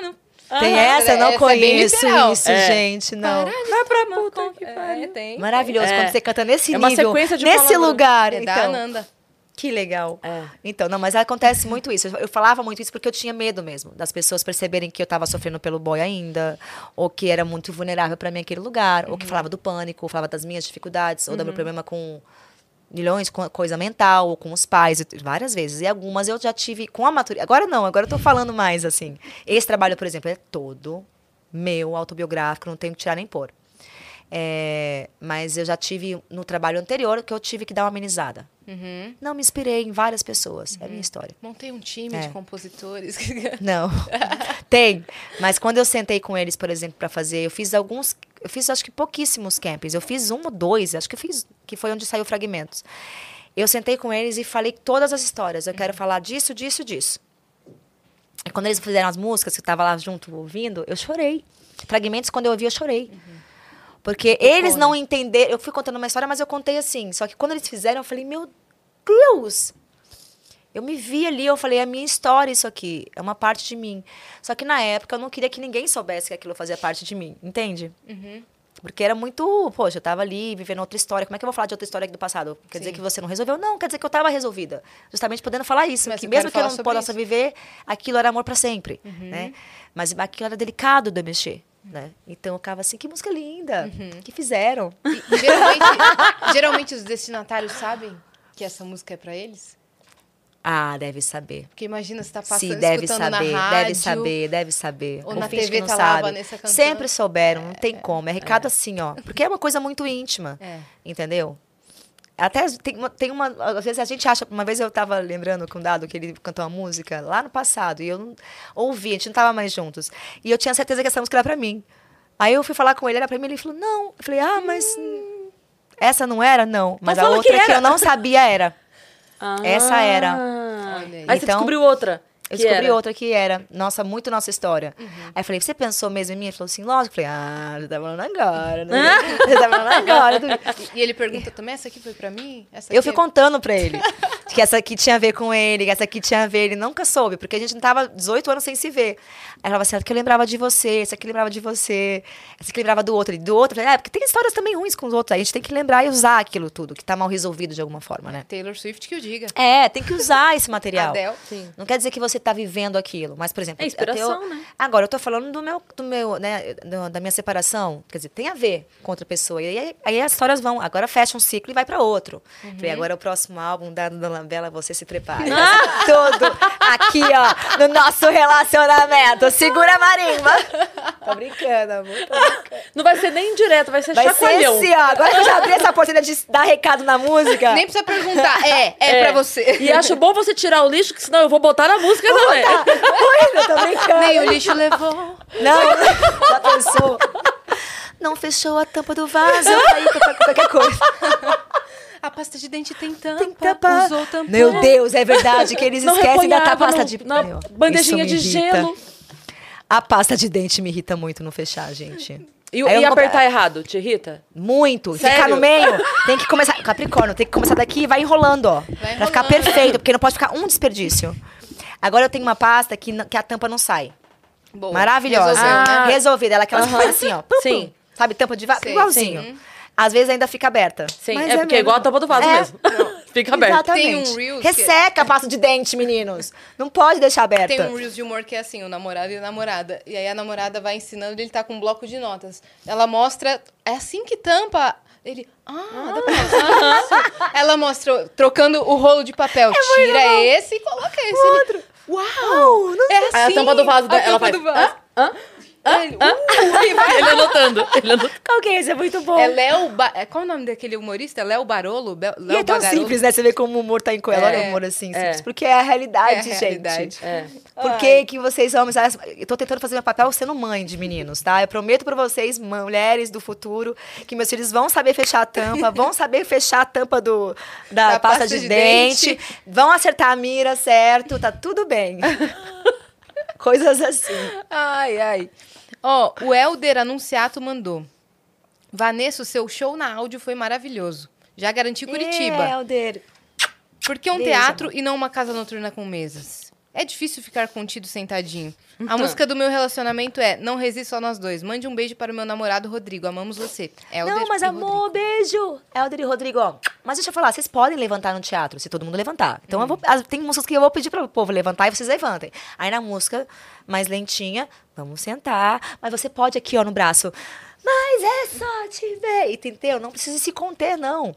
S3: Tem
S2: Aham.
S3: essa? Eu não
S2: Essa é
S3: conheço
S2: literal.
S3: isso,
S1: É.
S3: gente, não.
S1: Vai pra puta que
S2: É,
S1: pariu.
S2: tem.
S3: Maravilhoso
S1: É.
S3: quando você canta nesse
S1: É uma
S3: nível,
S1: sequência de
S3: nesse
S1: palavras.
S3: lugar.
S2: É da
S3: Então,
S2: Ananda.
S3: Que legal.
S1: É.
S3: Então, não, mas acontece muito isso. Eu- falava muito isso porque eu tinha medo mesmo das pessoas perceberem que eu estava sofrendo pelo boy ainda, ou que era muito vulnerável para mim aquele lugar, ou que falava do pânico, ou falava das minhas dificuldades, ou do meu problema com milhões, com coisa mental, ou com os pais, várias vezes. E algumas eu já tive com a maturidade. Agora não, agora eu tô falando mais assim. Esse trabalho, por exemplo, é todo meu, autobiográfico, não tenho que tirar nem pôr. É, mas eu já tive no trabalho anterior que eu tive que dar uma amenizada.
S2: Uhum.
S3: Não me inspirei em várias pessoas. É a minha história.
S2: Montei um time
S3: É.
S2: de compositores.
S3: Não. Tem. Mas quando eu sentei com eles, por exemplo, para fazer, eu fiz alguns. Eu fiz acho que pouquíssimos campings. Eu fiz um ou dois, acho que eu fiz, que foi onde saiu fragmentos. Eu sentei com eles e falei todas as histórias. Eu quero falar disso, disso, disso. E quando eles fizeram as músicas, que eu tava lá junto ouvindo, eu chorei. Fragmentos, quando eu ouvi, eu chorei. Porque eles não entenderam. Eu fui contando uma história, mas eu contei assim. Só que quando eles fizeram, eu falei, meu Deus! Eu me vi ali, eu falei, é a minha história isso aqui, é uma parte de mim. Só que na época eu não queria que ninguém soubesse que aquilo fazia parte de mim, entende? Porque era muito, poxa, eu tava ali vivendo outra história. Como é que eu vou falar de outra história do passado? Quer dizer
S2: Sim.
S3: que você não resolveu? Não, quer dizer que eu tava resolvida. Justamente podendo falar isso.
S2: Mas
S3: que mesmo que eu não possa
S2: isso.
S3: viver, aquilo era amor pra sempre, né? Mas aquilo era delicado de mexer, né? Então eu ficava assim, que música linda, que fizeram.
S2: E geralmente, geralmente os destinatários sabem que essa música é pra eles?
S3: Ah, deve saber.
S2: Porque imagina você tá passando,
S3: Sim, deve saber,
S2: na rádio.
S3: deve saber, deve saber.
S2: ou na TV tá lá
S3: sabe.
S2: Vanessa cantando.
S3: Sempre souberam, não tem como. É recado assim, ó. Porque é uma coisa muito íntima,
S2: É.
S3: entendeu? Até tem uma, tem uma. Às vezes a gente acha. Uma vez eu tava lembrando com o Dado que ele cantou uma música lá no passado. E eu não ouvi, a gente não tava mais juntos. E eu tinha certeza que essa música era pra mim. Aí eu fui falar com ele, era pra mim, ele falou, não. Eu falei, ah, mas. hum, Essa não era? Não. Mas a
S1: fala que
S3: outra que,
S1: era.
S3: eu não sabia era. Essa era.
S1: Ah.
S2: Olha aí.
S1: Aí você
S3: Então,
S1: descobriu outra.
S3: Eu
S1: que
S3: descobri
S1: era.
S3: outra que era, nossa, muito nossa história. Aí eu falei, você pensou mesmo em mim? Ele falou assim, lógico. Eu falei, ah, você tá falando agora, né? Você tá falando agora.
S2: E ele pergunta também, essa aqui foi pra mim? Essa
S3: Eu fui
S2: é-
S3: contando pra ele que essa aqui tinha a ver com ele, que essa aqui tinha a ver. Ele nunca soube, porque a gente não tava 18 anos sem se ver. Aí ela falava assim, essa aqui eu lembrava de você, essa aqui lembrava de você, essa aqui lembrava do outro, e do outro. Eu falei, é, porque tem histórias também ruins com os outros. Aí a gente tem que lembrar e usar aquilo tudo, que tá mal resolvido de alguma forma, né?
S2: Taylor Swift que o diga.
S3: É, tem que usar esse material.
S2: Adele.
S1: Sim.
S3: Não quer dizer que você tá vivendo aquilo. Mas, por exemplo,
S1: É inspiração,
S3: até eu-
S1: né?
S3: Agora, eu tô falando do meu, do meu né, do- da minha separação. Quer dizer, tem a ver com outra pessoa. E aí, aí as histórias vão. Agora fecha um ciclo e vai pra outro. Falei, agora é o próximo álbum da Dona Bela, você se prepare. Tudo aqui, ó, no nosso relacionamento. Segura a marimba. Tô brincando, amor. Tô brincando.
S1: Não vai ser nem direto, vai ser
S3: Vai ser
S1: chacoalhão.
S3: assim, ó. Agora que eu já abri essa oportunidade de dar recado na música.
S2: Nem precisa perguntar. É, é, pra você.
S1: E acho bom você tirar o lixo, que senão eu vou botar na música também.
S3: Tá. Oi, eu tô brincando.
S2: Nem o lixo levou.
S3: Não, já pensou? Não fechou a tampa do vaso. Aí qualquer, qualquer coisa.
S2: A pasta de dente tem tampa.
S3: Tem tampa.
S2: Usou tampão.
S3: Meu Deus, é verdade que eles
S1: Não
S3: esquecem da pasta
S1: no-
S3: de
S1: na
S3: Meu,
S1: bandejinha de
S3: irrita.
S1: gelo.
S3: A pasta de dente me irrita muito não fechar, gente.
S1: E,
S3: eu
S1: e apertar errado, te irrita?
S3: Muito.
S1: Sério?
S3: Ficar no meio, tem que começar. Capricórnio, tem que começar daqui e vai enrolando, ó. Pra ficar
S2: enrolando.
S3: perfeito, porque não pode ficar um desperdício. Agora eu tenho uma pasta que, que a tampa não sai.
S2: Boa.
S3: Maravilhosa.
S2: Resolveu, né?
S1: Ah.
S3: Resolvida. Ela aquelas que
S1: Aham.
S3: faz assim, ó. Pum,
S1: Sim.
S3: pum. Sabe, tampa de vaso? Igualzinho.
S2: sim.
S3: Às vezes ainda fica aberta.
S1: Sim,
S3: Mas
S1: é porque é igual a tampa do vaso
S3: É.
S1: mesmo. Fica aberto.
S3: Exatamente.
S2: Tem um Reels que-
S3: Resseca a pasta de dente, meninos. Não pode deixar aberta.
S2: Tem um Reels de humor que é assim, o namorado e a namorada. E aí a namorada vai ensinando, ele tá com um bloco de notas. Ela mostra, é assim que tampa. Ele, ah, dá pra usar isso. Ela mostra, trocando o rolo de papel. Tira esse e coloca esse. Ele, Uau! É assim.
S1: Aí a tampa do vaso,
S2: a
S1: ela
S2: tampa
S1: faz,
S2: do vaso.
S1: Hã?
S2: Ele, uh, e vai.
S1: Ele anotando. Ele anotando.
S3: Qual que é esse? É muito bom.
S2: É Léo. Ba... é, Qual o nome daquele humorista? Léo Barolo? Be-
S3: E
S2: Léo
S3: é tão
S2: Bagarolo?
S3: simples, né? Você vê como o humor tá em coela.
S2: É,
S3: Olha o humor assim,
S1: é.
S3: simples. Porque é a realidade,
S2: É a
S3: gente.
S2: realidade.
S1: É.
S3: Por que, que vocês homens... Eu tô tentando fazer meu papel sendo mãe de meninos, tá? Eu prometo pra vocês, mulheres do futuro, que meus filhos vão saber fechar a tampa, vão saber fechar a tampa do, da,
S2: Da
S3: pasta,
S2: pasta
S3: de,
S2: de
S3: dente,
S2: dente.
S3: vão acertar a mira certo, tá tudo bem. Coisas assim.
S2: Ai, ai. Ó, o Helder Anunciato mandou. Vanessa, o seu show na áudio foi maravilhoso. Já garanti Curitiba.
S3: É, Helder.
S2: Por que um
S3: Beijo,
S2: teatro e não uma casa noturna com mesas? É difícil ficar contido sentadinho. A
S3: Então.
S2: música do meu relacionamento é Não Resisto a Nós Dois. Mande um beijo para o meu namorado Rodrigo. Amamos você. Helder
S3: Não, mas amor,
S2: Rodrigo.
S3: beijo. Helder e Rodrigo, ó. Mas deixa eu falar, vocês podem levantar no teatro, se todo mundo levantar. Então, eu vou, tem músicas que eu vou pedir para o povo levantar e vocês levantem. Aí na música mais lentinha, vamos sentar. Mas você pode aqui, ó, no braço. Mas é só te ver. Entendeu? Não precisa se conter, não.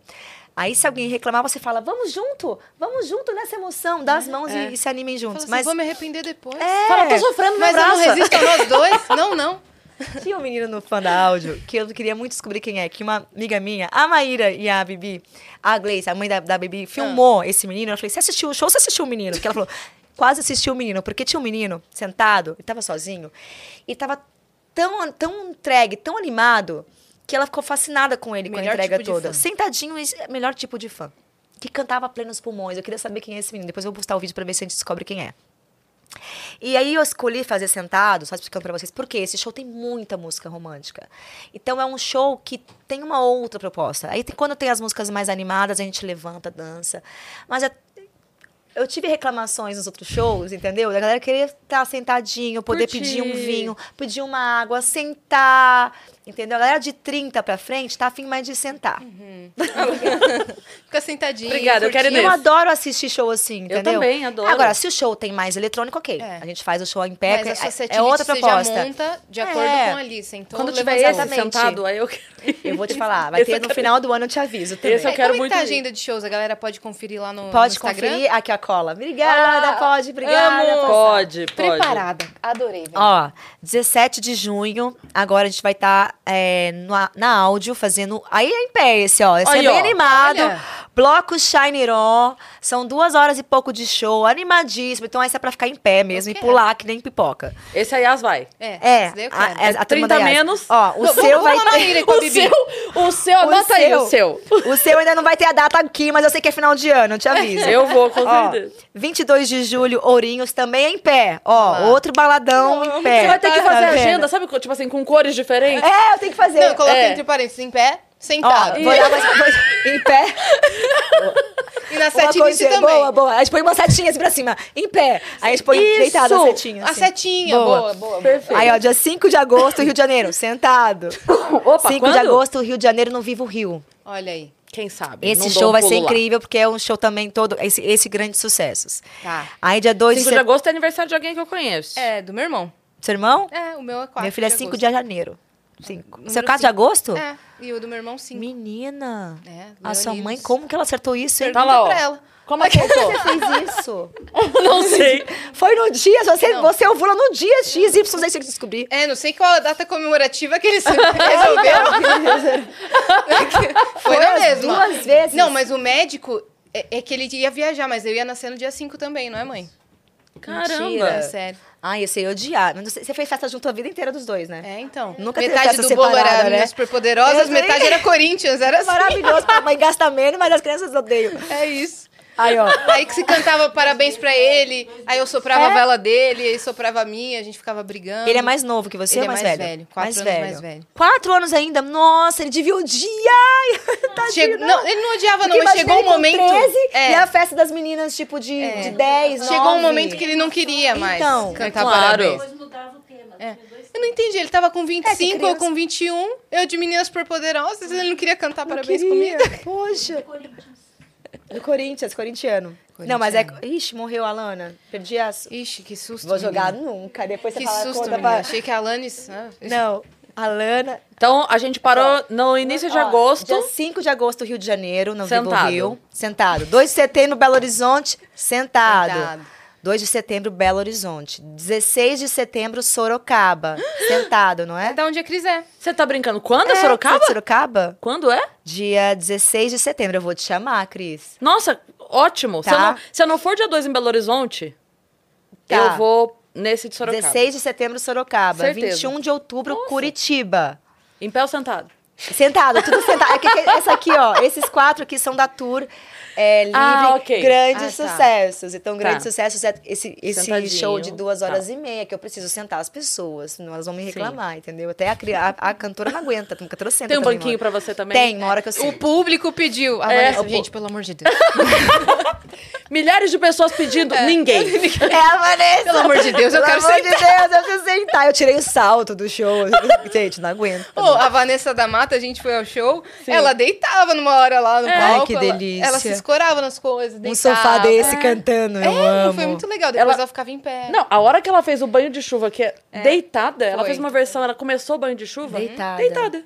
S3: Aí, se alguém reclamar, você fala, vamos junto, vamos junto nessa emoção, dá as mãos e, e se animem juntos.
S2: assim,
S3: Mas
S2: vou me arrepender depois.
S3: É.
S1: Fala, tô sofrendo,
S2: Mas eu não resisto a nós dois? Não, não.
S3: Tinha um menino no fã da áudio que eu queria muito descobrir quem é. Que uma amiga minha, a Maíra e a Bibi, a Gleice, a mãe da, da Bibi, filmou esse menino. Eu falei, você assistiu o show? Você assistiu o menino? Porque ela falou, quase assistiu o menino. Porque tinha um menino sentado, ele tava sozinho, e tava tão, tão entregue, tão animado, que ela ficou fascinada com ele, com
S2: Melhor
S3: a entrega
S2: tipo
S3: toda. Sentadinho, é o melhor tipo de fã. Que cantava plenos pulmões. Eu queria saber quem é esse menino. Depois eu vou postar o vídeo pra ver se a gente descobre quem é. E aí eu escolhi fazer sentado, só explicando pra vocês, porque esse show tem muita música romântica. Então é um show que tem uma outra proposta. Aí tem- quando tem as músicas mais animadas, a gente levanta, dança. Mas é- eu tive reclamações nos outros shows, entendeu? A galera queria estar sentadinho, poder
S1: Curtir.
S3: pedir um vinho, pedir uma água, sentar. Entendeu? A galera de 30 pra frente tá afim mais de sentar.
S2: Fica sentadinho.
S1: Obrigada, eu quero ir
S3: eu
S1: nesse.
S3: adoro assistir show assim, entendeu?
S1: também, adoro.
S3: Agora, se o show tem mais eletrônico, ok.
S2: É.
S3: A gente faz o show em pé,
S2: Mas a
S3: é-
S2: society
S3: é outra
S2: você
S3: proposta.
S2: já monta de acordo
S3: É.
S2: com ali. Sentou,
S1: Quando tiver
S2: levantou.
S1: esse
S3: Exatamente.
S1: sentado, aí eu quero.
S3: Eu vou te falar, vai
S1: Esse
S3: ter
S1: eu
S3: no
S1: quero
S3: final do ano, eu te aviso também.
S1: Esse eu
S2: É,
S1: quero
S2: como é que
S1: muito
S2: tá a
S1: ir.
S2: agenda de shows? A galera pode conferir lá no,
S3: Pode
S2: no Instagram?
S3: conferir. Aqui a cola. Obrigada,
S1: Ah,
S3: pode, obrigada.
S1: amo.
S3: pode.
S1: Pode.
S2: Preparada. Adorei.
S3: Ó, 17 de junho, agora a gente vai estar na áudio fazendo. Aí é em pé esse, ó. Esse
S1: Aí,
S3: é bem
S1: ó.
S3: animado.
S2: Olha.
S3: Bloco Shine On. São duas horas e pouco de show, animadíssimo. Então esse é pra ficar em pé mesmo e pular que nem pipoca.
S1: Esse aí as vai.
S2: É,
S3: É, a, a, a turma
S1: 30
S3: da Yas.
S1: menos.
S3: Ó, o
S2: Não,
S3: seu vai
S2: na
S3: ter.
S1: O seu, o seu, anota aí o seu.
S3: O seu ainda não vai ter a data aqui, mas eu sei que é final de ano, eu te aviso.
S1: Eu vou, com
S3: Ó,
S1: certeza.
S3: 22 de julho, Ourinhos também é em pé. Ó, outro baladão em pé.
S1: Você vai ter que
S3: Tá
S1: fazer
S3: vendo?
S1: agenda, sabe? Tipo assim, com cores diferentes.
S3: É, eu tenho que fazer.
S2: Não, coloca
S1: É.
S2: entre parênteses, em pé,
S3: Ó,
S2: sentado.
S3: vou dar mais coisa em pé.
S2: E na 7
S3: coisa
S2: também.
S3: boa, boa. A gente põe uma setinha assim pra cima, em pé. Aí a gente põe
S1: Isso.
S3: deitada a setinha.
S2: A
S3: assim.
S2: setinha, boa, boa.
S1: Perfeito.
S3: Aí, ó, dia 5 de agosto, Rio de Janeiro, sentado.
S1: Opa,
S3: 5
S1: quando?
S3: de agosto, Rio de Janeiro, no Vivo Rio.
S2: Olha aí.
S1: Quem sabe?
S3: Esse show
S1: um
S3: vai ser
S1: pulo lá.
S3: incrível, porque é um show também todo, esse, esse grande sucessos.
S2: Tá.
S3: Aí, dia 2 de
S1: 5 de agosto é aniversário de alguém que eu conheço.
S2: É, do meu irmão.
S3: Seu irmão?
S2: É, o meu é 4
S3: Meu filho é 5 de janeiro. 5.
S2: Número
S3: Seu caso de
S2: cinco.
S3: agosto?
S2: É, e o do meu irmão 5.
S3: Menina.
S2: É,
S3: a sua mãe, como que ela acertou isso, hein?
S1: Tá lá, ó.
S2: pra ela.
S1: Como acertou?
S3: Você fez isso?
S1: não sei.
S3: Foi no dia, você,
S2: Não.
S3: você ovula no dia X, Y, você descobrir.
S2: É, não sei qual a data comemorativa que eles resolveram. Foi na
S3: as
S2: mesma.
S3: duas vezes.
S2: Não, mas o médico é, é que ele ia viajar, mas eu ia nascer no dia 5 também, não é, mãe?
S1: Caramba.
S3: Mentira.
S2: É sério.
S3: Ai, eu sei odiar. Mas Você fez festa junto a vida inteira dos dois, né?
S2: É, então.
S3: Nunca
S2: metade
S3: festa
S2: do bolo era
S3: né?
S2: Superpoderosas, metade era Corinthians, era assim.
S3: maravilhoso. A mãe gasta menos, mas as crianças odeiam.
S2: É isso.
S3: Aí, ó.
S2: Aí que se cantava parabéns pra ele, aí eu soprava
S3: É?
S2: a vela dele, aí soprava a minha, a gente ficava brigando.
S3: Ele é mais novo que você
S2: Ele
S3: ou
S2: é
S3: mais,
S2: mais
S3: velho?
S2: velho, quatro anos mais velho.
S3: Quatro anos ainda? Nossa, ele devia odiar. Tadinho,
S2: Chegou- não, ele não odiava, não,
S3: Porque
S2: mas
S3: imagina
S2: chegou um
S3: ele com
S2: momento.
S3: 13
S2: é,
S3: e a festa das meninas, tipo, de,
S2: É.
S3: de 10,
S2: chegou um
S3: 9.
S2: momento que ele não queria mais
S3: Então,
S2: cantar
S1: é claro.
S2: parabéns.
S4: Depois mudava o tema.
S2: É. Eu não entendi, ele tava com
S3: É,
S2: 25,
S3: que
S2: eu com 21, eu de meninas superpoderosas, ele não queria cantar
S3: Não
S2: parabéns
S3: queria.
S2: comigo.
S3: Poxa. Do Corinthians, corintiano. Não, mas é... Ixi, morreu a Alana. Perdi a...
S2: Ixi, que susto.
S3: Vou jogar
S2: menina.
S3: nunca. Depois você
S2: Que
S3: fala
S2: susto,
S3: conta pra...
S2: Achei que a Alanis. ah,
S3: Não, Alana...
S1: Então, a gente parou no início de
S3: Ó,
S1: agosto.
S3: Dia 5 de agosto, Rio de Janeiro, no Vivo
S1: Sentado.
S3: Rio. Sentado. 2 de setembro, Belo Horizonte, sentado.
S2: Sentado.
S3: 2 de setembro, Belo Horizonte. 16 de setembro, Sorocaba. sentado, não é?
S2: Da onde a Cris é.
S1: Você tá brincando? Quando é,
S3: É,
S1: Sorocaba?
S3: é de Sorocaba?
S1: Quando é?
S3: Dia 16 de setembro. Eu vou te chamar, Cris.
S1: Nossa, ótimo. Se,
S3: Tá.
S1: eu não, se eu não for dia 2 em Belo Horizonte,
S3: Tá.
S1: eu vou nesse de Sorocaba.
S3: 16 de setembro, Sorocaba.
S1: Certeza.
S3: 21 de outubro, Curitiba.
S1: Em pé ou sentado?
S3: Sentado, tudo sentado. É essa aqui, ó. Esses quatro aqui são da tour é, livre,
S1: Ah, ok.
S3: grandes
S2: Ah, tá.
S3: sucessos. Então, grandes
S1: Tá.
S3: sucessos é esse, esse
S1: Sentadinho.
S3: show de duas
S1: Tá.
S3: horas e meia, que eu preciso sentar as pessoas, senão elas vão me reclamar, entendeu? Até a, a, a cantora não aguenta, a cantora senta
S1: Tem um
S3: também,
S1: banquinho
S3: uma
S1: pra você também?
S3: Tem, uma hora que eu
S2: O
S3: sento.
S2: público pediu. A
S1: É,
S2: Vanessa,
S1: o
S2: gente, pelo amor de Deus.
S1: Milhares de pessoas pedindo, ninguém.
S3: É a Vanessa!
S2: Pelo amor de Deus, eu
S3: Pelo
S2: quero
S3: amor de Deus, eu preciso sentar. Eu tirei o salto do show. Gente, não aguento.
S2: Pô, a Vanessa da Mata, a gente foi ao show, ela deitava numa hora lá no
S1: É.
S2: palco.
S3: Ai, que
S2: ela-
S3: delícia.
S2: Ela, se escorava nas coisas,
S3: um
S2: deitava.
S3: sofá desse
S2: É.
S3: cantando, eu
S2: É,
S3: amo.
S2: foi muito legal. Depois
S1: Ela-
S2: ela, ficava em pé.
S1: Não, a hora que ela fez o banho de chuva, que é, deitada, ela
S2: Foi.
S1: fez uma versão, ela começou o banho de chuva
S3: Deitada.
S1: Deitada.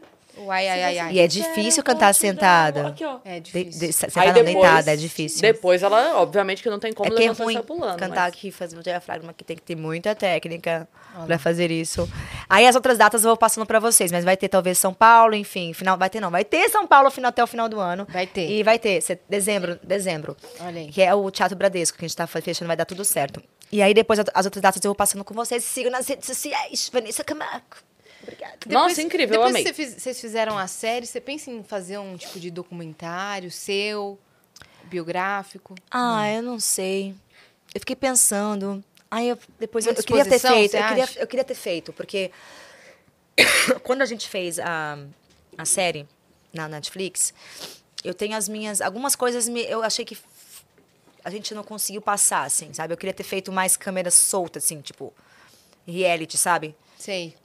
S2: Ai, ai, ai, ai.
S3: E é difícil cantar sentada.
S1: Aqui, ó.
S2: É
S3: De,
S2: difícil.
S3: de, sentar
S1: Aí
S3: não
S1: depois-
S3: deitada, é difícil.
S1: Depois ela, obviamente, que não tem como
S3: É que é
S1: levantar e
S3: ruim
S1: pulando.
S3: cantar
S1: mas-
S3: aqui, fazer o diafragma, que tem que ter muita técnica pra fazer isso. Aí as outras datas eu vou passando pra vocês, mas vai ter talvez São Paulo, enfim, final, vai ter não, vai ter São Paulo final, até o final do ano.
S2: Vai ter.
S3: E vai ter, dezembro, dezembro,
S2: Olha aí.
S3: que é o Teatro Bradesco, que a gente tá fechando, vai dar tudo certo. E aí depois as outras datas eu vou passando com vocês, sigam nas redes sociais, Vanessa Camargo. Obrigada.
S1: Nossa, incrível, eu
S2: depois
S1: amei.
S2: que você fiz- vocês fizeram a série, você pensa em fazer um tipo de documentário seu, biográfico?
S3: Ah, eu não sei. Eu fiquei pensando. Aí eu, depois eu, eu queria ter feito. Eu queria, eu queria ter feito, porque quando a gente fez a, a série na Netflix, eu tenho as minhas. Algumas coisas me, eu achei que. a gente não conseguiu passar, assim, sabe? Eu queria ter feito mais câmeras soltas, assim, tipo, reality, sabe?
S2: Sei.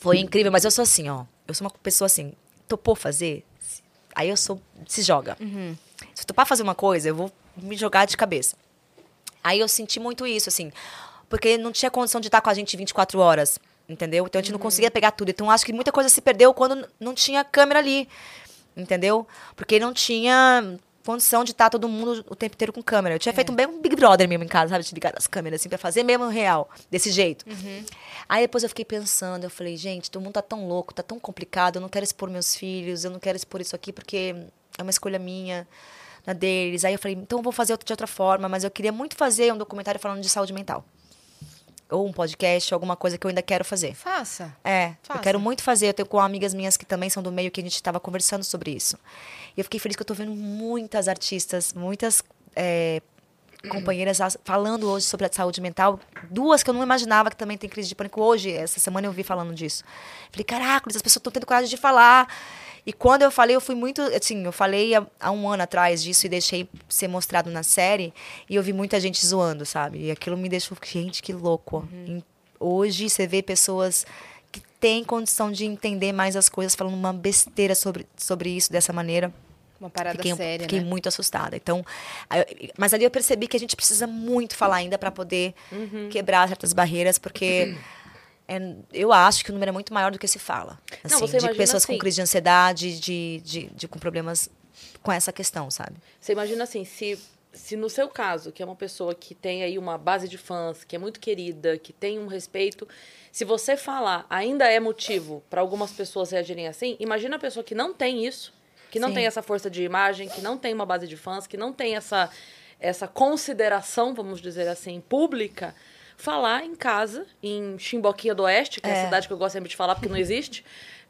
S3: Foi incrível, mas eu sou assim, ó. Eu sou uma pessoa assim, topou fazer? Aí eu sou, se joga. Se eu topar fazer uma coisa, eu vou me jogar de cabeça. Aí eu senti muito isso, assim, porque não tinha condição de estar com a gente 24 horas, entendeu? Então a gente não conseguia pegar tudo. Então acho que muita coisa se perdeu quando não tinha câmera ali, entendeu? Porque não tinha condição de estar todo mundo o tempo inteiro com câmera. Eu tinha feito bem um Big Brother mesmo em casa, sabe? De ligar as câmeras, assim, pra fazer mesmo real, desse jeito. Aí depois eu fiquei pensando, eu falei, gente, todo mundo tá tão louco, tá tão complicado, eu não quero expor meus filhos, eu não quero expor isso aqui porque é uma escolha minha, na deles. Aí eu falei, então eu vou fazer de outra forma, mas eu queria muito fazer um documentário falando de saúde mental. Ou um podcast, alguma coisa que eu ainda quero fazer.
S2: Faça.
S3: É,
S2: Faça.
S3: eu quero muito fazer. Eu tenho com amigas minhas que também são do meio que a gente estava conversando sobre isso. E eu fiquei feliz que eu tô vendo muitas artistas, muitas é, companheiras as- falando hoje sobre a saúde mental. Duas que eu não imaginava que também tem crise de pânico hoje. Essa semana eu vi falando disso. Falei, caraca, as pessoas estão tendo coragem de falar. E quando eu falei, eu fui muito. Assim, eu falei há, há um ano atrás disso e deixei ser mostrado na série. E eu vi muita gente zoando, sabe? E aquilo me deixou. Gente, que louco. Em- Hoje você vê pessoas que têm condição de entender mais as coisas falando uma besteira sobre, sobre isso dessa maneira.
S2: Uma parada
S3: Fiquei,
S2: séria,
S3: fiquei
S2: né?
S3: muito assustada. Então, eu- mas ali eu percebi que a gente precisa muito falar ainda para poder
S2: Uhum.
S3: quebrar certas barreiras, porque é- eu acho que o número é muito maior do que se fala.
S1: Não,
S3: Assim,
S1: você
S3: de pessoas com
S1: assim-
S3: crise de ansiedade, de, de, de- com problemas com essa questão, sabe?
S1: Você imagina assim, se, se no seu caso, que é uma pessoa que tem aí uma base de fãs, que é muito querida, que tem um respeito, se você falar ainda é motivo para algumas pessoas reagirem assim, imagina a pessoa que não tem isso, que não
S3: Sim.
S1: tem essa força de imagem, que não tem uma base de fãs, que não tem essa, essa consideração, vamos dizer assim, pública, falar em casa, em Chimboquinha do Oeste, que é, a
S3: É.
S1: cidade que eu gosto sempre de falar porque não existe.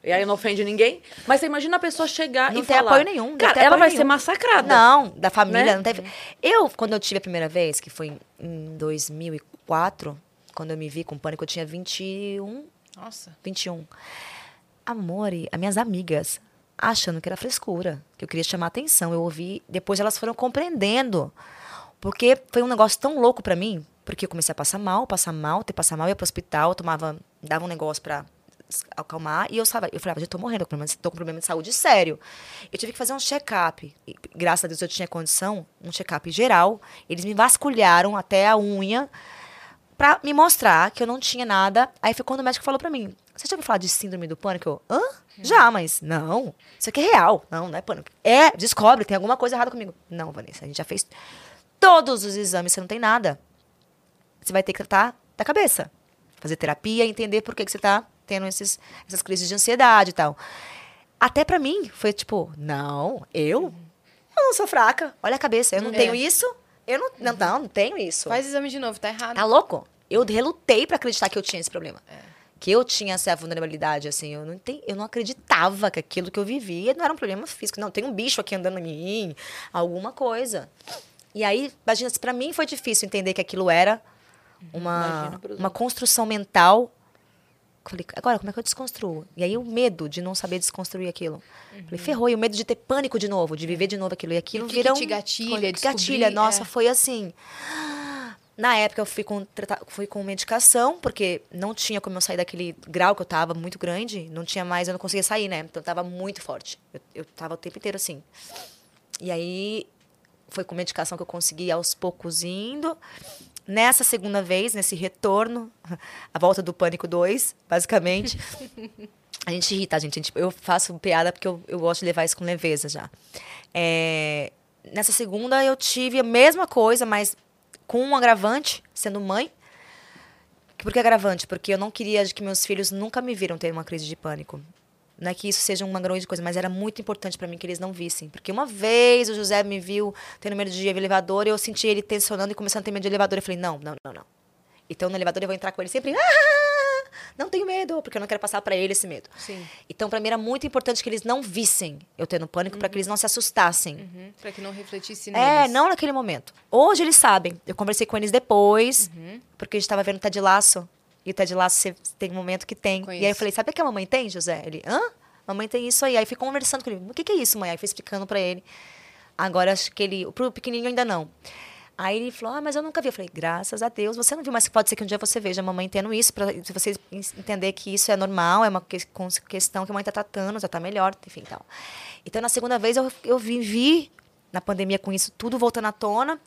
S1: E aí não ofende ninguém. Mas você imagina a pessoa chegar
S3: Não
S1: e
S3: tem
S1: falar.
S3: apoio nenhum, não
S1: Cara,
S3: tem
S1: ela vai
S3: nenhum.
S1: ser massacrada.
S3: Não, da família
S1: Né?
S3: não teve. Eu, quando eu tive a primeira vez, que foi em- em 2004, quando eu me vi com pânico, eu tinha 21,
S2: Nossa.
S3: 21. Amore, as minhas amigas, achando que era frescura, que eu queria chamar atenção. Eu ouvi, depois elas foram compreendendo. Porque foi um negócio tão louco pra mim, porque eu comecei a passar mal, passar mal, ter passar mal, ia pro hospital, tomava, dava um negócio pra s- acalmar, e eu sabia, eu falava, eu tô morrendo, tô com problema, de saúde sério. Eu tive que fazer um check-up. Graças a Deus eu tinha condição, um check-up geral. Eles me vasculharam até a unha pra me mostrar que eu não tinha nada. Aí foi quando o médico falou pra mim: Você já ouviu falar de síndrome do pânico? Eu, hã? Já, mas não. Isso aqui é real. Não, não é pânico. É, descobre, tem alguma coisa errada comigo. Não, Vanessa, a gente já fez todos os exames, você não tem nada. Você vai ter que tratar da cabeça. Fazer terapia, entender por que, que você tá tendo esses, essas crises de ansiedade e tal. Até pra mim, foi tipo, não, eu? Eu não sou fraca. Olha a cabeça, eu não
S2: É.
S3: tenho isso. Eu não, não, não, não tenho isso.
S2: Faz exame de novo, tá errado.
S3: Tá louco? Eu relutei pra acreditar que eu tinha esse problema. Que eu tinha essa vulnerabilidade, assim. Eu não, enten- eu não acreditava que aquilo que eu vivia não era um problema físico. Não, tem um bicho aqui andando em mim, alguma coisa. E aí, imagina, se pra mim foi difícil entender que aquilo era uma, uma construção mental. Falei, agora, como é que eu desconstruo? E aí o medo de não saber desconstruir aquilo. Falei, ferrou. E o medo de ter pânico de novo, de viver de novo aquilo. E aquilo
S2: o que
S3: vira
S2: que te
S3: um-
S2: gatilha,
S3: Gatilha.
S2: descobrir,
S3: Nossa,
S2: é.
S3: foi assim. Na época eu fui com, fui com medicação, porque não tinha como eu sair daquele grau que eu tava, muito grande. Não tinha mais, eu não conseguia sair, né? Então tava muito forte. Eu, eu tava o tempo inteiro assim. E aí foi com medicação que eu consegui aos poucos indo. Nessa segunda vez, nesse retorno, a volta do Pânico 2, basicamente. A gente ri, tá, gente- Eu faço piada porque eu, eu gosto de levar isso com leveza já. É, nessa segunda, eu tive a mesma coisa, mas com um agravante, sendo mãe. Por que agravante? Porque eu não queria que meus filhos nunca me viram ter uma crise de pânico. Não é que isso seja uma grande coisa, mas era muito importante para mim que eles não vissem. Porque uma vez o José me viu tendo medo de elevador e eu senti ele tensionando e começando a ter medo de elevador. Eu falei, não, não, não, não. Então no elevador eu vou entrar com ele sempre. "Ah, não tenho medo, porque eu não quero passar para ele esse medo.
S2: Sim.
S3: Então, para mim, era muito importante que eles não vissem eu tendo pânico, para que eles não se assustassem.
S2: Uhum, Pra que não refletisse
S3: É,
S2: neles.
S3: não naquele momento. Hoje eles sabem. Eu conversei com eles depois,
S2: Uhum.
S3: porque a gente estava vendo Ted Laço. E o Ted Laço tem um momento que tem. E aí eu falei, sabe o que a mamãe tem, José? Ele, hã? Mamãe tem isso aí. Aí fui conversando com ele. O que, que é isso, mãe? Aí fui explicando para ele. Agora acho que ele. Pro pequenininho ainda não. Aí ele falou, ah, mas eu nunca vi. Eu falei, graças a Deus, você não viu, mas pode ser que um dia você veja a mamãe tendo isso, para você entender que isso é normal, é uma que, questão que a mãe está tratando, já está melhor, enfim, tal. Então, na segunda vez, eu, eu vivi na pandemia com isso tudo voltando à tona.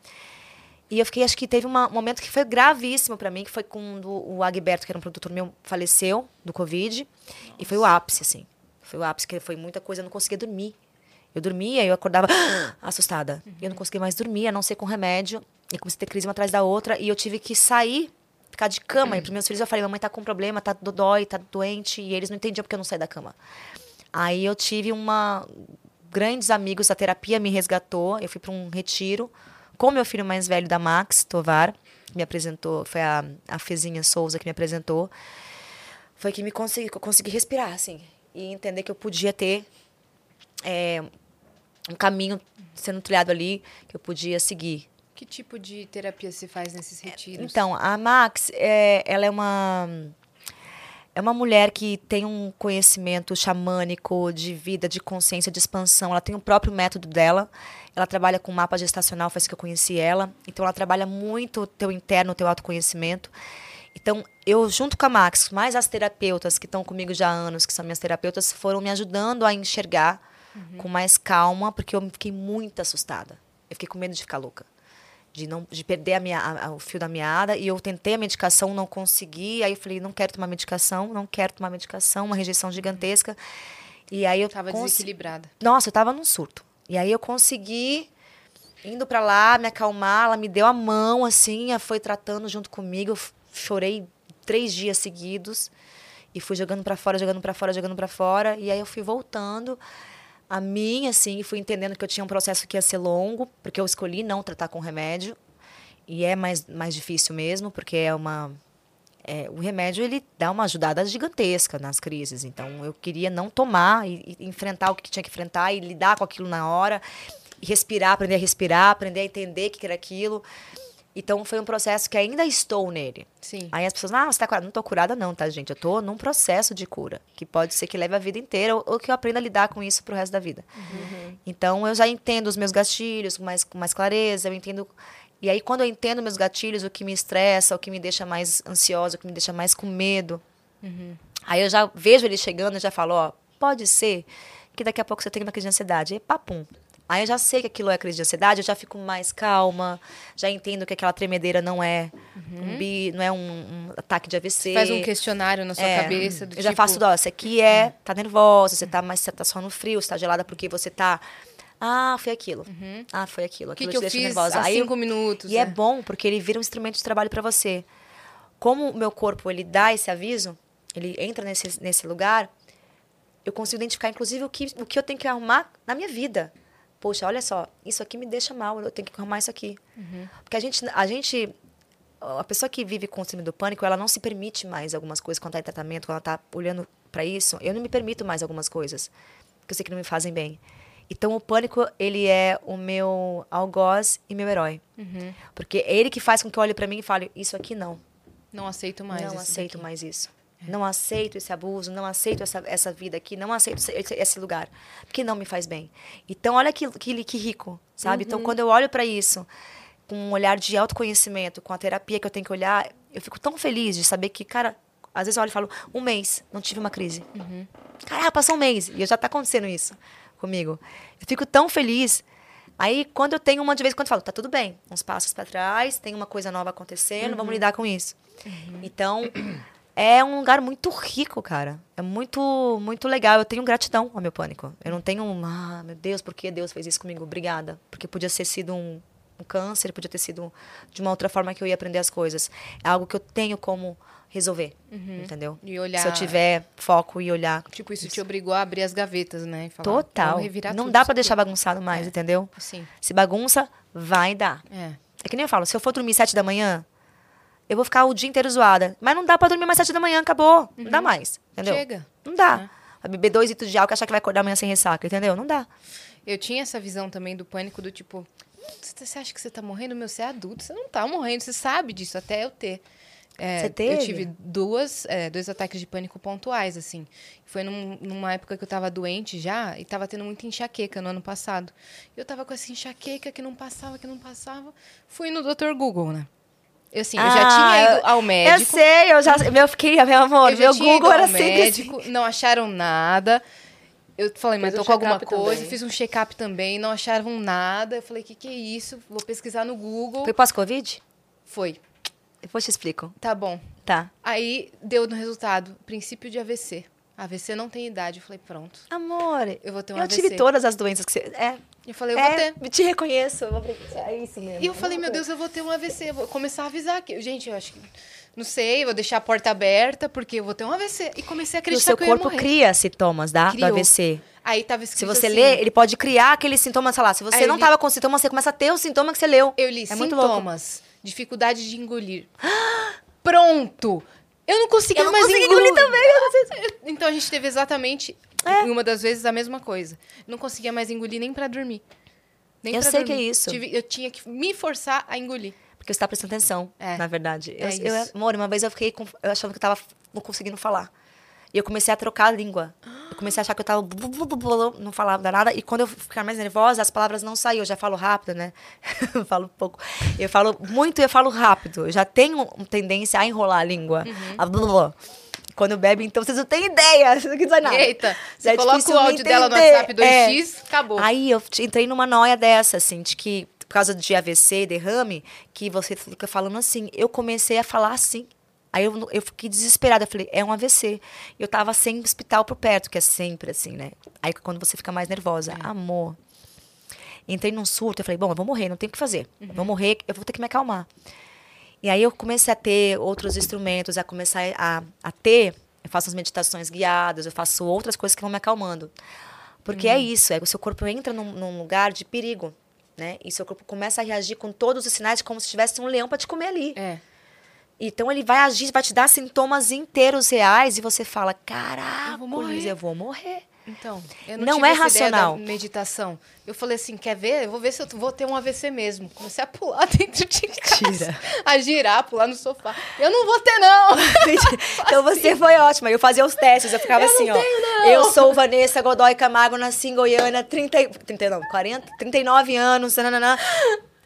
S3: E eu fiquei, acho que teve uma, um momento que foi gravíssimo para mim, que foi quando o Agberto, que era um produtor meu, faleceu do Covid. Nossa. E foi o ápice, assim. Foi o ápice, que foi muita coisa, eu não conseguia dormir. Eu dormia eu acordava assustada. Uhum. Eu não conseguia mais dormir, a não ser com remédio. E comecei a ter crise uma atrás da outra. E eu tive que sair, ficar de cama. Uhum. E pros meus filhos eu falei, mamãe tá com problema, tá dói, tá doente. E eles não entendiam porque eu não saí da cama. Aí eu tive uma... Grandes amigos da terapia me resgatou. Eu fui para um retiro com meu filho mais velho da Max, Tovar. Que me apresentou, foi a, a Fezinha Souza que me apresentou. Foi que me consegui, consegui respirar, assim. E entender que eu podia ter é, um caminho sendo trilhado ali que eu podia seguir.
S2: Que tipo de terapia se faz nesses retiros?
S3: Então, a Max, é, ela é uma é uma mulher que tem um conhecimento xamânico de vida, de consciência, de expansão. Ela tem o próprio método dela. Ela trabalha com mapa gestacional, foi assim que eu conheci ela. Então, ela trabalha muito o teu interno, o teu autoconhecimento. Então, eu, junto com a Max, mais as terapeutas que estão comigo já há anos, que são minhas terapeutas, foram me ajudando a enxergar uhum. com mais calma, porque eu fiquei muito assustada. Eu fiquei com medo de ficar louca. De, não, de perder a minha, a, o fio da meada. E eu tentei a medicação, não consegui. Aí eu falei, não quero tomar medicação, não quero tomar medicação. Uma rejeição gigantesca. E aí eu...
S2: Tava cons... desequilibrada.
S3: Nossa, eu tava num surto. E aí eu consegui, indo para lá, me acalmar. Ela me deu a mão, assim, foi tratando junto comigo. Eu chorei três dias seguidos. E fui jogando para fora, jogando para fora, jogando para fora. E aí eu fui voltando a mim, assim, fui entendendo que eu tinha um processo que ia ser longo, porque eu escolhi não tratar com remédio. E é mais, mais difícil mesmo, porque é uma. É, o remédio ele dá uma ajudada gigantesca nas crises. Então eu queria não tomar e, e enfrentar o que tinha que enfrentar e lidar com aquilo na hora, respirar, aprender a respirar, aprender a entender o que era aquilo. Então foi um processo que ainda estou nele.
S2: Sim.
S3: Aí as pessoas, ah, você tá curada. Não estou curada, não, tá, gente? Eu estou num processo de cura, que pode ser que leve a vida inteira ou, ou que eu aprenda a lidar com isso pro resto da vida. Uhum. Então eu já entendo os meus gatilhos com mais, com mais clareza, eu entendo. E aí, quando eu entendo meus gatilhos, o que me estressa, o que me deixa mais ansiosa, o que me deixa mais com medo, uhum. aí eu já vejo ele chegando e já falo, ó, pode ser que daqui a pouco você tenha uma crise de ansiedade. E papum, Aí eu já sei que aquilo é crise de ansiedade, eu já fico mais calma, já entendo que aquela tremedeira não é uhum. um bi, não é um, um, ataque de AVC. Você
S2: faz um questionário na sua é, cabeça do
S3: Eu
S2: tipo...
S3: já faço, ó, isso aqui é, uhum. tá nervosa, você tá mais, você tá só no frio, você tá gelada porque você tá ah, foi aquilo. Uhum. Ah, foi aquilo.
S2: Aquilo que, que eu fiz nervosa. Há Aí, cinco minutos.
S3: E é. é bom, porque ele vira um instrumento de trabalho para você. Como o meu corpo, ele dá esse aviso, ele entra nesse, nesse lugar, eu consigo identificar, inclusive, o que, o que eu tenho que arrumar na minha vida poxa, olha só, isso aqui me deixa mal, eu tenho que arrumar isso aqui. Uhum. Porque a gente, a gente, a pessoa que vive com o síndrome do pânico, ela não se permite mais algumas coisas quando está em tratamento, quando ela está olhando para isso. Eu não me permito mais algumas coisas, que eu sei que não me fazem bem. Então, o pânico, ele é o meu algoz e meu herói. Uhum. Porque é ele que faz com que eu olhe para mim e fale, isso aqui não.
S2: Não aceito mais
S3: Não aceito daqui. mais isso. Não aceito esse abuso, não aceito essa, essa vida aqui, não aceito esse, esse lugar, porque não me faz bem. Então, olha que, que, que rico, sabe? Então, uhum. Então, quando eu olho para isso, com um olhar de autoconhecimento, com a terapia que eu tenho que olhar, eu fico tão feliz de saber que, cara, às vezes eu olho e falo, um mês, não tive uma crise. Uhum. Caraca, passou um mês, e já está acontecendo isso comigo. Eu fico tão feliz. Aí, quando eu tenho uma de vez em quando, eu falo, tá tudo bem, uns passos para trás, tem uma coisa nova acontecendo, uhum. vamos lidar com isso. Uhum. Então, é um lugar muito rico, cara. É muito, muito legal. Eu tenho gratidão ao meu pânico. Eu não tenho, ah, meu Deus, por que Deus fez isso comigo? Obrigada. Porque podia ter sido um, um câncer, podia ter sido de uma outra forma que eu ia aprender as coisas. É algo que eu tenho como resolver, uhum. entendeu?
S2: E olhar...
S3: Se eu tiver foco e olhar.
S2: Tipo, isso, isso. te obrigou a abrir as gavetas, né?
S3: Falar, Total. Não dá para deixar bagunçado mais, é. entendeu?
S2: Sim.
S3: Se bagunça, vai dar.
S2: É.
S3: É que nem eu falo, se eu for dormir sete da manhã, eu vou ficar o dia inteiro zoada. Mas não dá pra dormir mais sete da manhã, acabou. Uhum. Não dá uhum. mais, entendeu?
S2: Chega.
S3: Não dá. É. beber dois litros de álcool e achar que vai acordar amanhã sem ressaca, entendeu? Não dá.
S2: Eu tinha essa visão também do pânico do tipo, você acha que você tá morrendo? Meu, você é adulto, você não tá morrendo, você sabe disso, até eu ter É,
S3: Você teve?
S2: Eu tive duas, é, dois ataques de pânico pontuais, assim. Foi num- numa época que eu tava doente já e tava tendo muita enxaqueca no ano passado. Eu tava com essa enxaqueca que não passava, que não passava. Fui no Dr. Google, né? Eu, assim, eu já
S3: Ah,
S2: tinha ido
S3: eu-
S2: ao
S3: Eu
S2: médico.
S3: sei, eu já. Eu fiquei, meu amor,
S2: Eu já
S3: meu
S2: tinha
S3: Google
S2: ido
S3: era assim.
S2: médico, não acharam nada. Eu falei, mas tô
S1: um
S2: com alguma coisa.
S1: também.
S2: Fiz um check-up também, não acharam nada. Eu falei, o que, que é isso? Vou pesquisar no Google.
S3: Foi pós-Covid?
S2: Foi.
S3: Depois te explico.
S2: Tá bom.
S3: Tá.
S2: Aí deu no resultado, princípio de AVC. AVC não tem idade. Eu falei, pronto.
S3: Amor,
S2: Eu vou ter um
S3: eu
S2: AVC.
S3: tive todas as doenças que você. É,
S2: Eu falei, eu
S3: é,
S2: vou ter.
S3: te reconheço. Eu vou brincar. É isso mesmo.
S2: E eu falei, meu Deus, eu vou ter um AVC. Eu vou começar a avisar aqui. Gente, eu acho que. Não sei, vou deixar a porta aberta, porque eu vou ter um AVC. E comecei a
S3: o
S2: acreditar
S3: seu
S2: que eu ia
S3: corpo
S2: morrer.
S3: cria sintomas da, do. AVC.
S2: Aí tava
S3: Se
S2: escrito
S3: você
S2: assim,
S3: lê, ele pode criar aqueles sintomas, sei lá. Se você não
S2: li-
S3: tava com sintomas, você começa a ter o sintoma que você leu.
S2: Eu li
S3: É
S2: sintomas, dificuldade de engolir. Pronto! Eu não conseguia
S3: Eu não
S2: mais
S3: consegui
S2: engolir.
S3: engolir também,
S2: Eu- Então a gente teve exatamente,
S3: É.
S2: em uma das vezes, a mesma coisa. Não conseguia mais engolir nem pra dormir. Nem
S3: Eu sei que
S2: dormir.
S3: é isso.
S2: Tive- eu tinha que me forçar a engolir.
S3: Porque você tá prestando atenção,
S2: É.
S3: na verdade.
S2: É
S3: eu, eu, amor, uma vez eu fiquei com, eu achando que eu tava não conseguindo falar. E eu comecei a trocar a língua. Eu comecei a achar que eu tava. Não falava nada. E quando eu ficar mais nervosa, as palavras não saíam. Eu já falo rápido, né? eu falo pouco. Eu falo muito e eu falo rápido. Eu já tenho tendência a enrolar a língua.
S2: Uhum.
S3: A blu, blu. Quando bebe, então vocês não têm ideia. Vocês não dizer nada.
S2: Eita, você
S3: É
S2: coloca o áudio dela no
S3: entender.
S2: WhatsApp 2x,
S3: É.
S2: acabou.
S3: Aí eu entrei numa noia dessa, assim, de que, por causa de AVC, derrame, que você fica falando assim. Eu comecei a falar assim. Aí eu, eu fiquei desesperada. Eu falei, é um AVC. Eu tava sem hospital por perto, que é sempre assim, né? Aí quando você fica mais nervosa, amor. Entrei num surto, eu falei, bom, eu vou morrer, não tem o que fazer. Eu vou morrer, eu vou ter que me acalmar. E aí eu comecei a ter outros instrumentos, a começar a, a ter, eu faço as meditações guiadas, eu faço outras coisas que vão me acalmando. Porque é isso, é que o seu corpo entra num, num lugar de perigo, né? E seu corpo começa a reagir com todos os sinais como se tivesse um leão para te comer ali.
S2: É.
S3: Então ele vai agir, vai te dar sintomas inteiros reais e você fala, caraca,
S2: Eu vou morrer."
S3: eu vou morrer.
S2: Então, eu não,
S3: Não é racional.
S2: meditação. Eu falei assim, quer ver? Eu vou ver se eu vou ter um AVC mesmo. Comecei a pular dentro de casa.
S3: Mentira.
S2: A girar, pular no sofá. Eu não vou ter, não!
S3: então você foi ótima. Eu fazia os testes, eu ficava
S2: Eu não
S3: assim, ó.
S2: tenho, não.
S3: Eu sou Vanessa Godoy Camargo, nasci em Goiânia, 30, e- 30 não, 40, 39 anos, nananã.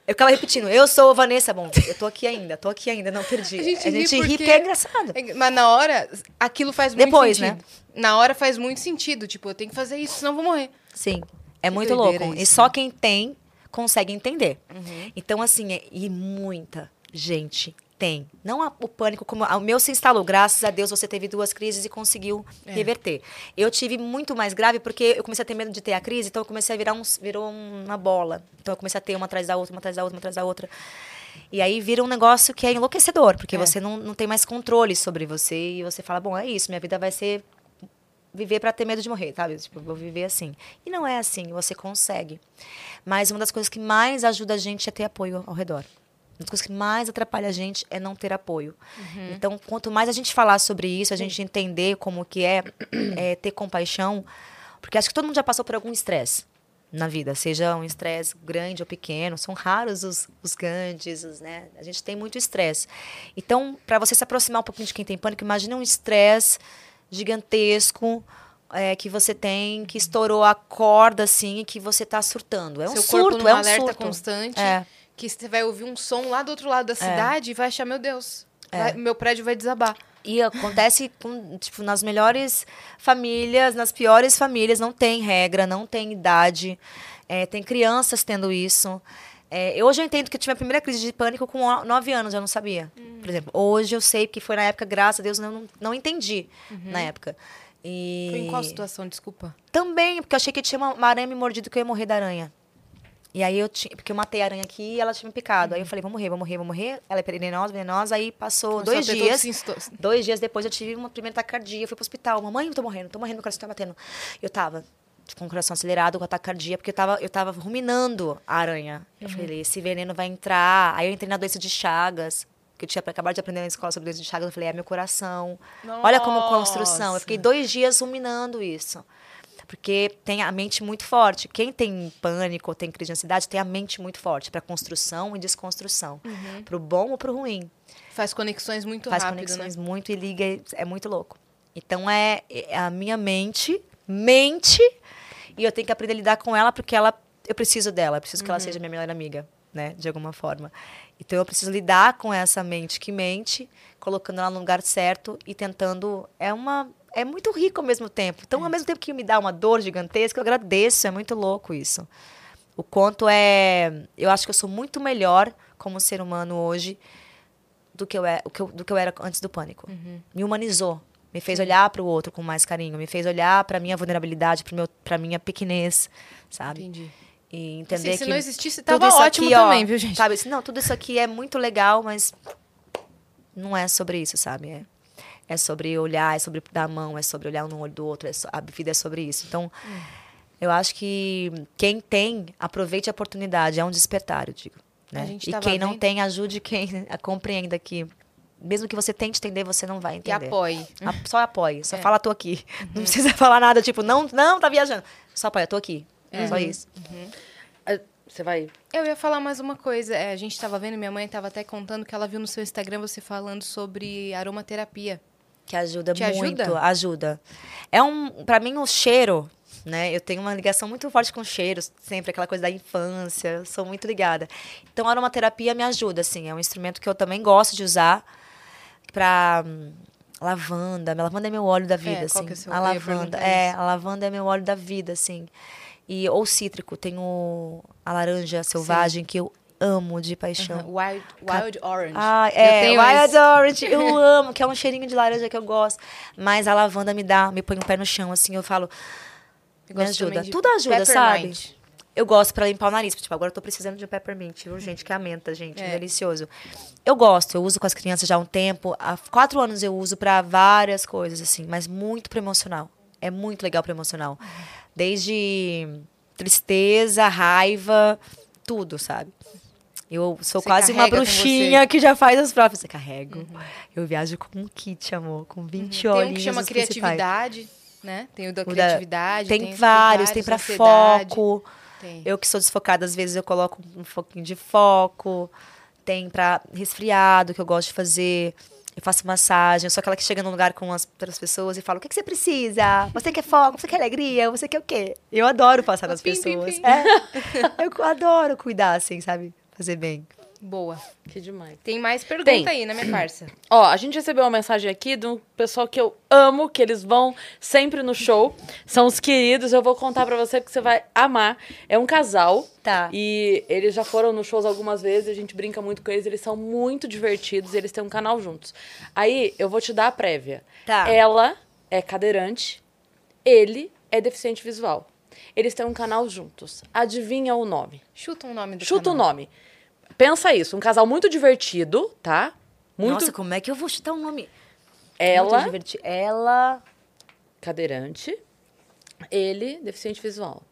S3: Eu ficava repetindo, eu sou Vanessa, bom, eu tô aqui ainda, tô aqui ainda, não perdi.
S2: A gente ri
S3: ri
S2: porque-
S3: porque é engraçado.
S2: Mas na hora, aquilo faz muito
S3: Depois,
S2: sentido.
S3: né?
S2: Na hora faz muito sentido. Tipo, eu tenho que fazer isso, senão eu vou morrer.
S3: Sim, é
S2: Que
S3: muito louco. E
S2: isso,
S3: só
S2: né?
S3: quem tem consegue entender.
S2: Uhum.
S3: Então, assim, é- e muita gente tem. Não a- o pânico, como o meu se instalou. Graças a Deus você teve duas crises e conseguiu
S2: É.
S3: reverter. Eu tive muito mais grave porque eu comecei a ter medo de ter a crise, então eu comecei a virar um, virou uma bola. Então eu comecei a ter uma atrás da outra, uma atrás da outra, uma atrás da outra. E aí vira um negócio que é enlouquecedor, porque
S2: É.
S3: você não, não tem mais controle sobre você e você fala, bom, é isso, minha vida vai ser viver para ter medo de morrer, sabe? Tipo, vou viver assim. E não é assim, você consegue. Mas uma das coisas que mais ajuda a gente é ter apoio ao redor. Uma das coisas que mais atrapalha a gente é não ter apoio. Então, quanto mais a gente falar sobre isso, a gente entender como que é, é ter compaixão, porque acho que todo mundo já passou por algum estresse na vida, seja um estresse grande ou pequeno, são raros os, os grandes, os, né? A gente tem muito estresse. Então, para você se aproximar um pouquinho de quem tem pânico, imagine um estresse gigantesco é, que você tem, que estourou a corda, assim, e que você tá surtando. É um
S2: Seu
S3: surto,
S2: corpo
S3: é um
S2: alerta
S3: surto.
S2: constante.
S3: É.
S2: Que você vai ouvir um som lá do outro lado da cidade e vai achar, meu Deus,
S3: É.
S2: vai- meu prédio vai desabar.
S3: E acontece com, tipo, nas melhores famílias, nas piores famílias, não tem regra, não tem idade. É, tem crianças tendo isso. É, eu hoje eu entendo que eu tive a primeira crise de pânico com nove anos, eu não sabia. Por exemplo, hoje eu sei que foi na época, graças a Deus, eu não, não entendi na época. E
S2: Foi em qual situação, desculpa?
S3: Também, porque eu achei que tinha uma, uma aranha me mordido que eu ia morrer da aranha. E aí eu tinha, porque eu matei a aranha aqui e ela tinha me picado. Aí eu falei, vou morrer, vou morrer, vou morrer. Ela é venenosa, venenosa. Aí passou
S2: Começou
S3: dois dias.
S2: todos
S3: Dois dias depois eu tive uma primeira taquicardia. Eu fui pro hospital. Mamãe, eu tô morrendo, tô morrendo, meu coração tá batendo. Eu tava tipo, com o coração acelerado, com a taquicardia, porque eu tava, eu tava ruminando a aranha. Eu falei, esse veneno vai entrar. Aí eu entrei na doença de Chagas, que eu tinha acabado de aprender na escola sobre doença de Chagas. Eu falei, é meu coração. Olha como construção. Eu fiquei dois dias ruminando isso. Porque tem a mente muito forte. Quem tem pânico ou tem crise de ansiedade tem a mente muito forte para construção e desconstrução,
S2: Uhum.
S3: para o bom ou para o ruim.
S2: Faz conexões muito
S3: faz
S2: rápido,
S3: conexões
S2: né?
S3: muito e liga, é muito louco. Então é, é a minha mente, mente, e eu tenho que aprender a lidar com ela porque ela, eu preciso dela, eu preciso que ela seja minha melhor amiga, né, de alguma forma. Então eu preciso lidar com essa mente que mente, colocando ela no lugar certo e tentando, é uma é muito rico ao mesmo tempo. Então, ao mesmo tempo que me dá uma dor gigantesca, eu agradeço, é muito louco isso. O quanto é, eu acho que eu sou muito melhor como ser humano hoje do que eu, é, do que eu era antes do pânico. Me humanizou, me fez olhar para o outro com mais carinho, me fez olhar para minha vulnerabilidade, para minha pequenez, sabe?
S2: Entendi.
S3: E entender
S2: Assim, se
S3: que
S2: não existisse, tava
S3: isso
S2: ótimo
S3: aqui, ó,
S2: também, viu, gente?
S3: Sabe, assim, não, tudo isso aqui é muito legal, mas não é sobre isso, sabe? É, é sobre olhar, é sobre dar a mão, é sobre olhar um no olho do outro, é so- a vida é sobre isso. Então,
S2: Hum.
S3: eu acho que quem tem, aproveite a oportunidade, é um despertar, eu digo. Né? E quem não
S2: vendo-
S3: tem, ajude quem a compreenda que mesmo que você tente entender, você não vai
S2: E
S3: entender.
S2: apoie.
S3: A- Só apoie, só
S2: É.
S3: fala, tô aqui. Não precisa falar nada, tipo, não, não, tá viajando. Só apoia, tô aqui. Só isso.
S1: Ah, Você vai.
S2: Eu ia falar mais uma coisa. É, a gente tava vendo, minha mãe tava até contando que ela viu no seu Instagram você falando sobre aromaterapia.
S3: Que ajuda
S2: Te
S3: muito,
S2: ajuda?
S3: ajuda? É um, para mim o cheiro, né? Eu tenho uma ligação muito forte com cheiros, sempre aquela coisa da infância, sou muito ligada. Então a aromaterapia me ajuda, assim, é um instrumento que eu também gosto de usar para lavanda. A lavanda é meu óleo da vida,
S2: É, qual
S3: assim.
S2: é o seu-
S3: a lavanda, é,
S2: isso.
S3: a lavanda é meu óleo da vida, assim. E ou cítrico, tem o a laranja selvagem que eu amo de paixão.
S2: Wild, wild Orange.
S3: Ah,
S2: Eu
S3: é, Wild
S2: esse.
S3: Orange, eu amo, que é um cheirinho de laranja que eu gosto. Mas a lavanda me dá, me põe o pé no chão, assim, eu falo,
S2: Eu
S3: me ajuda. Tudo ajuda, sabe? Eu gosto pra limpar o nariz, tipo, agora eu tô precisando de um peppermint, viu, gente? Que é a menta, gente,
S2: É.
S3: delicioso. Eu gosto, eu uso com as crianças já há um tempo. Há quatro anos eu uso pra várias coisas, assim, mas muito pro emocional. É muito legal pro emocional. Desde tristeza, raiva, tudo, sabe? Eu sou
S2: Você
S3: quase uma bruxinha que já faz as próprias. Eu carrego. Eu viajo com um kit, amor, com 20
S2: Tem um
S3: olhinhos
S2: que chama
S3: principais.
S2: criatividade, né? Tem o da criatividade.
S3: Tem,
S2: os
S3: vários, tem pra
S2: ansiedade.
S3: foco.
S2: Tem.
S3: Eu que sou desfocada, às vezes eu coloco um pouquinho de foco. Tem pra resfriado, que eu gosto de fazer. Eu faço massagem. Eu sou aquela que chega num lugar com as outras pessoas e fala: o que, que você precisa? Você quer foco? Você quer alegria? Você quer o quê? Eu adoro passar nas
S2: Pim, pim,
S3: pessoas.
S2: pim.
S3: É. Eu adoro cuidar, assim, sabe? Fazer bem.
S2: Boa.
S1: Que demais.
S2: Tem mais pergunta
S1: Tem.
S2: aí, né, minha parça?
S1: Ó, a gente recebeu uma mensagem aqui de um pessoal que eu amo, que eles vão sempre no show. São os queridos, eu vou contar pra você que você vai amar. É um casal.
S3: Tá.
S1: E eles já foram nos shows algumas vezes, a gente brinca muito com eles, eles são muito divertidos e eles têm um canal juntos. Aí, eu vou te dar a prévia.
S3: Tá.
S1: Ela é cadeirante, ele é deficiente visual. Eles têm um canal juntos. Adivinha o nome?
S2: Chuta um nome do
S1: Chuta o nome. Pensa isso, um casal muito divertido, tá? Muito
S3: Nossa, como é que eu vou chutar um nome? Muito
S1: ela.
S3: Ela.
S1: cadeirante, ele deficiente visual.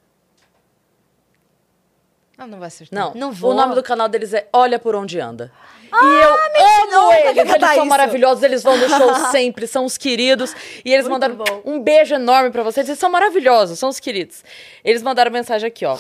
S2: Ah, não vai acertar.
S1: Não,
S3: Não vou.
S1: o nome do canal deles é Olha por onde anda. e eu
S3: não,
S1: amo eles, eles são
S3: isso?
S1: maravilhosos, eles vão no show sempre, são os queridos. E eles
S3: Muito
S1: mandaram
S3: bom.
S1: um beijo enorme pra vocês, eles são maravilhosos, são os queridos. Eles mandaram mensagem aqui, ó.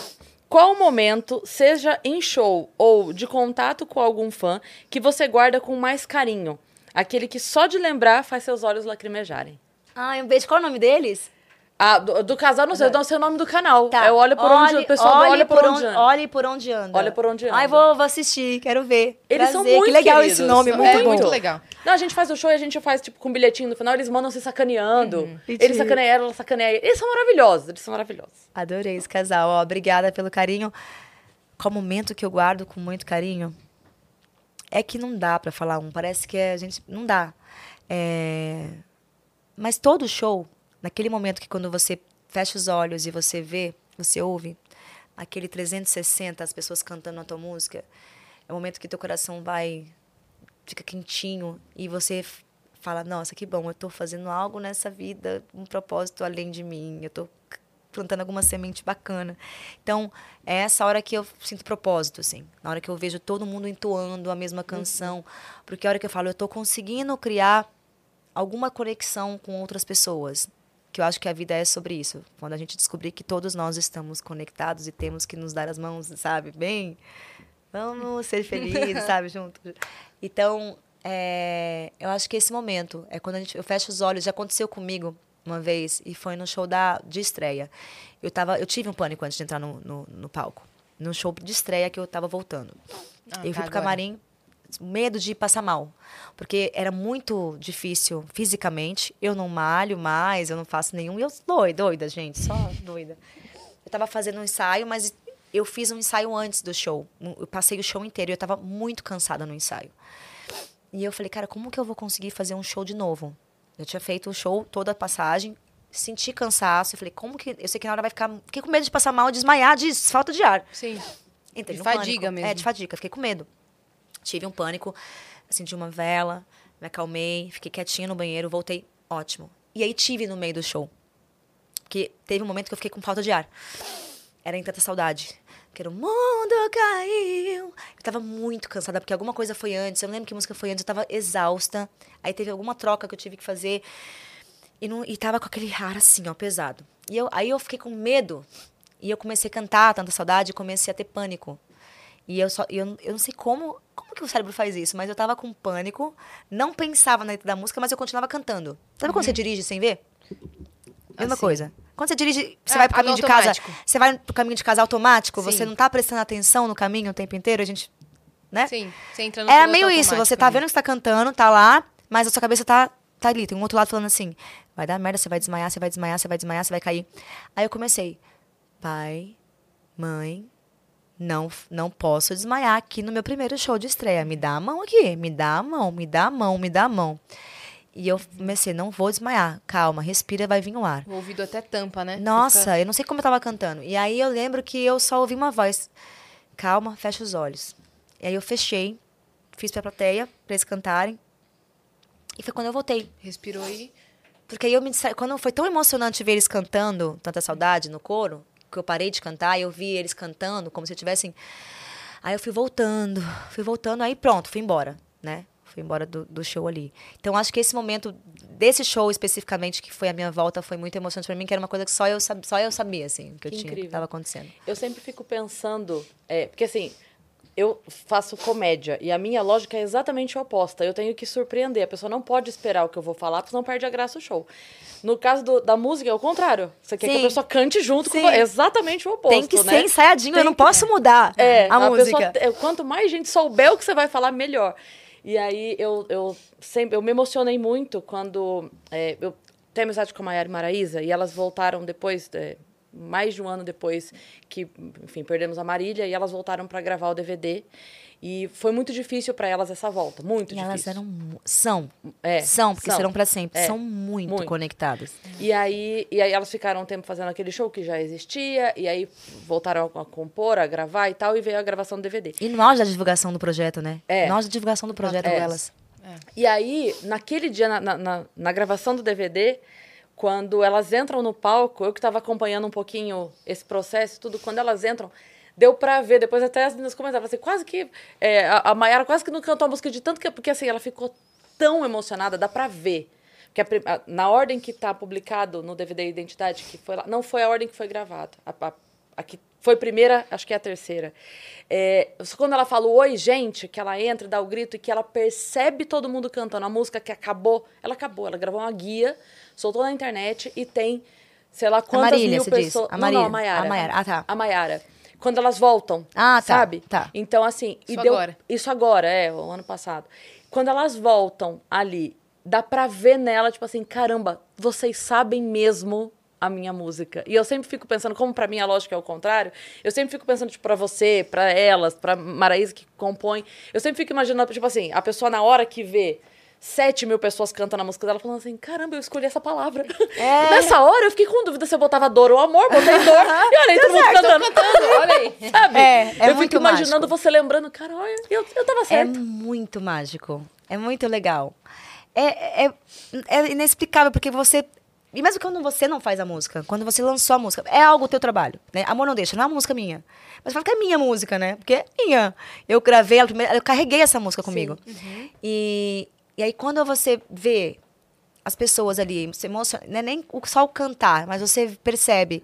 S1: Qual o momento, seja em show ou de contato com algum fã, que você guarda com mais carinho? Aquele que só de lembrar faz seus olhos lacrimejarem.
S3: Ai, um beijo. Qual é o nome deles?
S1: Ah, do, do casal, não sei, eu não sei o nome do canal.
S3: Tá.
S1: É o Olha por onde o pessoal
S3: olhe
S1: Olha por onde anda.
S3: Olhe por onde anda.
S1: Olha por onde
S3: Ai,
S1: anda.
S3: vou, vou assistir, quero ver.
S1: Eles são
S3: Prazer.
S1: muito
S3: Que legal
S1: queridos.
S3: esse nome,
S1: É
S3: muito
S2: é
S3: bom.
S2: muito legal.
S1: Não, a gente faz o show e a gente faz, tipo, com um bilhetinho no final, eles mandam se sacaneando.
S3: Uhum.
S1: Eles sacaneiam ela, sacaneia. Eles são maravilhosos, eles são maravilhosos.
S3: Adorei esse casal, ó. Obrigada pelo carinho. Qual momento que eu guardo com muito carinho? É que não dá pra falar um. Parece que a gente. Não dá. É, Mas todo show, naquele momento que quando você fecha os olhos e você vê, você ouve, aquele 360, as pessoas cantando a tua música, é o momento que teu coração vai. fica quentinho e você fala: nossa, que bom, eu tô fazendo algo nessa vida, um propósito além de mim, eu tô c- plantando alguma semente bacana. Então, é essa hora que eu sinto propósito, assim. Na hora que eu vejo todo mundo entoando a mesma canção. Porque a hora que eu falo, eu tô conseguindo criar alguma conexão com outras pessoas. Que eu acho que a vida é sobre isso. Quando a gente descobrir que todos nós estamos conectados e temos que nos dar as mãos, sabe? Bem, vamos ser felizes, sabe? Juntos. Então, é, eu acho que esse momento é quando a gente, eu fecho os olhos. Já aconteceu comigo uma vez e foi no show da, de estreia. Eu, tava, eu tive um pânico antes de entrar no, no, no palco. No show de estreia que eu tava voltando.
S2: Ah,
S3: eu
S2: tá,
S3: fui pro
S2: agora.
S3: camarim, medo de passar mal. Porque era muito difícil fisicamente. Eu não malho mais, eu não faço nenhum. Eu doida, doida, gente, só doida. Eu tava fazendo um ensaio, mas eu fiz um ensaio antes do show. Eu passei o show inteiro e eu tava muito cansada no ensaio. E eu falei, cara, como que eu vou conseguir fazer um show de novo? Eu tinha feito o show, toda a passagem, senti cansaço. Eu falei, como que. Eu sei que na hora vai ficar. Fiquei com medo de passar mal, desmaiar, de falta de ar.
S2: Sim.
S3: Entrei
S2: De fadiga
S3: pânico.
S2: mesmo.
S3: É, de fadiga. Fiquei com medo. Tive um pânico, acendi uma vela, me acalmei, fiquei quietinha no banheiro, voltei, ótimo. E aí tive no meio do show. Porque teve um momento que eu fiquei com falta de ar. Era em tanta saudade. Que era o mundo caiu. Eu tava muito cansada, porque alguma coisa foi antes. Eu não lembro que música foi antes, eu tava exausta. Aí teve alguma troca que eu tive que fazer. E, não, e tava com aquele ar assim, ó, pesado. E eu, aí eu fiquei com medo. E eu comecei a cantar, tanta saudade, e comecei a ter pânico. E eu só, eu, eu não sei como, como que o cérebro faz isso, mas eu tava com pânico, não pensava na letra da música, mas eu continuava cantando. Sabe quando você dirige sem ver? Mesma
S2: Assim.
S3: coisa. Quando você dirige, você
S2: Ah,
S3: vai pro caminho de casa, você vai pro caminho de casa automático,
S2: Sim.
S3: você não tá prestando atenção no caminho o tempo inteiro, a gente, né?
S2: Sim, você entra no
S3: Era meio isso, você tá
S2: ali.
S3: vendo que você tá cantando, tá lá, mas a sua cabeça tá, tá ali. Tem um outro lado falando assim, vai dar merda, você vai desmaiar, você vai desmaiar, você vai desmaiar, você vai cair. Aí eu comecei, pai, mãe, não, não posso desmaiar aqui no meu primeiro show de estreia. Me dá a mão aqui, me dá a mão, me dá a mão, me dá a mão. E eu comecei, não vou desmaiar, calma, respira, vai vir o ar.
S2: O ouvido até tampa, né?
S3: Nossa,
S2: fica-
S3: eu não sei como eu tava cantando. E aí eu lembro que eu só ouvi uma voz. Calma, fecha os olhos. E aí eu fechei, fiz pra plateia, pra eles cantarem. E foi quando eu voltei.
S2: Respirou e...
S3: Porque aí eu me distra... quando foi tão emocionante ver eles cantando, tanta saudade no coro, que eu parei de cantar e eu vi eles cantando como se tivessem Aí eu fui voltando, fui voltando, aí pronto, fui embora, né? Fui embora do, do show ali. Então acho que esse momento desse show especificamente que foi a minha volta foi muito emocionante pra mim, que era uma coisa que só eu, só eu sabia assim, que eu
S1: Que
S3: tinha, que
S1: incrível.
S3: tava acontecendo.
S1: Eu sempre fico pensando, é, porque assim, eu faço comédia e a minha lógica é exatamente oposta. Eu tenho que surpreender. A pessoa não pode esperar o que eu vou falar, porque senão perde a graça do show. No caso do- da música, é o contrário. Você quer que a
S3: Sim.
S1: pessoa cante junto com
S3: Sim.
S1: você. Exatamente o oposto.
S3: Tem que
S1: né?
S3: ser ensaiadinho, eu
S1: Tem
S3: não
S1: que-
S3: posso mudar
S1: É,
S3: a, música.
S1: pessoa- é, quanto mais gente souber o que você vai falar, melhor. E aí eu, eu sempre eu me emocionei muito quando é, eu tenho amizade com a Maiara e Maraísa e elas voltaram depois, é, mais de um ano depois que, enfim, perdemos a Marília e elas voltaram para gravar o DVD. E foi muito difícil para elas essa volta, muito
S3: E
S1: difícil.
S3: elas eram. São.
S1: É,
S3: são, porque
S1: são.
S3: serão pra sempre.
S1: É,
S3: São muito,
S1: muito.
S3: conectadas.
S1: E aí, e aí elas ficaram um tempo fazendo aquele show que já existia, e aí voltaram a compor, a gravar e tal, e veio a gravação do DVD.
S3: E auge da divulgação do projeto, né?
S1: É.
S3: Auge da divulgação do projeto
S1: É.
S3: delas.
S1: E aí, naquele dia, na, na- na, na gravação do DVD, quando elas entram no palco, eu que estava acompanhando um pouquinho esse processo, tudo, quando elas entram, deu pra ver, depois até as meninas comentavam, assim, quase que, é, a, a Mayara quase que não cantou a música de tanto que, porque assim, ela ficou tão emocionada, dá pra ver. Que a na ordem que tá publicado no DVD Identidade, que foi lá, não foi a ordem que foi gravado. A, a, a que foi primeira, acho que é a terceira. É, quando ela fala oi, gente, que ela entra, dá o grito e que ela percebe todo mundo cantando a música que acabou, ela acabou. Ela gravou uma guia, soltou na internet e tem, sei lá quantas
S3: Marília,
S1: mil pessoas.
S3: A
S1: não, não,
S3: Marília.
S1: a Maiara.
S3: A Maiara. Ah, tá.
S1: A Maiara. Quando elas voltam.
S3: Ah, tá,
S1: Sabe?
S3: tá.
S1: Então, assim. e
S2: Isso
S1: deu,
S2: agora.
S1: Isso agora, é, o ano passado. Quando elas voltam ali, dá pra ver nela, tipo assim, caramba, vocês sabem mesmo a minha música. E eu sempre fico pensando, como pra mim a lógica é o contrário, eu sempre fico pensando, tipo, pra você, pra elas, pra Maraísa que compõe, eu sempre fico imaginando, tipo assim, a pessoa na hora que vê sete mil pessoas cantando a música dela, falando assim, caramba, eu escolhi essa palavra.
S3: É.
S1: Nessa hora eu fiquei com dúvida se eu botava dor ou amor, botei dor, e olha aí, todo mundo cantando.
S2: Olha aí.
S1: Sabe?
S3: É, é
S1: eu fico imaginando
S3: mágico.
S1: você lembrando, cara, olha, eu, eu tava
S3: É
S1: certa.
S3: muito mágico. É muito legal. É, é, é inexplicável, porque você. E mesmo quando você não faz a música, quando você lançou a música, é algo teu trabalho, né? Amor não deixa, não é uma música minha. Mas fala que é minha música, né? Porque é minha. Eu gravei ela primeiro, eu carreguei essa música comigo. E, e aí quando você vê as pessoas ali, se emociona, não é nem só o cantar, mas você percebe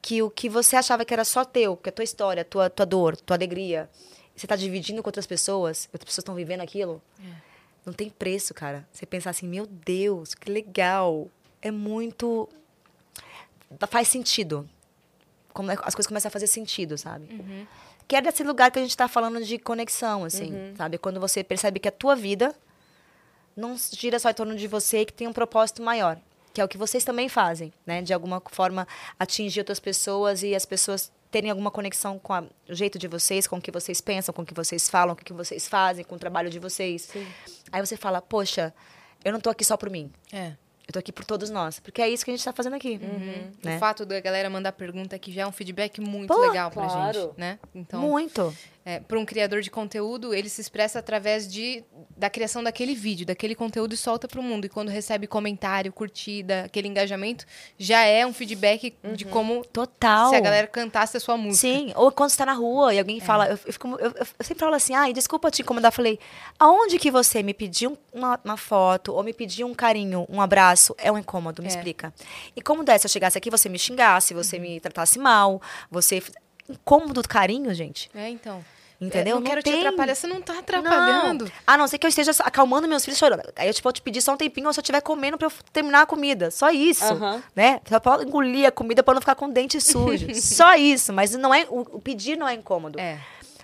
S3: que o que você achava que era só teu, que é a tua história, a tua, tua dor, tua alegria, você está dividindo com outras pessoas, outras pessoas estão vivendo aquilo. não tem preço, cara. Você pensar assim, meu Deus, que legal. É muito. Faz sentido. Como as coisas começam a fazer sentido, sabe? Que é desse lugar que a gente tá falando de conexão, assim, sabe? Quando você percebe que a tua vida não gira só em torno de você e que tem um propósito maior. Que é o que vocês também fazem, né? De alguma forma atingir outras pessoas e as pessoas terem alguma conexão com a- o jeito de vocês, com o que vocês pensam, com o que vocês falam, com o que vocês fazem, com o trabalho de vocês. Aí você fala, poxa, eu não tô aqui só por mim.
S2: É.
S3: Eu tô aqui por todos nós. Porque é isso que a gente tá fazendo aqui. Né?
S2: O fato da galera mandar pergunta aqui já é um feedback muito
S3: Pô,
S2: legal pra
S1: claro.
S2: gente, né? Então,
S3: Muito.
S2: é, para um criador de conteúdo, ele se expressa através de, da criação daquele vídeo, daquele conteúdo e solta pro mundo. E quando recebe comentário, curtida, aquele engajamento, já é um feedback de como
S3: Total.
S2: se a galera cantasse a sua música.
S3: Sim, ou quando você tá na rua e alguém fala, eu, eu fico- eu- eu- eu sempre falo assim, ai, desculpa te incomodar. Eu falei, aonde que você me pediu uma, uma foto ou me pediu um carinho, um abraço, é um incômodo, me
S2: É.
S3: explica. E como desse se eu chegasse aqui, você me xingasse, você me tratasse mal, você... Incômodo do carinho, gente.
S2: É, então.
S3: Entendeu?
S2: Eu não, quero
S3: tem.
S2: te atrapalhar, você não tá atrapalhando.
S3: Não. A não ser que eu esteja acalmando meus filhos chorando. Aí eu tipo, vou te pedir só um tempinho ou se eu estiver comendo pra eu terminar a comida. Só isso. Né? Só pra engolir a comida pra eu não ficar com o dente sujo. só isso. Mas não é, o, o pedir não é incômodo.
S2: É.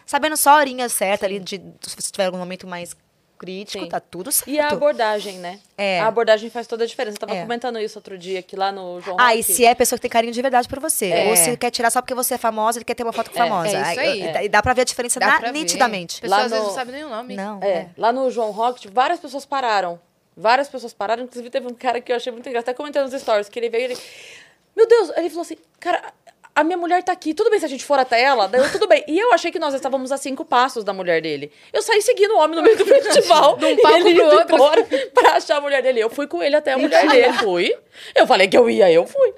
S3: Sabendo só a horinha certa ali, de, se você tiver algum momento mais crítico,
S1: Sim.
S3: tá tudo certo.
S1: E a abordagem, né?
S3: É.
S1: A abordagem faz toda a diferença. Eu tava
S3: É.
S1: comentando isso outro dia aqui lá no João
S3: Ah, e
S1: Rock.
S3: se é pessoa que tem carinho de verdade por você.
S2: É.
S3: Ou se quer tirar só porque você é famosa, ele quer ter uma foto com famosa.
S2: é isso aí.
S3: E dá- E dá pra ver a diferença
S2: Dá
S3: na- nitidamente.
S2: Pessoas
S1: Lá
S2: às vezes
S1: no-
S2: não sabem nem o nome.
S3: Não.
S1: É, lá no João Rock, tipo, várias pessoas pararam. Várias pessoas pararam. Inclusive, teve um cara que eu achei muito engraçado. Até comentei nos stories, que ele veio e ele... Meu Deus! Ele falou assim, cara, a minha mulher tá aqui. Tudo bem se a gente for até ela? Daí eu, tudo bem. E eu achei que nós estávamos a cinco passos da mulher dele. Eu saí seguindo o homem no meio do festival.
S2: De um palco
S1: ele
S2: pro outro.
S1: embora pra achar a mulher dele. Eu fui com ele até a mulher dele. Fui. Eu falei que eu ia, eu fui.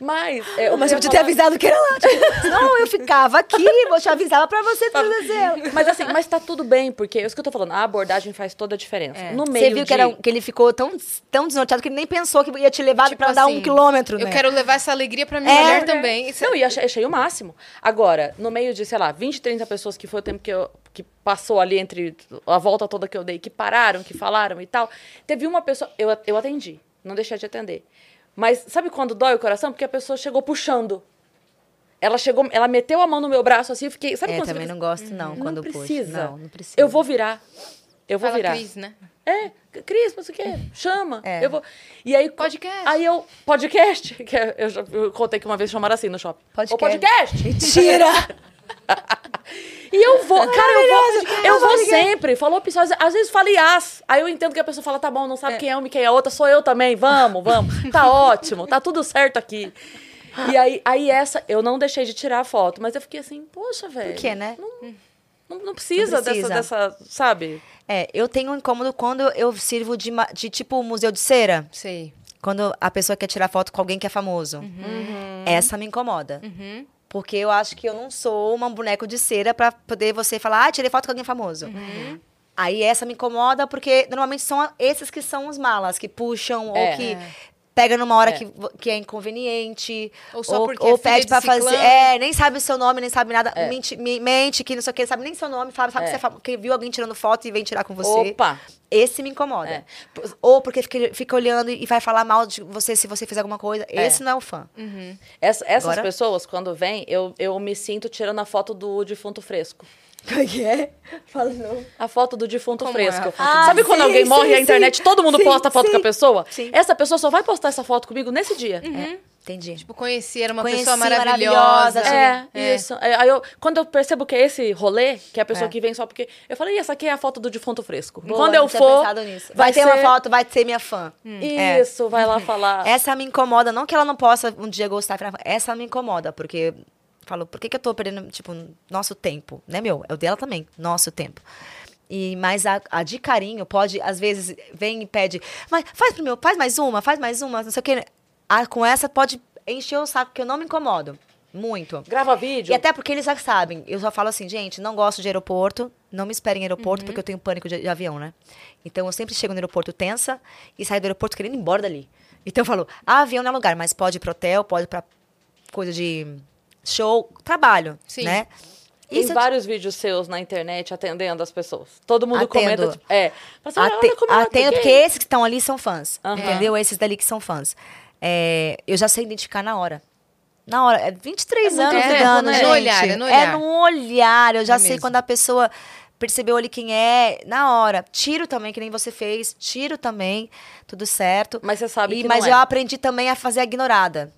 S1: Mas... É, eu
S3: Mas eu podia ter avisado que era lá. Tipo, não, eu ficava aqui, vou te avisar pra você trazer.
S1: Mas assim, mas tá tudo bem, porque é isso que eu tô falando, a abordagem faz toda a diferença.
S2: É.
S1: No meio
S3: Você viu
S1: de...
S3: que, era, que ele ficou tão, tão desnorteado que ele nem pensou que ia te levar
S2: Tipo
S3: pra
S2: assim,
S3: um quilômetro,
S2: Eu
S3: né?
S2: quero levar essa alegria pra minha
S3: É.
S2: mulher também. Isso-
S1: Não, e achei, achei o máximo. Agora, no meio de, sei lá, 20, 30 pessoas que foi o tempo que, eu, que passou ali entre a volta toda que eu dei, que pararam, que falaram e tal, teve uma pessoa. Eu, eu atendi, não deixei de atender. Mas sabe quando dói o coração? Porque a pessoa chegou puxando. Ela chegou, ela meteu a mão no meu braço assim, eu fiquei. Sabe
S3: É,
S1: quando você
S3: também
S1: fica
S3: não gosto, não, quando
S1: não
S3: puxa.
S1: precisa.
S3: Não, não precisa.
S1: Eu vou virar. Eu vou
S2: Fala
S1: virar.
S2: Cris, né?
S1: É, Cris, mas o quê? Chama.
S3: É.
S1: Eu vou. E aí.
S2: Podcast.
S1: Aí eu. Podcast? Que é- eu, já, eu contei que uma vez chamaram assim no shopping.
S3: Podcast.
S1: O podcast!
S3: Mentira!
S1: E eu vou, cara, eu vou, eu vou sempre. Falou pessoas, às vezes fala Yas. Aí eu entendo que a pessoa fala, tá bom, não sabe quem é uma e quem é a outra, sou eu também, vamos, vamos. Tá ótimo, tá tudo certo aqui. E aí, aí essa, eu não deixei de tirar a foto, mas eu fiquei assim, poxa, velho.
S3: Por quê, né?
S1: Não, não precisa,
S3: Não precisa.
S1: Dessa, dessa, sabe?
S3: É, eu tenho um incômodo quando eu sirvo de, de tipo museu de cera.
S2: Sei.
S3: Quando a pessoa quer tirar foto com alguém que é famoso. Essa me incomoda.
S2: Uhum.
S3: Porque eu acho que eu não sou uma boneco de cera pra poder você falar, ah, tirei foto com alguém famoso.
S2: Uhum.
S3: Aí essa me incomoda porque normalmente são esses que são os malas, que puxam
S1: É.
S3: ou que pega numa hora
S1: É.
S3: que, que é inconveniente.
S2: Ou só porque é
S3: ou
S2: filha
S3: pede
S2: de
S3: pra fazer. É, nem sabe o seu nome, nem sabe nada.
S1: É.
S3: Mente, me- mente que não sei o que, sabe nem seu nome, fala, sabe que
S1: É.
S3: você é que viu alguém tirando foto e vem tirar com você.
S1: Opa!
S3: Esse me incomoda.
S1: É.
S3: Ou porque fica, fica olhando e vai falar mal de você se você fizer alguma coisa.
S1: É.
S3: Esse não é o fã.
S1: Essa- essas
S3: Agora-
S1: pessoas, quando vêm, eu, eu me sinto tirando a foto do defunto fresco.
S3: Como é que é? Fala não.
S1: A foto do defunto
S2: Como é
S1: fresco.
S2: foto
S3: Ah,
S1: Sabe quando
S3: sim,
S1: alguém
S3: sim,
S1: morre e a
S3: sim.
S1: internet, todo mundo
S3: Sim,
S1: posta a foto
S3: sim.
S1: com a pessoa?
S3: Sim.
S1: Essa pessoa só vai postar essa foto comigo nesse dia.
S3: Entendi.
S2: Tipo, conheci, era uma
S3: Conheci,
S2: pessoa
S3: maravilhosa,
S2: maravilhosa.
S1: É, isso. É, aí eu, quando eu percebo que é esse rolê, que é a pessoa
S3: É.
S1: que vem só porque. Eu falei, "Ih, essa aqui é a foto do defunto fresco.
S3: Boa,
S1: quando
S3: não
S1: eu for.
S3: pensado nisso. Vai, ter uma
S1: ser-
S3: foto, vai ser minha fã. É.
S1: Isso, vai lá falar.
S3: Essa me incomoda, não que ela não possa um dia gostar, essa me incomoda, porque falo, por que, que eu tô perdendo, tipo, nosso tempo? Não é meu, é o dela também, nosso tempo. E, mas a, a de carinho pode, às vezes, vem e pede, mas faz pro meu, faz mais uma, faz mais uma, não sei o quê. Ah, com essa pode encher o saco, que eu não me incomodo. Muito.
S1: Grava vídeo.
S3: E até porque eles já sabem. Eu só falo assim, gente, não gosto de aeroporto, não me esperem em aeroporto, porque eu tenho pânico de, de avião, né? Então eu sempre chego no aeroporto tensa e saio do aeroporto querendo ir embora dali. Então eu falo, ah, avião não é lugar, mas pode ir pro hotel, pode ir pra coisa de show, trabalho,
S2: Sim.
S3: né?
S1: Tem
S3: Isso é
S1: vários vídeos seus na internet atendendo as pessoas. Todo mundo
S3: Atendo.
S1: comenta, tipo, é. Assim,
S3: Ate-
S1: olha como ela é
S3: atendo, porque esses que estão ali são fãs.
S1: Aham.
S3: Entendeu? Esses dali que são fãs. É, eu já sei identificar na hora. Na hora. É 23
S1: É
S3: anos
S2: tempo,
S3: lidando,
S2: né?
S3: gente.
S2: É no olhar, é no
S3: É
S2: olhar.
S3: no olhar. Eu já
S2: É
S3: sei
S2: mesmo.
S3: quando a pessoa percebeu ali quem é, na hora. Tiro também, que nem você fez. Tiro também. Tudo certo.
S1: Mas você sabe
S3: E-
S1: que
S3: mas
S1: não
S3: eu
S1: é.
S3: aprendi também a fazer a ignorada.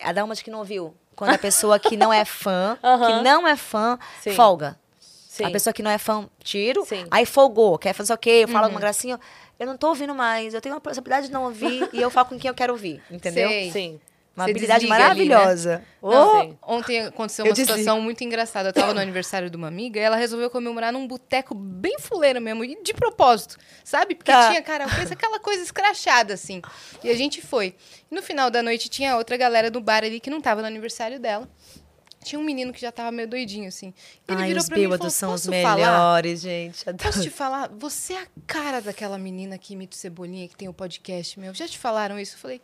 S3: A dar uma de que não ouviu. Quando a pessoa que não é fã,
S1: Aham.
S3: que não é fã,
S1: Sim.
S3: folga.
S1: Sim.
S3: A pessoa que não é fã, tiro.
S1: Sim.
S3: Aí folgou, quer fazer o quê? Eu falo
S2: Uhum.
S3: alguma gracinha. Eu não tô ouvindo mais. Eu tenho a possibilidade de não ouvir e eu falo com quem eu quero ouvir. Entendeu?
S2: Sei.
S1: Sim.
S3: Uma
S2: Você
S3: habilidade
S2: desliga ali, né?
S3: maravilhosa.
S1: Não.
S2: Ontem aconteceu
S3: Eu
S2: uma situação
S3: desligo.
S2: muito engraçada. Eu tava no aniversário de uma amiga e ela resolveu comemorar num boteco bem fuleiro mesmo, e de propósito, sabe? Porque
S3: Tá.
S2: tinha karaokê, aquela coisa escrachada, assim. E a gente foi. E no final da noite tinha outra galera do bar ali que não tava no aniversário dela. Tinha um menino que já tava meio doidinho, assim. Ele
S3: Ai,
S2: virou
S3: os
S2: pra mim e falou,
S3: bêbados são os
S2: "Posso falar?"
S3: melhores, gente.
S2: Posso
S3: Adoro.
S2: te falar? Você é a cara daquela menina que imita o Cebolinha, que tem o podcast meu. Já te falaram isso? Eu falei,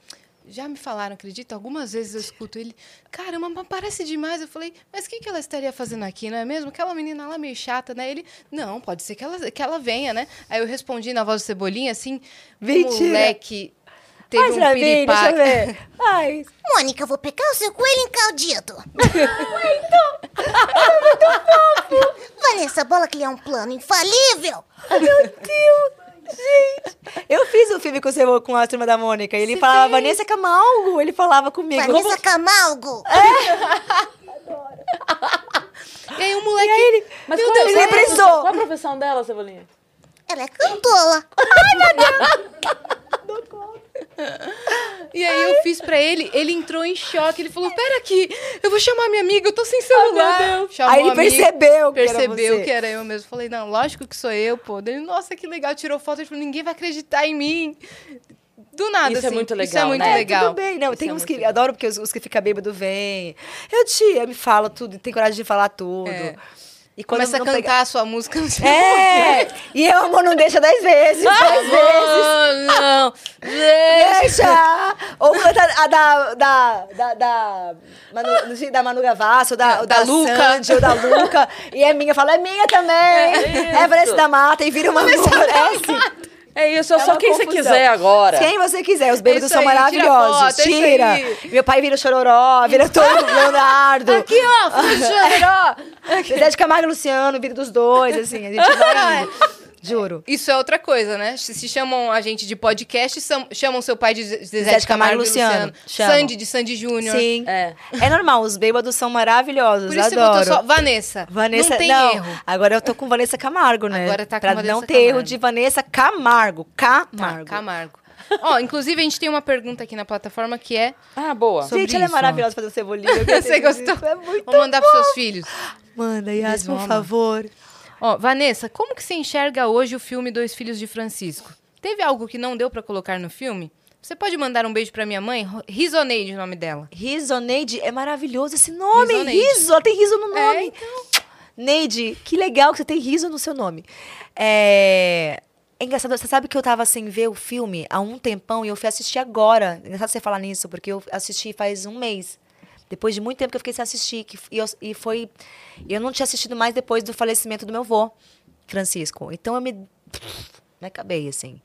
S2: já me falaram, acredito. Algumas vezes eu escuto ele. Caramba, mas parece demais. Eu falei, mas o que, que ela estaria fazendo aqui, não é mesmo? Aquela menina lá meio chata, né? Ele, não, pode ser que ela, que ela venha, né? Aí eu respondi na voz do Cebolinha, assim, o
S3: Mentira.
S2: moleque teve
S3: Faz
S2: um
S3: pra deixa eu
S2: piripaque.
S3: ver. Ai,
S4: Mônica, eu vou pegar o seu coelho encaldido. Vanessa, bola que é um plano infalível.
S3: Eu fiz um filme com, o seu, com a turma da Mônica. E ele falava Vanessa Camalgo. Ele falava comigo.
S4: Vanessa Camalgo.
S2: E aí o moleque...
S1: Mas
S2: Meu
S1: qual,
S2: Deus,
S1: qual, é a
S3: ele
S1: profissão-
S3: brisou.
S1: qual é a profissão dela, Cebolinha?
S4: Ela é cantora.
S2: E aí eu fiz pra ele, ele entrou em choque, ele falou, pera aqui, eu vou chamar minha amiga, eu tô sem celular. Chamou
S3: Aí ele
S2: amiga,
S3: percebeu que era
S2: percebeu
S3: você.
S2: que era eu mesmo. Falei, não, lógico que sou eu, pô. Ele, nossa, que legal, tirou foto, ele falou, ninguém vai acreditar em mim. Do nada,
S1: Isso é
S2: assim.
S1: muito
S2: Isso é
S1: legal,
S2: muito
S1: né?
S3: É,
S2: legal.
S3: tudo bem. Não,
S1: Isso
S3: tem
S1: é
S3: uns que
S1: legal.
S3: adoro porque os, os que ficam bêbado vêm. Eu tia, me fala tudo, tem coragem de falar tudo.
S2: É.
S3: E
S2: Começa a cantar
S3: pega-
S2: a sua música. no seu
S3: É! E eu, amor, não deixa dez vezes, dez vezes.
S2: Não! Deixa!
S3: Ou canta a da. da. da. da Manu, da Manu Gavassi, ou da, ou
S2: Da
S3: da,
S2: Luca.
S3: Sandy, ou da Luca. E é minha, fala, é minha também. É. Vanessa da Mata, e vira uma. É, sim.
S1: É isso, eu
S3: É
S1: sou quem você
S3: confusão.
S1: quiser agora.
S3: Quem você quiser, os bêbados
S2: isso
S3: são
S2: aí, tira
S3: maravilhosos.
S2: foto, é
S3: Tira.
S2: aí.
S3: Meu pai vira o chororó, vira todo Leonardo.
S2: Aqui, ó, fugiu!
S3: Zé de Camargo e Luciano, vira dos dois, assim, a gente vai. Juro.
S2: Isso é outra coisa, né? Se se chamam a gente de podcast, sam- chamam seu pai de Zezé
S3: Zezé
S2: de Camargo e Luciano.
S3: chamam.
S2: Sandy de Sandy Júnior.
S3: Sim.
S1: É.
S3: É normal, os bêbados são maravilhosos,
S2: Por isso você
S3: adoro.
S2: botou só Vanessa.
S3: Vanessa,
S2: não tem
S3: não,
S2: erro.
S3: Agora eu tô com Vanessa Camargo, né?
S2: Agora tá com
S3: pra
S2: Vanessa
S3: não ter erro
S2: Camargo.
S3: de Vanessa Camargo.
S2: Tá,
S3: Camargo.
S2: Camargo. Ó, inclusive a gente tem uma pergunta aqui na plataforma que é...
S1: Ah, boa.
S3: Gente, ela é
S2: isso,
S3: maravilhosa fazendo cebolinha. eu
S2: Você gostou?
S3: disso, É muito
S2: Vou mandar pros seus filhos.
S3: Manda, Yas, por
S2: amar.
S3: favor.
S2: Ó, Vanessa, como que você enxerga hoje o filme Dois Filhos de Francisco? Teve algo que não deu pra colocar no filme? Você pode mandar um beijo pra minha mãe? Risoneide, o nome dela.
S3: Risoneide, é maravilhoso esse nome.
S2: Risoneide.
S3: Riso, ela tem riso no
S2: É,
S3: nome. Neide, que legal que você tem riso no seu nome. É... é engraçado, você sabe que eu tava sem ver o filme há um tempão e eu fui assistir agora. É engraçado você falar nisso, porque eu assisti faz um mês. Depois de muito tempo que eu fiquei sem assistir. Que, e, eu, e foi. Eu não tinha assistido mais depois do falecimento do meu avô, Francisco. Então eu me. Me acabei, assim.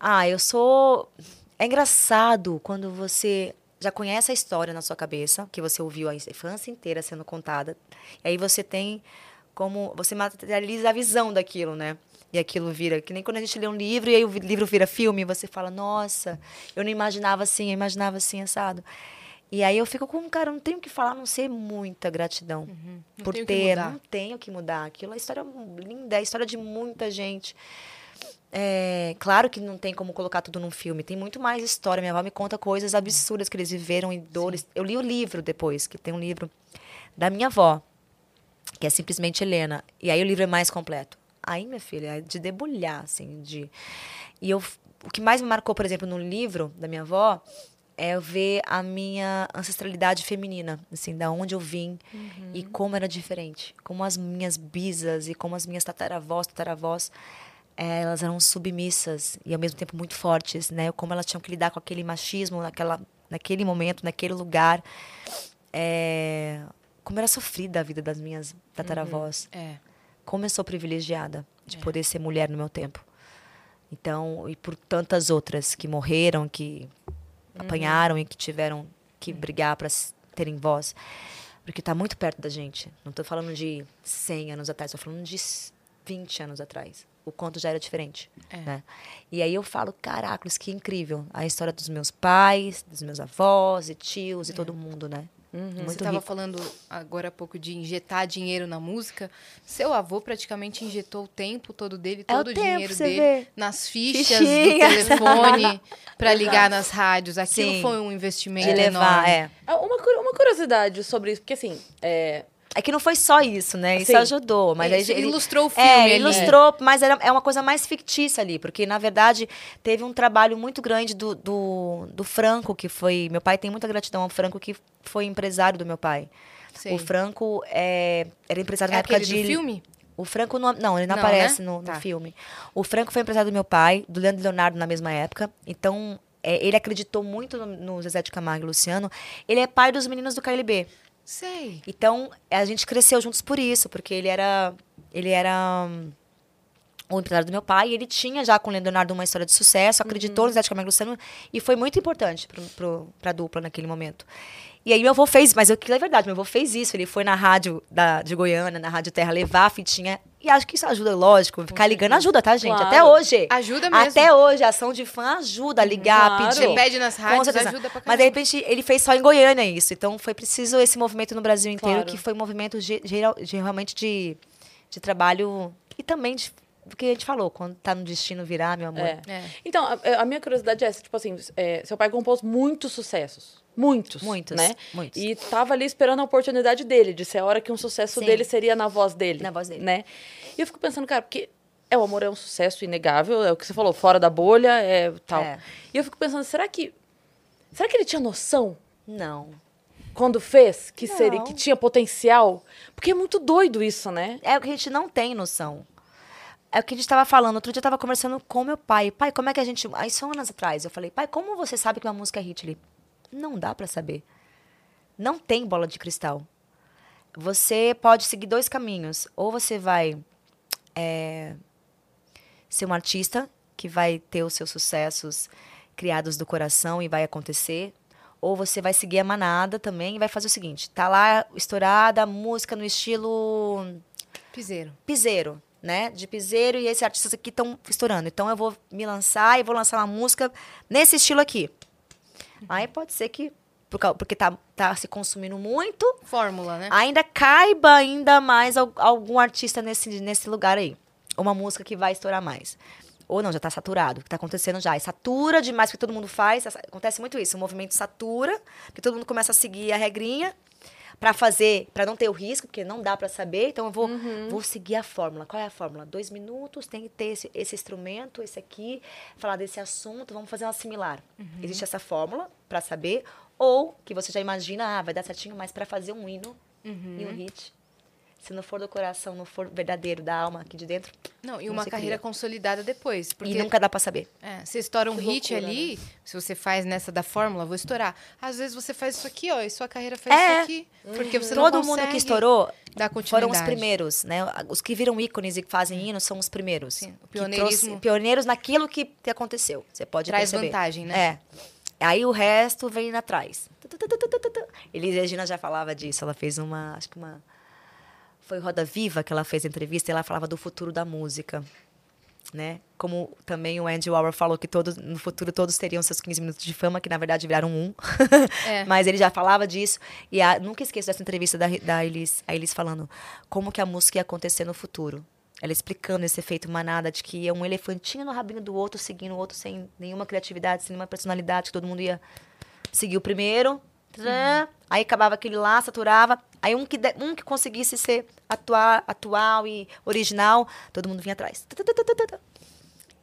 S3: Ah, eu sou. É engraçado quando você já conhece a história na sua cabeça, que você ouviu a infância inteira sendo contada. E aí você tem como. Você materializa a visão daquilo, né? E aquilo vira. Que nem quando a gente lê um livro e aí o livro vira filme, você fala, nossa, eu não imaginava assim, eu imaginava assim, assado. E aí eu fico com, cara, não tenho o que falar, a não ser muita gratidão
S2: Uhum.
S3: Por ter. Não tenho que mudar. Aquilo é história linda, é a história de muita gente. É, claro que não tem como colocar tudo num filme. Tem muito mais história. Minha avó me conta coisas absurdas que eles viveram e dores. Eu li o livro depois, que tem um livro da minha avó, que é simplesmente Helena. E aí o livro é mais completo. Aí, minha filha, é de debulhar, assim, de... E eu, o que mais me marcou, por exemplo, no livro da minha avó, é ver a minha ancestralidade feminina, assim, da onde eu vim e como era diferente. Como as minhas bisas e como as minhas tataravós, tataravós, eh, elas eram submissas e ao mesmo tempo muito fortes, né? Como elas tinham que lidar com aquele machismo naquela, naquele momento, naquele lugar. É, como era sofrida a vida das minhas tataravós.
S2: É.
S3: Como eu sou privilegiada de poder ser mulher no meu tempo. Então, e por tantas outras que morreram, que apanharam e que tiveram que brigar para terem voz. Porque está muito perto da gente. Não estou falando de 100 anos atrás, estou falando de s- 20 anos atrás. O conto já era diferente. Né? E aí eu falo, caracoles, que incrível. A história dos meus pais, dos meus avós e tios e todo mundo, né?
S2: Você
S3: Muito
S2: estava
S3: rico.
S2: falando agora há pouco de injetar dinheiro na música. Seu avô praticamente injetou o tempo todo dele,
S3: É o
S2: todo o
S3: tempo,
S2: dinheiro
S3: você
S2: dele
S3: vê.
S2: nas fichas
S3: Fichinhas.
S2: do telefone para ligar nas rádios. Aquilo
S3: Sim.
S2: foi um investimento
S3: De levar,
S2: enorme.
S3: é.
S1: Ah, Uma, uma curiosidade sobre isso, porque assim, é,
S3: É que não foi só isso, né? Isso
S1: Sim.
S3: ajudou. Mas
S2: Isso
S3: aí,
S2: ilustrou o filme
S3: É,
S2: ali.
S3: ilustrou, mas era, é uma coisa mais fictícia ali, porque, na verdade, teve um trabalho muito grande do, do, do Franco, que foi. Meu pai tem muita gratidão ao Franco, que foi empresário do meu pai.
S2: Sei.
S3: O Franco é, era empresário
S2: É
S3: na época de.
S2: do filme?
S3: O Franco não, não ele não,
S2: Não,
S3: aparece
S2: né?
S3: no, no
S2: Tá.
S3: filme. O Franco foi empresário do meu pai, do Leandro Leonardo na mesma época. Então, é, ele acreditou muito no, no Zezé de Camargo e Luciano. Ele é pai dos meninos do KLB.
S2: Sei.
S3: Então, a gente cresceu juntos por isso, porque ele era ele era hum, o empresário do meu pai, e ele tinha já com o Leonardo uma história de sucesso, acreditou no Zé de Camargo e Luciano, e foi muito importante pro, pra dupla naquele momento. E aí meu avô fez, mas aquilo é verdade, meu avô fez isso, ele foi na rádio da, de Goiânia, na Rádio Terra, levar a fitinha, e acho que isso ajuda, lógico, ficar ligando ajuda, tá, gente?
S1: Claro.
S3: Até hoje.
S2: Ajuda mesmo.
S3: Até hoje, a ação de fã ajuda a ligar,
S1: Claro.
S3: pedir.
S2: Você pede nas rádios, ajuda pra
S3: Mas de
S2: caramba.
S3: repente ele fez só em Goiânia isso. Então foi preciso esse movimento no Brasil inteiro,
S1: Claro.
S3: que foi um movimento ge- geral, de, realmente de, de trabalho e também de, do que a gente falou, quando tá no destino virar, meu amor.
S1: É.
S2: É.
S1: Então, a, a minha curiosidade é essa, tipo assim, é, seu pai compôs muitos sucessos. Muitos.
S3: Muitos,
S1: Né?
S3: muitos.
S1: E tava ali esperando a oportunidade dele, de ser a hora que um sucesso
S3: Sim.
S1: dele seria na voz dele.
S3: Na voz dele.
S1: Né? E eu fico pensando, cara, porque é, o amor é um sucesso inegável, é o que você falou, fora da bolha, é tal.
S3: É.
S1: E eu fico pensando, será que. Será que ele tinha noção
S3: Não.
S1: quando fez que seria,
S3: Não.
S1: que tinha potencial? Porque é muito doido isso, né?
S3: É o que a gente não tem noção. É o que a gente estava falando. Outro dia eu estava conversando com meu pai. Pai, como é que a gente. Aí, só anos atrás, eu falei, pai, como você sabe que uma música é hit? Ele, não dá pra saber. Não tem bola de cristal. Você pode seguir dois caminhos. Ou você vai é, ser um artista que vai ter os seus sucessos criados do coração e vai acontecer. Ou você vai seguir a manada também e vai fazer o seguinte: tá lá estourada a música no estilo
S2: Piseiro.
S3: piseiro, né? De piseiro e esses artistas aqui estão estourando. Então eu vou me lançar e vou lançar uma música nesse estilo aqui. Aí pode ser que, porque tá, tá se consumindo muito,
S2: Fórmula, né?
S3: ainda caiba ainda mais al- algum artista nesse, nesse lugar aí. Uma música que vai estourar mais. Ou não, já tá saturado, o que tá acontecendo já. E satura demais, porque todo mundo faz. Acontece muito isso. O movimento satura, porque todo mundo começa a seguir a regrinha pra fazer, pra não ter o risco, porque não dá pra saber. Então eu vou, vou seguir a fórmula. Qual é a fórmula? Dois minutos, tem que ter esse, esse instrumento, esse aqui, falar desse assunto, vamos fazer uma similar. Existe essa fórmula pra saber, ou que você já imagina, ah, vai dar certinho, mas pra fazer um hino e um hit. Se não for do coração, não for verdadeiro, da alma aqui de dentro,
S2: Não, e
S3: Não
S2: uma carreira
S3: cria.
S2: consolidada depois. Porque
S3: e nunca dá pra saber.
S2: É, você estoura um
S1: Que
S2: hit
S1: loucura,
S2: ali, se você faz nessa da fórmula, vou estourar. Às vezes você faz isso aqui, ó, e sua carreira faz
S3: É.
S2: isso aqui. Porque você não
S3: Todo
S2: consegue
S3: mundo que estourou foram os primeiros, né? Os que viram ícones e que fazem hinos são os primeiros.
S2: Sim, pioneirismo.
S3: pioneiros naquilo que, que aconteceu. Você pode
S2: Traz
S3: perceber.
S2: vantagem, né?
S3: É. Aí o resto vem atrás. Elis Regina já falava disso. Ela fez uma, acho que uma foi Roda Viva que ela fez a entrevista e ela falava do futuro da música. Né? Como também o Andy Warhol falou que todos, no futuro todos teriam seus 15 minutos de fama, que na verdade viraram um.
S2: É.
S3: Mas ele já falava disso. E a- nunca esqueço dessa entrevista da, da Elis, a Elis falando como que a música ia acontecer no futuro. Ela explicando esse efeito manada de que ia um elefantinho no rabinho do outro, seguindo o outro sem nenhuma criatividade, sem nenhuma personalidade, que todo mundo ia seguir o primeiro. Aí acabava aquele lá, saturava. Aí um que, de- um que conseguisse ser atua- atual e original, todo mundo vinha atrás.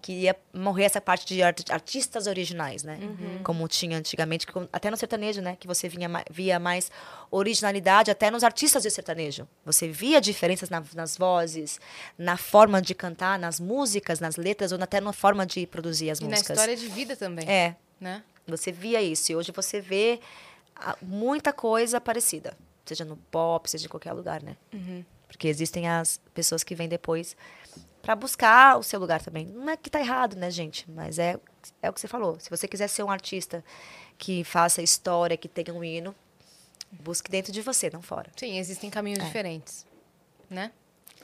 S3: Que ia morrer essa parte de art- artistas originais, né? Como tinha antigamente, até no sertanejo, né? Que você vinha, via mais originalidade até nos artistas de sertanejo. Você via diferenças na- nas vozes, na forma de cantar, nas músicas, nas letras, ou até na forma de produzir as
S2: E na
S3: músicas.
S2: história de vida também.
S3: É,
S2: Né?
S3: você via isso. E hoje você vê muita coisa parecida. seja no pop, seja em qualquer lugar, né? Porque existem as pessoas que vêm depois pra buscar o seu lugar também. Não é que tá errado, né, gente? Mas é, é o que você falou. Se você quiser ser um artista que faça história, que tenha um hino, busque dentro de você, não fora.
S2: Sim, existem caminhos diferentes. Né?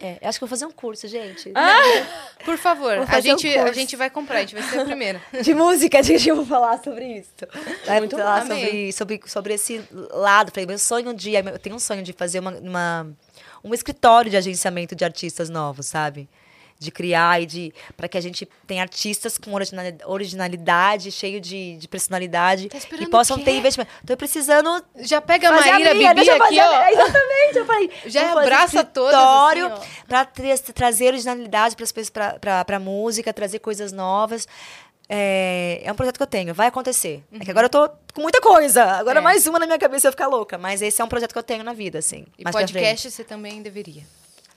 S3: É, acho que eu vou fazer um curso, gente.
S2: Por favor, a
S3: fazer um
S2: gente, a gente vai comprar, a gente vai ser a primeira.
S3: De música, gente, eu vou falar sobre isso. Vai
S2: Muito
S3: falar sobre, sobre, sobre esse lado. Falei, meu sonho um dia, eu tenho um sonho de fazer uma, uma- um escritório de agenciamento de artistas novos, sabe? De criar e de. para que a gente tenha artistas com originali- originalidade, cheio de, de personalidade.
S2: Tá esperando
S3: e possam ter investimento. Tô precisando.
S2: Já pega a Maíra,
S3: minha,
S2: Bibi aqui,
S3: fazer a-
S2: ó.
S3: Exatamente, eu falei.
S2: Já abraça
S3: escritório
S2: assim, ó.
S3: pra tra- trazer originalidade para pra, pra, pra música, trazer coisas novas. É, é um projeto que eu tenho, vai acontecer. É que agora eu tô com muita coisa. Agora
S2: É.
S3: mais uma na minha cabeça eu ficar louca. Mas esse é um projeto que eu tenho na vida, assim.
S2: E podcast você também deveria.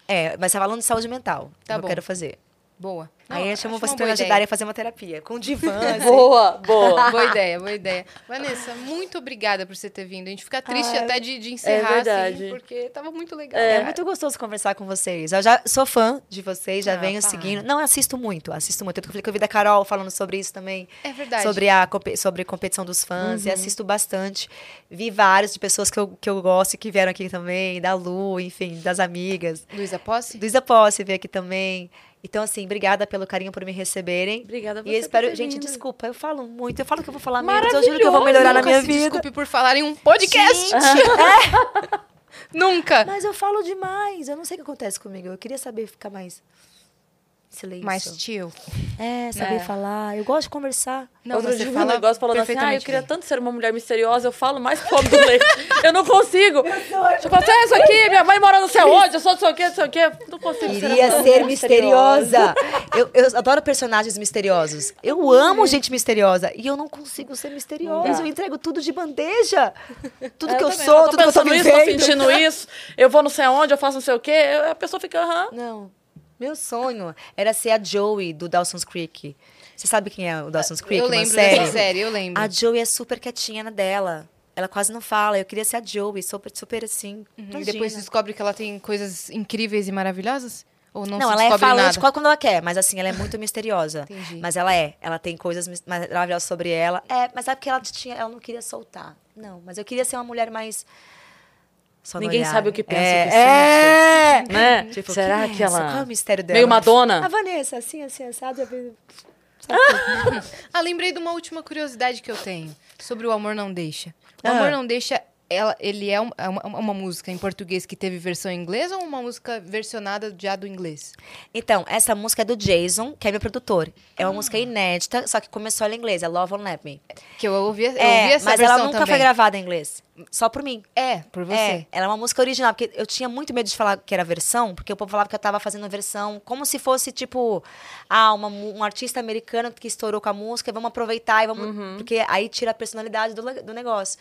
S3: É, mas você falando de saúde mental.
S2: Tá
S3: eu
S2: bom.
S3: quero fazer.
S2: Boa.
S3: Aí
S2: Não,
S3: eu chamo você
S2: uma
S3: pra me
S2: ideia.
S3: a fazer uma terapia. Com divã, assim.
S1: Boa, boa.
S2: Boa ideia, boa ideia. Vanessa, muito obrigada por você ter vindo. A gente fica triste
S3: Ah,
S2: até de, de encerrar,
S1: verdade.
S2: assim, porque tava muito legal.
S3: É, muito gostoso conversar com vocês. Eu já sou fã de vocês, já
S2: Ah,
S3: venho
S2: para.
S3: seguindo. Não, assisto muito, assisto muito. Eu falei que eu vi da Carol falando sobre isso também.
S2: É verdade.
S3: Sobre a sobre competição dos fãs. E
S2: Uhum.
S3: assisto bastante. Vi vários de pessoas que eu, que eu gosto e que vieram aqui também, da Lu, enfim, das amigas.
S2: Luísa Posse?
S3: Luísa Posse veio aqui também. Então, assim, obrigada pelo carinho por me receberem.
S1: Obrigada a
S3: E eu espero.
S1: por
S3: Gente,
S1: vindo.
S3: desculpa, eu falo muito. Eu falo que eu vou falar menos. Eu juro que eu vou melhorar na
S2: Nunca
S3: minha
S2: se
S3: vida.
S2: Desculpe por falar em um podcast. Nunca.
S3: Mas eu falo demais. Eu não sei o que acontece comigo. Eu queria saber ficar mais. Silêncio.
S2: Mais tio.
S3: É, saber
S1: É.
S3: falar. Eu gosto de conversar.
S2: Não,
S1: Outro
S2: você
S1: dia eu um negócio falando assim, ah, eu queria
S2: bem.
S1: tanto ser uma mulher misteriosa, eu falo mais que o homem do leite. eu não consigo. Eu falo assim, ah, isso aqui, minha mãe mora não sei onde, eu sou não sei o quê, não sei o quê. Não consigo ser
S3: Queria ser
S1: mulher
S3: misteriosa. eu, eu adoro personagens misteriosos. Eu amo gente misteriosa. E eu não consigo ser misteriosa. Eu entrego tudo de bandeja. Tudo
S1: É,
S3: que eu
S1: também,
S3: sou,
S1: tô
S3: tudo que eu tô
S1: pensando isso, tô
S3: vivendo.
S1: sentindo isso, eu vou não sei aonde, eu faço não sei o quê, eu- a pessoa fica, aham.
S3: Não. Meu sonho era ser a Joey do Dawson's Creek. Você sabe quem é o Dawson's Creek?
S2: eu lembro
S3: série?
S2: dessa série, eu lembro.
S3: A Joey é super quietinha na dela. Ela quase não fala. Eu queria ser a Joey, super, super assim.
S2: Uhum, E depois descobre que ela tem coisas incríveis e maravilhosas? Ou não,
S3: Não, ela é falante
S2: nada?
S3: quando ela quer, mas assim, ela é muito misteriosa.
S2: Entendi.
S3: Mas ela é. Ela tem coisas maravilhosas sobre ela. É, mas é porque ela tinha, ela não queria soltar. Não, mas eu queria ser uma mulher mais. Só
S1: Ninguém
S3: olhar.
S1: sabe o que pensa,
S3: é,
S1: que
S3: é.
S1: Né?
S3: Tipo,
S1: Será
S3: quem é
S1: que ela...
S3: Qual é o mistério dela?
S1: Meio Madonna?
S3: A Vanessa, assim, assim, assado.
S2: Ah, lembrei de uma última curiosidade que eu tenho sobre o Amor Não Deixa. O
S3: Ah.
S2: Amor Não Deixa, ela, ele é um- é uma, uma música em português que teve versão em inglês ou uma música versionada já do inglês?
S3: Então, essa música é do Jason, que é meu produtor. É uma
S2: Ah.
S3: música inédita, só que começou ela em inglês, é Love Won't Let Me.
S2: Que eu ouvi, eu ouvi
S3: É,
S2: essa
S3: mas
S2: versão
S3: ela nunca
S2: também.
S3: foi gravada em inglês. Só por mim.
S2: É, por você.
S3: É, ela é uma música original, porque eu tinha muito medo de falar que era versão, porque o povo falava que eu tava fazendo versão como se fosse, tipo, ah, uma um artista americano que estourou com a música, vamos aproveitar e vamos.
S2: Uhum.
S3: Porque aí tira a personalidade do, do negócio.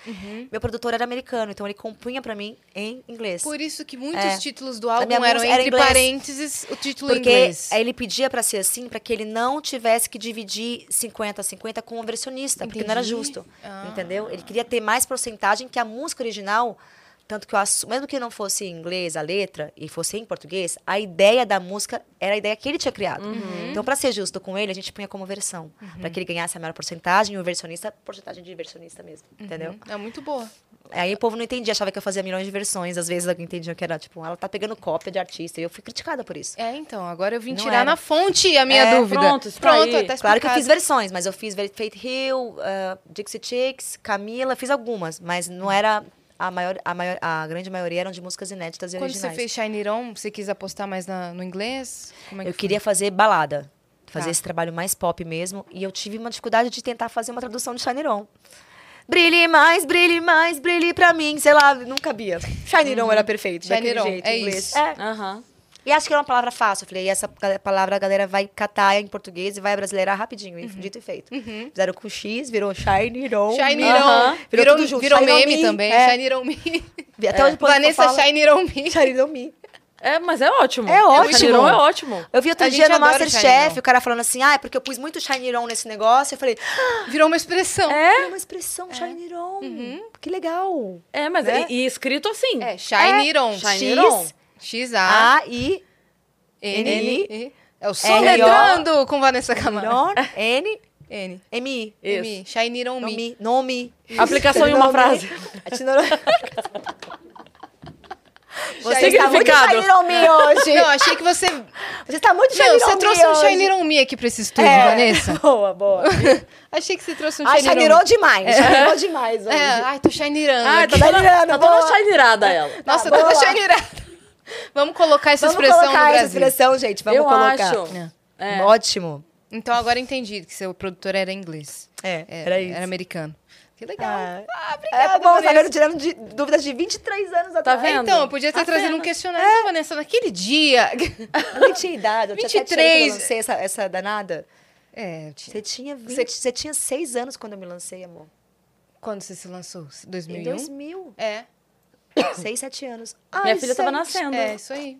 S3: Meu produtor era americano, então ele compunha pra mim em inglês.
S2: Por isso que muitos
S3: É.
S2: títulos do álbum eram
S3: era
S2: entre
S3: inglês.
S2: parênteses o título em
S3: Porque
S2: inglês.
S3: aí ele pedia pra ser assim, pra que ele não tivesse que dividir 50 a 50 com o versionista, porque não era
S2: Entendi.
S3: justo.
S2: Ah.
S3: Entendeu? Ele queria ter mais porcentagem que a música original. Tanto que eu mesmo que não fosse em inglês a letra e fosse em português, a ideia da música era a ideia que ele tinha criado.
S2: Uhum.
S3: Então, pra ser justo com ele, a gente punha como versão. Pra que ele ganhasse a maior porcentagem e o versionista, porcentagem de versionista mesmo. Entendeu?
S2: É muito boa.
S3: Aí o povo não entendia, achava que eu fazia milhões de versões. Às vezes alguém entendia que era, tipo, ela tá pegando cópia de artista. E eu fui criticada por isso.
S2: É, então, agora eu vim
S3: Não
S2: tirar
S3: era.
S2: na fonte a minha
S3: É,
S2: dúvida.
S1: pronto,
S2: pronto, tá explicado.
S3: Claro que eu fiz versões, mas eu fiz Faith Hill, uh, Dixie Chicks, Camila, fiz algumas, mas não era a maior, a maior, a grande maioria eram de músicas inéditas e
S2: Quando
S3: originais.
S2: você fez Shine On, você quis apostar mais na- no inglês? Como é que
S3: eu
S2: foi?
S3: queria fazer balada, fazer
S2: Tá.
S3: esse trabalho mais pop mesmo, e eu tive uma dificuldade de tentar fazer uma tradução de Shine On. Brilhe mais, brilhe mais, brilhe pra mim, sei lá, não cabia. Shine On era perfeito,
S2: Shine
S3: daquele
S2: It On,
S3: jeito,
S2: é
S3: em inglês.
S2: isso.
S3: É.
S1: Aham.
S3: E acho que era uma palavra fácil. Eu falei, e essa palavra a galera vai catar em português e vai brasileirar rapidinho. E dito e feito. Fizeram com X, virou Shine It On.
S2: Shine
S3: Me.
S2: It On.
S1: Aham.
S3: Virou
S2: Virou, virou meme
S3: Me.
S2: também.
S3: É.
S2: Shine It On Me.
S3: Até hoje o povo
S2: Vanessa
S3: fala,
S2: Shine It On Me.
S3: Shine It On Me.
S1: É, mas é ótimo.
S3: É ótimo.
S1: Shiniron é ótimo.
S3: Eu vi outro
S2: A
S3: dia no
S2: o
S3: Masterchef, o cara falando assim, ah, é porque eu pus muito Shiny Ron nesse negócio. Eu falei, ah,
S2: Virou uma expressão.
S3: é uma expressão Shiny Ron. Que legal.
S1: É, mas
S3: Né?
S1: e, e escrito assim.
S2: É, Shiniron.
S1: Shiniron.
S2: X-A.
S3: A-I...
S2: N. É o. Soletrando com Vanessa Camargo.
S3: N,
S2: N.
S3: M-I.
S1: Isso.
S2: M. Shiniron.
S3: Nome. Nome.
S1: Aplicação em uma frase.
S3: Você está muito. Shiny Me hoje.
S2: Não, achei que você.
S3: Você está muito Shiny
S2: Não, você trouxe um. Shiniron Me aqui pra esse estúdio,
S3: É,
S2: Vanessa.
S3: Boa, boa.
S2: Achei que você trouxe um
S3: Ah,
S2: Shiniron.
S3: Shiny Ron demais. Shiny Ron demais hoje.
S2: É, ai, tô Shinirando.
S1: Ah,
S2: aqui.
S1: tá toda,
S3: Shiniranada,
S1: tá toda
S3: boa.
S1: shinirada ela.
S2: Nossa,
S3: Tá,
S2: toda
S3: boa.
S2: Shinirada. Vamos colocar essa
S3: Vamos
S2: expressão
S3: colocar
S2: no
S3: essa
S2: Brasil.
S3: expressão, gente. Vamos
S1: eu
S3: colocar.
S1: acho. É.
S3: Ótimo.
S2: Então agora entendi que seu produtor era inglês.
S3: É,
S2: É,
S3: era isso.
S2: Era americano. Que legal.
S3: Ah,
S2: Ah,
S3: é
S2: obrigada,
S3: bom, tá
S2: Vanessa.
S3: Tirando de, dúvidas de 23 anos
S1: Tá
S3: atrás.
S1: vendo?
S2: Então, eu podia ter
S1: Tá
S2: trazido
S1: vendo?
S2: um questionário da Vanessa naquele dia.
S3: Eu nem tinha idade. Eu tinha 23.
S2: 23.
S3: Quando eu lancei essa, essa danada.
S2: É, eu tinha-
S3: Você tinha, 20, você... tinha 6 anos quando eu me lancei, amor.
S2: Quando você se lançou?
S3: Em
S2: 2001?
S3: 2000.
S2: É.
S3: 6, 7 anos.
S1: Minha
S3: Ai,
S1: filha tava
S3: gente.
S1: nascendo.
S2: É, isso aí.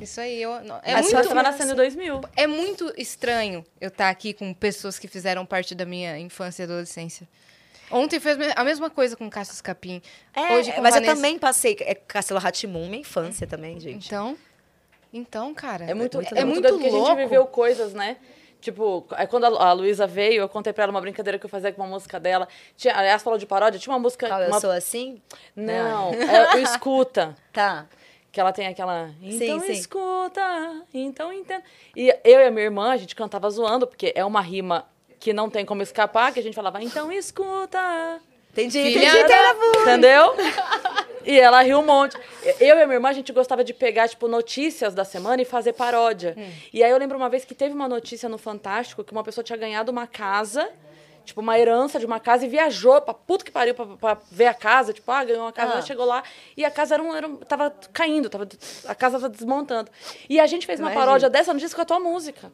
S2: Isso aí. Eu, não, é,
S1: a
S2: muito,
S1: tava nascendo em 2000.
S2: é muito estranho eu estar aqui com pessoas que fizeram parte da minha infância e adolescência. Ontem fez a mesma coisa com Cassius Capim.
S3: É,
S2: Hoje com
S3: mas
S2: Vanessa.
S3: eu também passei é, Castelo Ratimum, minha infância também, gente.
S2: Então, então, cara.
S1: É muito,
S2: é,
S1: é muito
S2: muito
S1: doido porque a
S2: louco.
S1: gente viveu coisas, né? Tipo, aí quando a, Luísa veio, eu contei pra ela uma brincadeira que eu fazia com uma música dela. Tinha, aliás, falou de paródia, tinha uma música.
S3: Qual, eu
S1: uma-
S3: sou assim?
S1: Não, é o Escuta.
S3: Tá.
S1: Que ela tem aquela. Então
S3: sim.
S1: escuta, então entenda. E eu e a minha irmã, a gente cantava zoando, porque é uma rima que não tem como escapar, que a gente falava, então escuta.
S3: Entendi, entendi.
S1: Entendeu? E ela riu um monte. Eu e a minha irmã, a gente gostava de pegar, tipo, notícias da semana e fazer paródia. E aí eu lembro uma vez que teve uma notícia no Fantástico que uma pessoa tinha ganhado uma casa, tipo, uma herança de uma casa e viajou pra puto que pariu pra, pra ver a casa. Tipo, ah, ganhou uma casa,
S3: Ah.
S1: ela chegou lá e a casa era um, era um- tava caindo, tava, a casa tava desmontando. E a gente fez uma
S3: Imagina.
S1: paródia dessa notícia com a tua música.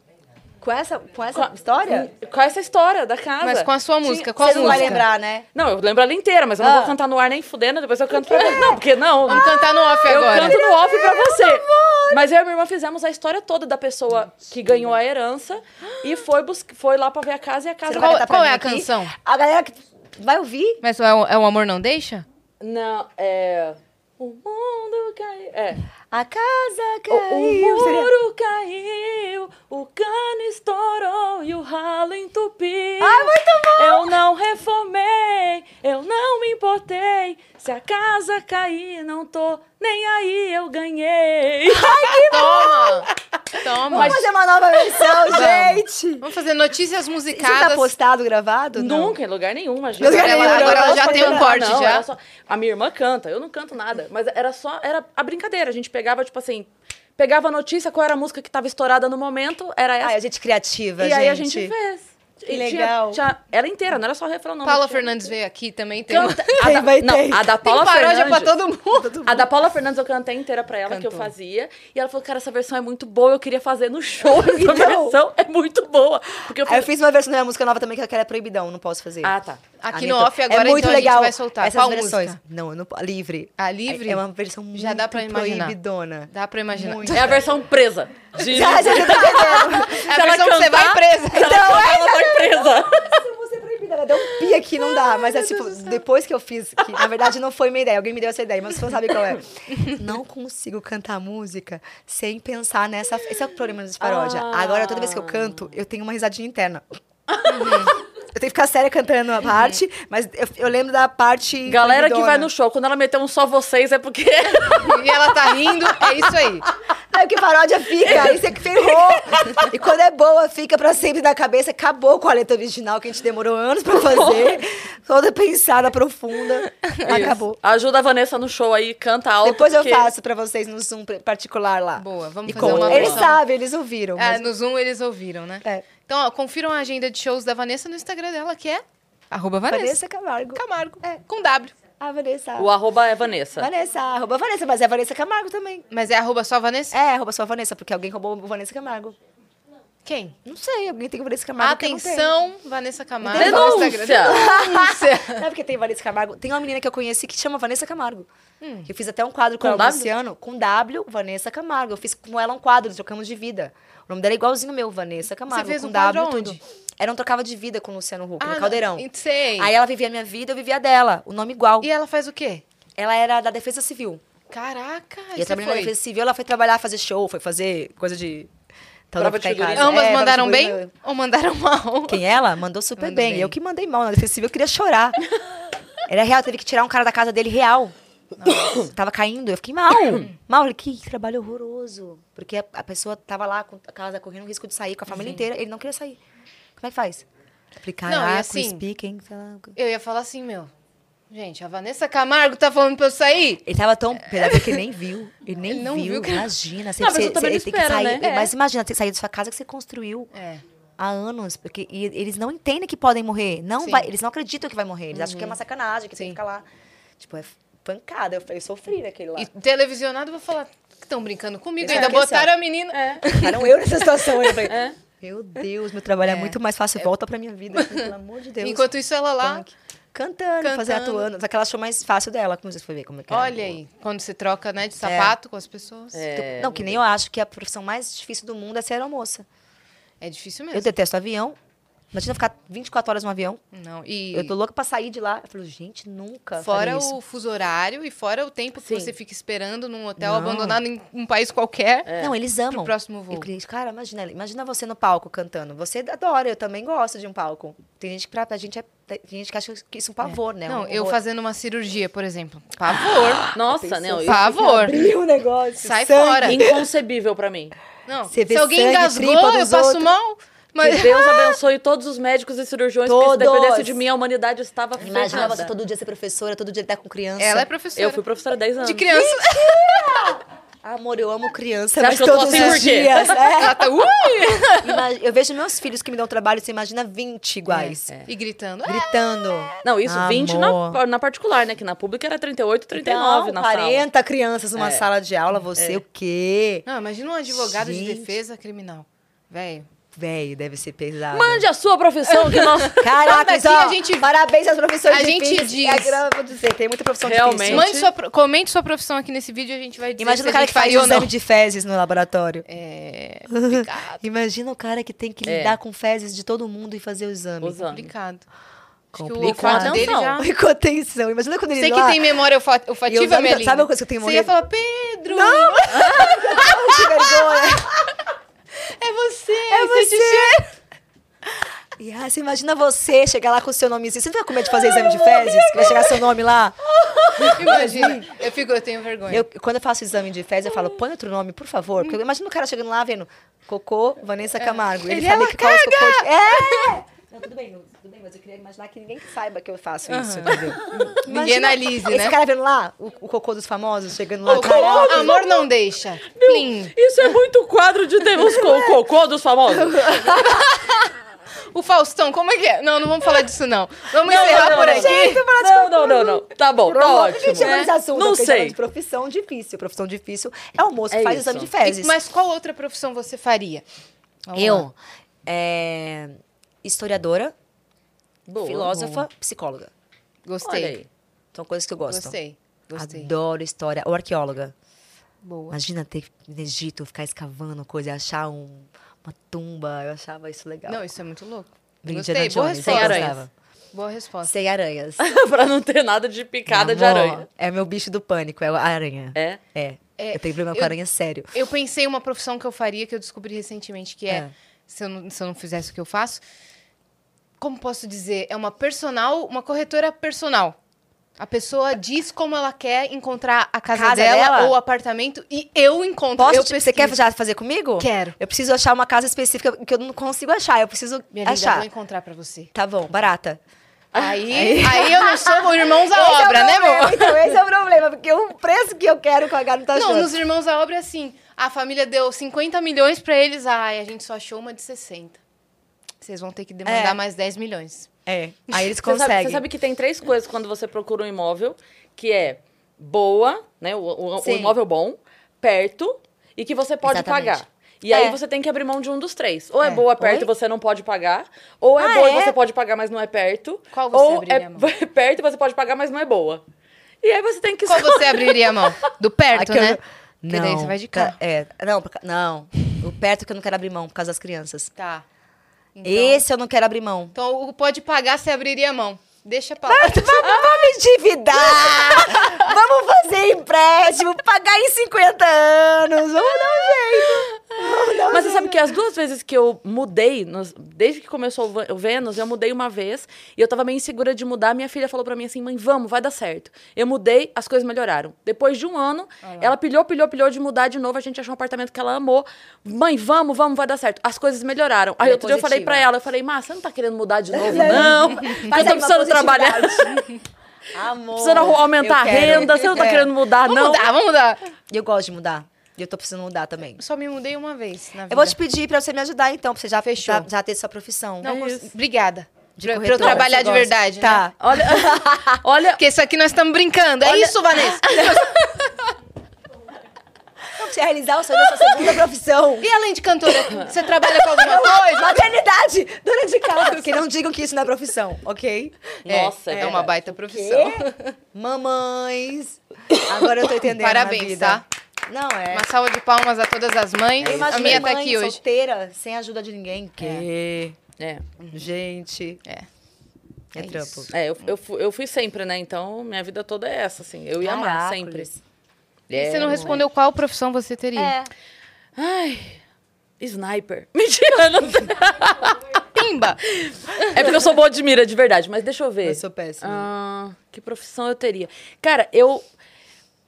S3: Com essa, com essa
S1: Com
S3: história?
S1: Com essa história da casa.
S2: Mas com a sua música, qual
S3: Você não vai
S2: música?
S3: lembrar, né?
S1: Não, eu lembro ela inteira, mas eu não
S3: Ah.
S1: vou cantar no ar nem fudendo, depois eu canto pra você. Não, porque não.
S2: Vamos cantar no off
S1: Eu
S2: agora.
S1: canto no off pra você. Mas eu e minha irmã fizemos a história toda da pessoa que ganhou a herança e foi, bus- foi lá pra ver a casa e a casa.
S3: Não
S2: Qual- qual é a
S3: aqui?
S2: canção?
S3: A galera que vai ouvir.
S2: Mas é o, é o Amor Não Deixa?
S1: Não, é. O mundo caiu. É.
S3: A casa
S1: O, o
S3: caiu. Seria-
S1: muro caiu, o cano estourou e o ralo entupiu.
S3: Ai, muito bom!
S1: Eu não reformei, eu não me importei. Se a casa cair, não tô nem aí, eu ganhei.
S2: Toma! Toma!
S3: Vamos fazer uma nova versão, gente.
S2: Vamos fazer notícias
S3: Isso tá
S2: musicadas.
S3: postado, gravado? Não.
S1: Nunca, em lugar nenhum, imagina.
S3: Lugar
S2: nenhum,
S1: Ela-
S2: agora ela já tem um corte,
S1: não,
S2: já.
S1: só- a minha irmã canta, eu não canto nada. Mas era só, era a brincadeira. A gente pegava, tipo assim, pegava a notícia, qual era a música que tava estourada no momento, era essa.
S3: Ai, a gente criativa,
S1: e
S3: gente.
S1: aí a gente fez.
S3: Que
S1: E tinha-
S3: legal.
S1: tinha- era inteira, não era só refrão, não.
S2: Paula
S1: tinha-
S2: Fernandes veio aqui também. Tem.
S1: Canta,
S3: Tem,
S1: a da,
S3: vai
S1: não,
S3: ter.
S1: a da
S2: tem
S1: Paula
S2: pra
S1: Fernandes.
S2: todo mundo.
S1: A da Paula Fernandes eu cantei inteira pra ela, que eu
S2: Cantou.
S1: fazia. E ela falou, cara, essa versão é muito boa, eu queria fazer no show. Essa
S3: Então.
S1: versão é muito boa. Porque eu
S3: Aí eu fiz uma versão da minha música nova também, que aquela é proibidão, não posso fazer.
S1: ah, tá.
S2: Aqui
S3: A
S2: no off agora,
S3: é muito
S2: então, a gente
S3: legal
S2: vai soltar.
S3: essas
S2: Qual
S3: versões.
S2: música?
S3: Não, eu não, livre.
S2: Ah, livre?
S3: É uma versão muito
S2: Já dá pra imaginar.
S3: proibidona.
S2: Dá pra imaginar.
S3: Muito.
S1: É a versão presa. De...
S3: Já, já tá entendendo.
S2: É a
S1: ela
S2: versão que você vai
S1: cantar-
S2: presa.
S1: Então, ela vai presa.
S3: Eu vou ser proibida, ela deu um pi aqui, não dá. Mas é tipo, depois que eu fiz, que na verdade não foi minha ideia, alguém me deu essa ideia, mas você não sabe qual é. Não consigo cantar música sem pensar nessa. Esse é o problema de paródia.
S1: Ah.
S3: Agora, toda vez que eu canto, eu tenho uma risadinha interna. Eu tenho que ficar séria cantando a parte, mas eu, eu lembro da parte.
S1: Galera que vai no show, quando ela meter um só vocês, é porque.
S2: E ela tá rindo, é isso aí.
S3: Aí o que paródia fica, aí você que ferrou. E quando é boa, fica pra sempre na cabeça. Acabou com a letra original, que a gente demorou anos pra fazer. Toda pensada, profunda. Acabou.
S1: Isso. Ajuda a Vanessa no show aí, canta alto.
S3: Depois eu
S1: porque-
S3: faço pra vocês no Zoom particular lá.
S2: Boa, vamos
S3: E
S2: fazer
S3: conta.
S2: uma
S3: Eles sabem, eles ouviram.
S2: É,
S3: mas-
S2: no Zoom eles ouviram, né?
S3: É.
S2: Então, ó, confiram a agenda de shows da Vanessa no Instagram dela, que é arroba Vanessa,
S3: Vanessa Camargo.
S2: Camargo,
S3: É.
S2: com W.
S3: A Vanessa.
S1: O arroba é Vanessa.
S3: Vanessa, arroba Vanessa, mas é Vanessa Camargo também.
S2: Mas é arroba só Vanessa?
S3: É, arroba só Vanessa, porque alguém roubou o Vanessa Camargo.
S2: Quem?
S3: Não sei, alguém tem Vanessa Camargo.
S2: Atenção, Vanessa Camargo.
S1: Denúncia!
S2: no Instagram. Denúncia!
S3: Não é porque tem Vanessa Camargo. Tem uma menina que eu conheci que chama Vanessa Camargo. Que eu fiz até um quadro com,
S1: Com
S3: ela,
S1: W?
S3: Luciano, com W, Vanessa Camargo. Eu fiz com ela um quadro, trocamos de vida. O nome dela é igualzinho o meu, Vanessa Camargo.
S2: fez
S3: com
S2: um
S3: W
S2: aonde?
S3: tudo. Era um trocava de vida com o Luciano Huck, no
S2: não,
S3: Caldeirão.
S2: Sei.
S3: Aí ela vivia a minha vida, eu vivia a dela. O nome igual.
S2: E ela faz o quê?
S3: Ela era da Defesa Civil.
S2: Caraca,
S3: E eu
S2: você
S3: trabalhei na. Defesa Civil, ela foi trabalhar, fazer show, foi fazer coisa de... Então,
S1: Prova de
S3: casa.
S2: Ambas
S3: É,
S2: mandaram bem ou mandaram mal?
S3: Quem ela? Mandou super bem.
S2: bem.
S3: Eu que mandei mal na defensiva, eu queria chorar. Era real, teve que tirar um cara da casa dele real. Tava caindo, eu fiquei mal. mal, falei, que trabalho horroroso. Porque a, a pessoa tava lá com a casa correndo risco de sair com a família inteira, ele não queria sair. Como é que faz? Falei,
S2: Não,
S3: caraca,
S2: assim-
S3: o speaking. sei lá.
S2: Eu ia falar assim, meu. Gente, a Vanessa Camargo tá falando pra eu sair?
S3: Ele tava tão pedado que ele nem viu. Ele nem
S2: Ele não
S3: viu.
S2: viu que-
S3: Imagina. Você,
S1: Não,
S3: você, você tem que sair.
S1: né? É.
S3: Mas imagina, ter que sair da sua casa que você construiu.
S2: É.
S3: há anos, porque e eles não entendem que podem morrer. Não
S2: Sim.
S3: vai, eles não acreditam que vai morrer. Eles acham que é uma sacanagem, que tem
S2: Sim.
S3: que ficar lá. Tipo, é pancada. Eu, eu sofri naquele lá.
S2: E televisionado, eu vou falar que estão brincando comigo.
S3: É,
S2: Ainda
S3: assim,
S2: botaram a menina. É.
S3: Eu nessa situação. Eu falei,
S1: É.
S3: meu Deus, meu trabalho é,
S2: É.
S3: muito mais fácil. Volta pra minha vida, assim, pelo amor de Deus.
S2: Enquanto isso, ela lá.
S3: Punk. Cantando, fazer
S2: Cantando.
S3: atuando. Só que ela achou mais fácil dela, como você foi ver como é que era.
S2: Olha aí, quando você troca, né, de sapato com as pessoas. É,
S1: É,
S3: Não, que nem eu acho que a profissão mais difícil do mundo é ser aeromoça.
S2: difícil
S3: Eu
S2: mesmo.
S3: detesto avião. Imagina ficar 24 horas no avião.
S2: Não, e
S3: Eu tô louca pra sair de lá. Eu falo, gente, nunca.
S2: fora o fuso horário e fora o tempo que
S1: Sim.
S2: você fica esperando num hotel
S3: Não.
S2: abandonado em um país qualquer.
S3: Não, eles amam.
S2: Pro próximo voo.
S3: E o cliente, cara, imagina, imagina você no palco cantando. Você adora, eu também gosto de um palco. Tem gente que pra, pra gente é, tem gente que acha que isso é um pavor, né?
S2: Não,
S3: um
S2: eu fazendo uma cirurgia, por exemplo. Pavor.
S1: Nossa, isso
S2: Pavor.
S3: Abrir o negócio.
S2: Sai
S3: sangue.
S2: fora.
S1: inconcebível pra mim.
S2: Não, se alguém engasgou, eu passo
S3: outros.
S2: mal.
S1: Que
S2: Mas
S1: Deus abençoe todos os médicos e cirurgiões, porque se
S3: Todos.
S1: dependesse de mim, a humanidade estava
S3: Imagina
S1: ferrada.
S3: você todo dia ser professora, todo dia lidar com criança.
S2: ela é professora.
S1: Eu fui professora há 10 anos.
S2: de criança.
S3: Amor, eu amo criança,
S1: Você
S3: mas
S1: que
S3: todos
S1: assim
S3: os dias. é.
S2: Tá, ui!
S3: Eu vejo meus filhos que me dão trabalho, você imagina 20 iguais.
S1: É.
S2: E gritando.
S3: Gritando.
S1: Não, isso 20
S3: Amor.
S1: na, na particular, né? Que na pública era 38, 39
S3: Então,
S1: na sala.
S3: 40 crianças numa
S1: É.
S3: sala de aula, você o quê?
S2: Não, imagina um advogado de
S3: Gente.
S2: defesa criminal. Velho.
S3: Véi, deve ser pesado.
S1: Mande a sua profissão, que nós...
S3: Caraca, então,
S2: a gente-
S3: parabéns às profissões
S2: a gente
S3: difíceis.
S2: diz.
S3: É, eu vou dizer, tem muita profissão
S1: Realmente.
S3: difícil.
S2: Mande sua, comente sua profissão aqui nesse vídeo e a gente vai dizer
S3: Imagina
S2: se
S3: o cara
S2: a
S3: que
S2: gente
S3: faz
S2: não.
S3: exame de fezes no laboratório.
S2: É complicado.
S3: Imagina o cara que tem que
S1: É.
S3: lidar com fezes de todo mundo e fazer o exame.
S1: O exame.
S2: complicado. Que o
S3: Complicado.
S2: dele já...
S3: Com atenção. Imagina quando ele
S2: Você que
S3: lá...
S2: tem memória olfa- olfativa,
S3: sabe-
S2: minha linda.
S3: sabe uma coisa que eu tenho
S2: Você ia falar, Pedro,
S3: Que vergonha.
S2: É você,
S3: É
S2: você.
S3: você. E ah, você imagina você chegar lá com o seu nomezinho. Você não vai com medo de fazer exame de fezes? Que vai chegar seu nome lá?
S2: Imagina. Eu fico, eu tenho vergonha.
S3: Eu, quando eu faço exame de fezes, eu falo, põe outro nome, por favor. Porque eu imagino o cara chegando lá vendo Cocô, Vanessa Camargo. Ele,
S2: Ele,
S3: sabe
S2: ela
S3: que qual é os cocô de... É! Não, tudo bem, tudo bem, mas eu queria imaginar que ninguém saiba que eu faço isso, entendeu?
S2: Ninguém analise,
S3: Esse
S2: né?
S3: cara vendo lá, o, o cocô dos famosos, chegando lá. Caraca.
S2: amor não deixa. Plim.
S1: Isso é muito quadro de Deus com o cocô dos famosos.
S2: O Faustão, como é que é? Não, não vamos falar disso, não. Vamos encerrar
S1: não,
S2: por
S1: não.
S2: aqui.
S1: Não, não, não, não. Tá bom, tá
S3: que
S1: ótimo.
S3: gente chegou
S2: né?
S3: assunto?
S1: Não
S3: gente
S1: sei.
S3: de profissão difícil. Profissão difícil é o moço
S1: É
S3: que faz
S1: isso.
S3: exame de fezes.
S2: E- Mas qual outra profissão você faria? Vamos
S3: eu, é, historiadora,
S1: Boa,
S3: filósofa,
S1: boa.
S3: psicóloga.
S2: Gostei.
S1: Olha aí.
S3: São coisas que eu gosto.
S2: Gostei. Gostei.
S3: Adoro história. Ou arqueóloga.
S2: Boa.
S3: Imagina ter no Egito, ficar escavando coisa achar um- uma tumba. Eu achava isso legal.
S2: Não, isso é muito louco.
S3: Indiana
S2: Gostei. Boa resposta. Boa resposta.
S3: Sem aranhas.
S1: pra não ter nada de picada de aranha.
S3: É meu bicho do pânico, é a aranha.
S1: É?
S3: É.
S2: É,
S3: eu tenho problema com
S2: eu-
S3: aranha sério.
S2: Eu pensei uma profissão que eu faria que eu descobri recentemente, que é,
S3: É.
S2: se, eu não, se eu não fizesse o que eu faço, como posso dizer? É uma personal, uma corretora personal. A pessoa diz como ela quer encontrar a casa,
S3: casa
S2: dela,
S3: dela?
S2: ou o apartamento e eu encontro.
S3: Posso?
S2: eu
S3: você quer já fazer comigo?
S2: Quero.
S3: Eu preciso achar uma casa específica que eu não consigo achar. Eu preciso
S2: Minha linda,
S3: achar.
S2: vou encontrar pra você.
S3: Tá bom, barata.
S2: Aí, aí eu não sou Irmãos à
S3: Esse é
S2: Obra, né,
S3: problema,
S2: amor?
S3: Então, esse é o problema, porque o preço que eu quero com a H não tá
S2: Não, nos Irmãos à Obra é assim. A família deu 50 milhões pra eles, ai, a gente só achou uma de 60. Vocês vão ter que demandar
S3: É.
S2: mais 10 milhões.
S3: É, aí eles
S1: Você sabe,
S3: conseguem.
S1: você sabe que tem três coisas quando você procura um imóvel, que é boa, né? O, o- o imóvel bom, perto e que você pode
S3: Exatamente.
S1: pagar. E aí
S3: É.
S1: você tem que abrir mão de um dos três. Ou é,
S3: É.
S1: boa perto e você não pode pagar, ou é
S3: Ah,
S1: boa
S3: é?
S1: e você pode pagar, mas não é perto.
S2: Qual você
S1: ou
S2: abriria
S1: é
S2: a mão?
S1: perto e você pode pagar, mas não é boa. E aí você tem que
S2: Qual você abriria a mão? Do perto,
S3: Aqui eu-
S2: né?
S3: Não.
S2: Porque daí você vai de carro.
S3: É, não, não. O perto que eu não quero abrir mão por causa das crianças.
S2: Tá. Então,
S3: Esse eu não quero abrir mão.
S2: então o pode pagar, você abriria a mão. Deixa pra lá.
S3: Vamos endividar! Vamos fazer empréstimo, pagar em 50 anos! Vamos dar um jeito! Vamos
S1: Mas você sabe que as duas vezes que eu mudei, desde que começou o Vênus, eu mudei uma vez e eu tava meio insegura de mudar. Minha filha falou pra mim assim: mãe, vamos, vai dar certo. Eu mudei, as coisas melhoraram. Depois de um ano, ela pilhou, pilhou, pilhou de mudar de novo. A gente achou um apartamento que ela amou. Mãe, vamos, vamos, vai dar certo. As coisas melhoraram. Aí
S3: é
S1: outro dia eu falei
S3: positiva.
S1: pra ela: eu falei, Má, você não tá querendo mudar de novo, não? Eu tô precisando trabalhar.
S3: Amor.
S1: Precisando aumentar a renda, você não tá
S3: É.
S1: querendo mudar,
S2: Vamos
S1: não.
S2: mudar, vamos mudar.
S3: Eu gosto de mudar. E eu tô precisando mudar também.
S2: Só me mudei uma vez na vida.
S3: Eu vou te pedir pra você me ajudar, então, pra você já,
S2: Fechou.
S3: já, já ter sua profissão.
S2: Não,
S1: É.
S2: Obrigada.
S3: De
S2: Pra, pra eu trabalhar de verdade. né?
S3: Tá.
S1: Olha, olha,
S2: Porque isso aqui nós estamos brincando. É isso, Vanessa?
S3: Você realizar o sonho da sua segunda profissão.
S2: E além de cantora, você trabalha com alguma coisa?
S3: Maternidade! Dona de casa. Que não digam que isso não é profissão, ok?
S1: Nossa,
S2: é,
S1: é
S2: uma baita profissão.
S3: Mamães. Agora eu tô entendendo.
S2: Parabéns,
S3: na vida.
S2: tá?
S3: Não, é.
S2: Uma salva de palmas a todas as mães.
S3: Eu
S2: A
S3: imagino
S2: minha tá
S3: mãe
S2: aqui hoje.
S3: solteira, sem ajuda de ninguém. Que?
S1: é.
S3: Gente.
S2: É.
S3: É,
S2: É
S3: trampo.
S1: É, eu, eu, fui, eu fui sempre, né? Então, minha vida toda é essa, assim. Eu ia amar sempre.
S2: E você não respondeu qual profissão você teria.
S3: É.
S1: Ai, sniper. Mentira, não.
S2: Pimba!
S1: É porque eu sou boa de mira, de verdade. Mas deixa eu ver.
S3: Eu sou péssima.
S1: Ah, que profissão eu teria? Cara, eu...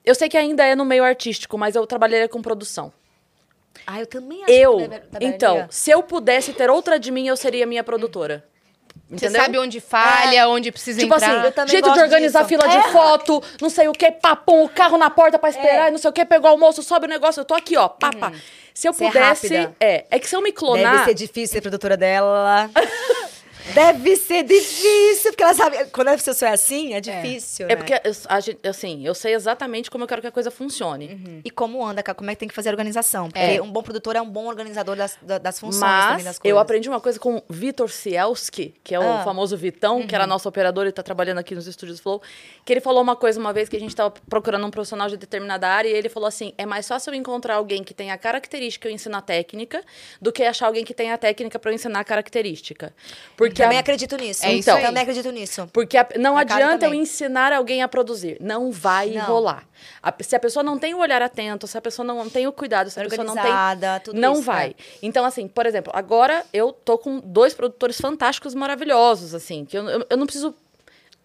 S1: Eu sei que ainda é no meio artístico, mas eu trabalharia com produção.
S3: Ah, eu também acho
S1: Eu,
S3: que
S1: então, se eu pudesse ter outra de mim, eu seria minha produtora.
S2: Você
S1: Entendeu?
S2: sabe onde falha, onde precisa
S1: Tipo
S2: entrar.
S1: assim,
S3: Eu também
S1: jeito de organizar
S3: disso.
S1: fila de
S3: É.
S1: foto, não sei o que, papum, o carro na porta pra esperar, e não sei o que, pegou o almoço, sobe o negócio, eu tô aqui, ó, papa. Se eu
S3: Você é
S1: pudesse.
S3: rápida.
S1: É, é que se eu me clonar.
S3: Deve ser difícil ser produtora dela. Deve ser difícil, porque ela sabe. Quando a pessoa é assim, é difícil.
S1: É
S3: né?
S1: porque, eu- a gente- assim, eu sei exatamente como eu quero que a coisa funcione.
S3: E como anda, como é que tem que fazer a organização? Porque
S2: É.
S3: um bom produtor é um bom organizador das, da- das funções também
S1: Mas
S3: das coisas.
S1: eu aprendi uma coisa com o Vitor Cielski, que é o
S3: Ah.
S1: famoso Vitão, que era nosso operador e tá trabalhando aqui nos estúdios Flow, que ele falou uma coisa uma vez que a gente tava procurando um profissional de determinada área e ele falou assim: é mais fácil eu encontrar alguém que tenha a característica e eu ensinar a técnica do que achar alguém que tenha a técnica para eu ensinar a característica. Porque
S3: Também
S1: a-
S3: acredito nisso.
S2: É isso
S3: então,
S2: aí.
S3: Também acredito nisso.
S1: Porque a- não
S3: cara
S1: adianta eu ensinar alguém a produzir. Não vai
S3: Não.
S1: rolar. A- se a pessoa não tem o olhar atento, se a pessoa não tem o cuidado, se a pessoa não tem.
S3: Organizada, tudo
S1: não
S3: isso,
S1: vai.
S3: é.
S1: Então, assim, por exemplo, agora eu tô com dois produtores fantásticos, maravilhosos, assim, que eu, eu, eu não preciso.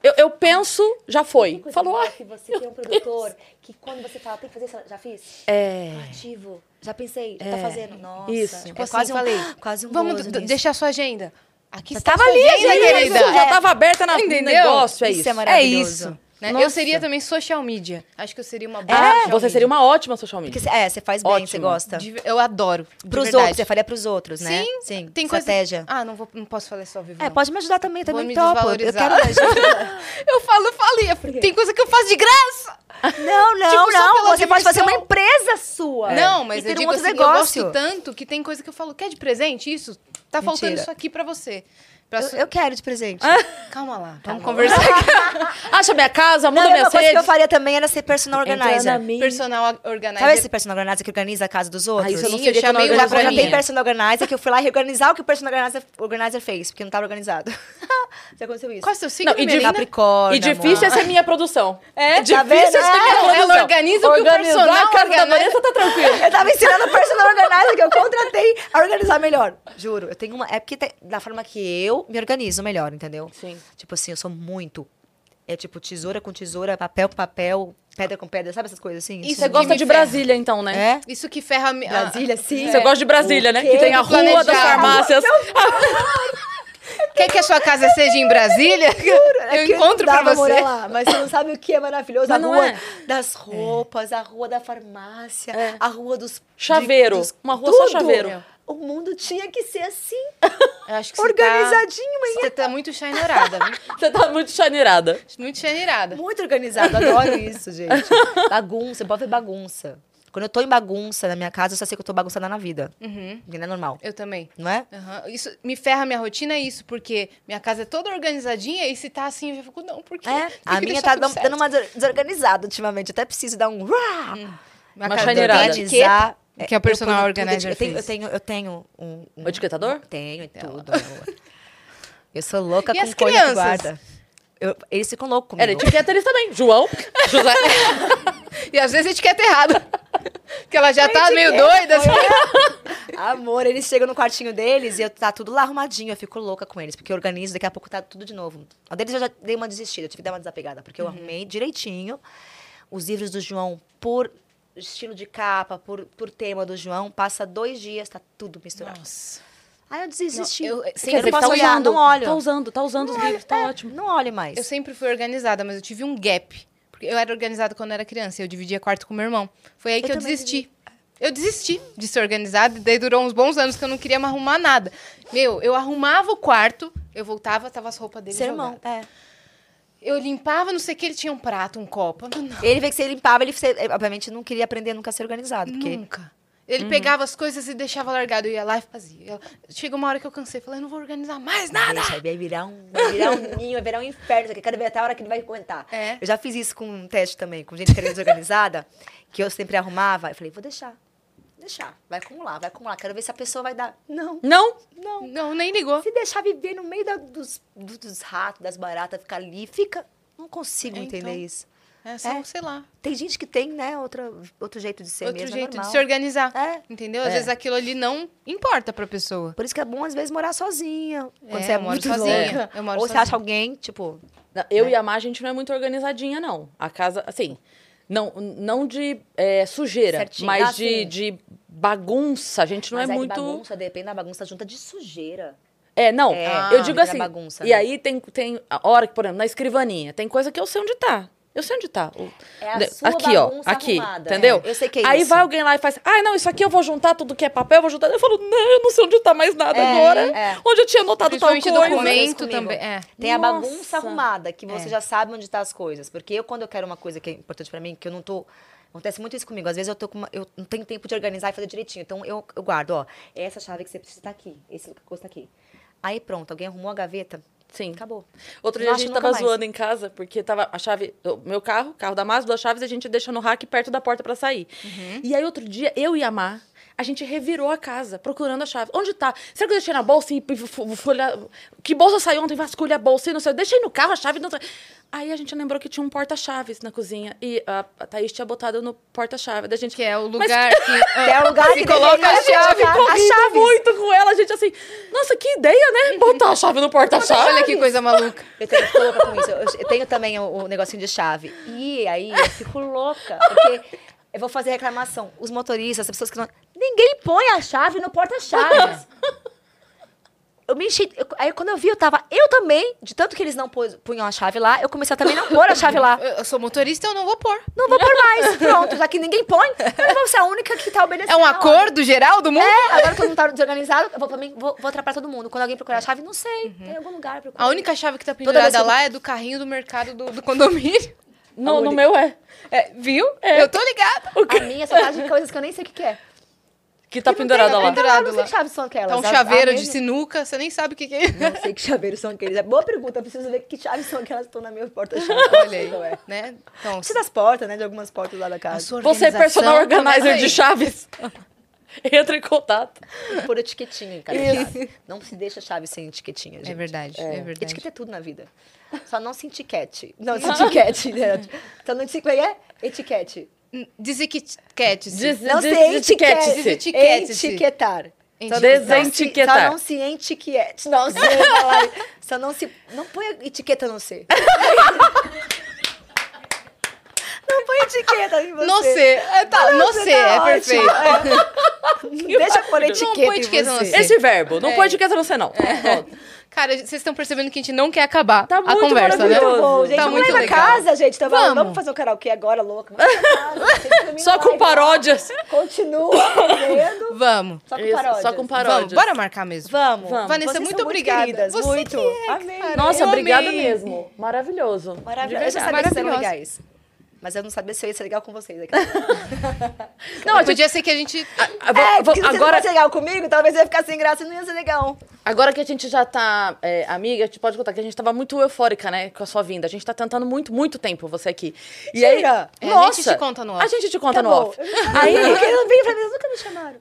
S1: Eu, eu penso, já foi. Falou, ah,
S3: que você tem um produtor que quando você fala, tem que fazer isso, já fiz?
S1: é.
S3: Ativo. Já pensei, já tá fazendo. Nossa.
S1: isso.
S3: É
S2: Tipo assim,
S3: quase um,
S2: falei,
S3: quase um
S2: Vamos deixar sua agenda. Aqui
S3: Já
S2: está
S3: tava
S2: sua
S3: ali, gente,
S2: querida.
S1: Já tava aberta na, no negócio, é
S3: Isso
S1: isso.
S3: é
S2: É isso. Né? Eu seria também social media. Acho que eu seria uma boa
S1: Ah,
S2: social
S1: você
S2: media.
S1: seria uma ótima social media.
S3: Porque, é, você faz bem, você gosta.
S2: De- Eu adoro.
S3: Pros outros, você faria pros outros, né?
S2: Sim,
S3: Sim.
S2: Tem
S3: Estratégia.
S2: Coisa... Ah, não, vou, não posso falar só vivo.
S3: É,
S2: não.
S3: pode me ajudar também, eu
S2: Vou
S3: também
S2: me
S3: topo. Eu quero.
S2: Eu falo, falei. Tem coisa que eu faço de graça.
S3: Não, não,
S2: Tipo,
S3: não. Você pode fazer uma
S2: diversão.
S3: empresa sua.
S2: Não, mas
S3: e
S2: eu digo
S3: um outro
S2: assim, eu
S3: negócio.
S2: gosto tanto que tem coisa que eu falo, quer de presente isso? Tá faltando
S3: Mentira.
S2: isso aqui pra você. Pra
S3: Eu,
S2: su-
S3: eu quero de presente.
S2: Calma lá, vamos
S3: bom.
S2: conversar.
S1: Acha minha casa, muda
S3: Não,
S1: minhas
S3: uma coisa que eu faria também era ser personal organizer.
S1: na minha-
S2: Personal organizer.
S3: Sabe esse personal organizer que organiza a casa dos outros?
S1: Ah, isso eu não
S2: Sim,
S1: sei
S2: eu
S1: não
S2: chamei o
S3: já
S2: minha.
S3: tem personal organizer que eu fui lá reorganizar o que o personal organizer, organizer fez, porque não estava organizado. Já aconteceu isso.
S2: Qual é o seu signo,
S1: Não, e
S2: minha
S1: de-?
S3: Capricórnio.
S1: E difícil é
S3: amor.
S1: ser minha produção.
S2: É?
S1: difícil
S3: Tá vendo?
S1: é ser minha produção.
S2: ela organiza o que o personal
S1: a casa da. Vanessa tá tranquilo.
S3: Eu tava ensinando o personal organizer que eu contratei a organizar melhor. Juro, eu tenho uma. É porque da forma que eu me organizo melhor, entendeu?
S1: Sim.
S3: Tipo assim, eu sou muito. É tipo tesoura com tesoura, papel com papel, pedra com pedra, sabe essas coisas assim?
S2: Isso
S1: Você
S2: é
S1: gosta de
S2: ferra.
S1: Brasília, então, né?
S3: É?
S2: Isso que ferra
S3: Brasília, sim.
S1: Você gosta de Brasília, né?
S3: O?
S1: Que tem a rua das
S2: planejado.
S1: farmácias.
S2: Quer que a sua casa seja em Brasília?
S3: É
S2: eu
S3: que
S2: encontro pra você.
S3: lá, mas você não sabe o que é maravilhoso.
S1: Mas
S3: a
S1: não
S3: rua
S1: é.
S3: das roupas, a rua da farmácia,
S1: É.
S3: a rua dos...
S1: Chaveiro.
S3: dos-
S1: Uma rua só chaveiro.
S3: O mundo tinha que ser assim,
S2: Eu acho que
S3: organizadinho,
S2: Você tá, você tá muito chaneirada, viu?
S1: Você tá muito chaneirada.
S2: Muito chaneirada.
S3: Muito organizado, adoro isso, gente. Bagunça, bota bagunça. Quando eu tô em bagunça na minha casa, eu só sei que eu tô bagunçada na vida.
S2: Uhum.
S3: Que não é normal,
S2: Eu também.
S3: não é?
S2: Aham. Isso me ferra a minha rotina, é isso, porque minha casa é toda organizadinha e se tá assim, eu já fico, não, por quê?
S3: É, a minha tá dando dando uma des- desorganizada ultimamente. Eu até preciso dar um...
S2: Minha
S1: Uma
S2: casa
S1: chaneirada.
S3: Organizar.
S2: Que é o personal
S3: eu
S2: organizer
S3: Eu tenho, eu tenho, eu tenho um... um
S1: O etiquetador?
S3: Tenho e tudo. Eu sou louca
S2: E
S3: com
S2: as
S3: coisa que
S2: crianças?
S3: guarda. Eu- eles ficam loucos comigo.
S1: Era etiqueta eles também. João, José.
S2: E às vezes a etiqueta errada. que ela já tá
S3: Etiqueta,
S2: meio doida. assim.
S3: Amor, eles chegam no quartinho deles e eu tá tudo lá arrumadinho. Eu fico louca com eles, porque eu organizo, daqui a pouco tá tudo de novo. A deles eu já dei uma desistida, eu tive que dar uma desapegada, porque eu arrumei direitinho os livros do João por estilo de capa, por, por tema do João. Passa dois dias, tá tudo misturado.
S2: Nossa.
S3: Aí eu desisti.
S2: Não, eu-
S3: eu,
S2: sempre
S3: não posso
S1: tá
S3: olhar,
S1: usando,
S3: não olho.
S1: Tá usando, tá usando os livros, tá ótimo.
S3: Não olhe mais.
S2: Eu sempre fui organizada, mas eu tive um gap. Porque eu era organizada quando eu era criança. Eu dividia quarto com meu irmão. Foi aí
S3: Eu
S2: que eu desisti. Eu desisti de ser organizada. E daí durou uns bons anos que eu não queria mais arrumar nada. Meu, eu arrumava o quarto, eu voltava, tava as roupas dele
S3: Seu irmão, é.
S2: Eu limpava, não sei o que, ele tinha um prato, um copo. Não,
S3: Ele vê que você limpava, ele, obviamente, não queria aprender nunca a ser organizado. Porque
S2: nunca. Ele pegava as coisas e deixava largado. Eu ia lá e fazia. Eu- Chega uma hora que eu cansei. Falei, eu não vou organizar mais nada.
S3: Deixa, vai virar um, vai virar um ninho, vai virar um inferno. aqui. Quero ver até a hora que ele vai aguentar.
S2: É.
S3: Eu já fiz isso com um teste também, com gente que era desorganizada, que eu sempre arrumava. Eu falei, vou deixar. Deixar. Vai acumular, vai acumular. Quero ver se a pessoa vai dar. Não,
S1: Não?
S3: não.
S2: Não, nem ligou.
S3: Se deixar viver no meio da- dos, do- dos ratos, das baratas, ficar ali, fica. Não consigo
S2: É,
S3: entender
S2: então.
S3: isso.
S2: É só,
S3: É.
S2: sei lá.
S3: Tem gente que tem, né, outra, outro jeito de ser
S2: outro
S3: mesmo. é
S2: jeito de
S3: normal.
S2: se organizar.
S3: É.
S2: Entendeu? Às
S1: É.
S2: vezes aquilo ali não importa pra pessoa.
S3: Por isso que é bom, às vezes, morar sozinha. Quando
S2: É,
S3: você é
S2: eu moro
S3: muito
S2: sozinha.
S3: louca.
S2: Eu moro
S3: Ou você
S2: sozinha.
S3: acha alguém, tipo...
S1: Não, Eu e a Má, a gente não é muito organizadinha, não. A casa, assim, não, não de é, sujeira,
S3: Certinho.
S1: mas
S3: Ah,
S1: de, de bagunça. A gente não
S3: Mas
S1: é
S3: que
S1: muito.
S3: bagunça, depende da bagunça junta de sujeira.
S1: É, não.
S3: É,
S1: eu digo assim.
S3: bagunça,
S1: e
S3: né?
S1: aí tem, tem a hora que, por exemplo, na escrivaninha, tem coisa que eu sei onde tá. Eu sei onde tá.
S3: É a sua
S1: aqui, ó.
S3: bagunça
S1: Aqui.
S3: arrumada.
S1: Entendeu?
S3: É, eu sei que é
S1: Aí
S3: isso.
S1: vai alguém lá e faz. Ah, não, isso aqui eu vou juntar tudo que é papel, eu vou juntar. Eu falo, não, eu não sei onde tá mais nada
S3: É,
S1: agora.
S3: é.
S1: Onde eu tinha anotado tal coisa.
S2: documento também. É.
S3: Tem a
S1: Nossa.
S3: bagunça arrumada, que você
S2: É.
S3: já sabe onde tá as coisas. Porque eu, quando eu quero uma coisa que é importante pra mim, que eu não tô... Acontece muito isso comigo. Às vezes eu, tô com uma- eu não tenho tempo de organizar e fazer direitinho. Então eu, eu guardo, ó. Essa chave que você precisa tá aqui. Esse coisa tá aqui. Aí pronto, alguém arrumou a gaveta.
S1: Sim.
S3: Acabou.
S1: Outro dia a gente tava
S3: mais.
S1: zoando em casa, porque tava a chave, o meu carro, carro da as duas chaves, a gente deixa no rack perto da porta pra sair.
S3: Uhum.
S1: E aí outro dia, eu e a Má, a gente revirou a casa, procurando a chave. Onde tá? Será que eu deixei na bolsa e fu- fu- fui olhar- Que bolsa saiu ontem? Vasculha a bolsa e não sei. Eu deixei no carro a chave. Não sei. Aí a gente lembrou que tinha um porta-chaves na cozinha. E a, a Thaís tinha botado no porta-chave. Da gente
S2: Que é o
S1: Mas-
S2: lugar que.
S3: Que é o lugar que
S2: coloca
S3: deveria
S2: a chave.
S3: as
S1: rindo
S3: chaves.
S1: muito com ela. A gente assim, nossa, que ideia, né? Botar a chave no porta-chaves.
S2: Olha que coisa maluca.
S3: Eu tenho. Eu, eu tenho também o, o negocinho de chave. E aí eu fico louca, porque eu vou fazer reclamação. Os motoristas, as pessoas que não. Ninguém põe a chave no porta-chaves. Eu me enchi. eu- aí quando eu vi, eu tava. Eu também, de tanto que eles não pôs- punham a chave lá, eu comecei a também não pôr a chave lá.
S2: Eu eu sou motorista, eu não vou pôr.
S3: Não vou pôr mais. Pronto, já que ninguém põe, eu vou ser a única que tá obedecendo.
S2: É um acordo geral do mundo?
S3: É, agora todo mundo tá desorganizado, eu vou também vou, vou atrapalhar todo mundo. Quando alguém procurar a chave, não sei. Tem em algum lugar. Procura.
S2: A única chave que tá pendurada
S3: que eu-
S2: lá é do carrinho do mercado do, do condomínio.
S1: No, no meu é.
S2: É, viu? Eu tô ligada.
S3: A minha só tá de coisas que eu nem sei o que, que é.
S1: Que tá
S3: Que não
S1: pendurada
S3: tem,
S1: lá.
S3: Eu não
S2: Pendurado
S3: sei
S2: lá.
S3: que chaves são aquelas.
S2: Tá um
S3: A- a
S2: chaveiro de
S3: mesma-
S2: sinuca, você nem sabe o que, que é.
S3: Não sei que chaveiros são aqueles. É boa pergunta, eu preciso ver que chaves são aquelas que estão na minha porta-chave.
S2: Olha aí.
S3: Então, é.
S2: Né? Então,
S3: Precisa das portas, né? De algumas portas lá da
S2: a
S3: casa.
S1: Você é personal organizer
S2: começa
S1: de chaves. Entra em contato.
S3: Por etiquetinha chave. Não se deixa chave sem etiquetinha, gente.
S2: É verdade, é, verdade.
S3: Etiqueta é tudo na vida. Só não se etiquete. Não se etiquete. né? Só não se... Como é que é? Etiquete.
S2: Desetiquete-se.
S1: Des-
S3: Não se etiquete.
S2: Desetiquete-se.
S3: Etiquetar. Só não-
S1: Desentiquetar.
S3: Só não se etiquete. Não, se falar. Só não se... Não põe etiqueta no C. Não põe etiqueta em você.
S2: No C. É, tá,
S3: Você
S2: C,
S3: tá
S2: é
S3: ótimo.
S2: perfeito.
S3: É. Deixa pôr etiqueta
S2: põe
S3: em
S2: etiqueta no
S3: você.
S1: Esse verbo. Não
S2: É.
S1: põe etiqueta no C, não. Pronto.
S2: Cara, vocês estão percebendo que a gente não quer acabar
S1: Tá
S2: a
S1: muito
S2: conversa, né?
S1: maravilhoso.
S3: Bom, gente,
S2: Tá
S3: vamos
S2: muito
S3: lá na
S2: legal.
S3: casa, gente. Então, vamos.
S2: Vamos.
S3: vamos fazer um karaokê agora, louca. Vamos casa,
S1: Só com paródias.
S3: Continua fazendo.
S2: Vamos.
S3: Só com paródias.
S1: só com
S2: Vamos,
S1: paródias.
S2: bora marcar mesmo.
S3: Vamos.
S1: Vamos.
S2: Vanessa,
S3: Vocês
S2: muito
S3: são
S2: obrigada.
S3: queridas,
S2: Você
S3: muito.
S2: que é.
S1: Nossa,
S2: Eu
S1: obrigada
S2: amei.
S1: mesmo. Maravilhoso.
S3: Maravilhoso. Eu já sabia que vocês
S2: Maravilhosa.
S3: legais. Mas eu não sabia se eu ia ser legal com vocês. aqui.
S1: Não, a
S2: Podia ser que a gente.
S1: a- vou-
S3: É,
S1: vou-
S3: porque se você
S1: agora,
S3: não fosse legal comigo, talvez eu ia ficar sem graça e não ia ser legal.
S1: agora que a gente já tá é, amiga, a gente pode contar que a gente tava muito eufórica, né, com a sua vinda. A gente tá tentando muito, muito tempo você aqui. E aí,
S3: Mentira!
S2: É, a
S1: nossa,
S2: gente te conta no off.
S1: A gente te conta no
S3: Acabou.
S1: off. Aí,
S3: Porque eu não vim pra mim, eles nunca me chamaram.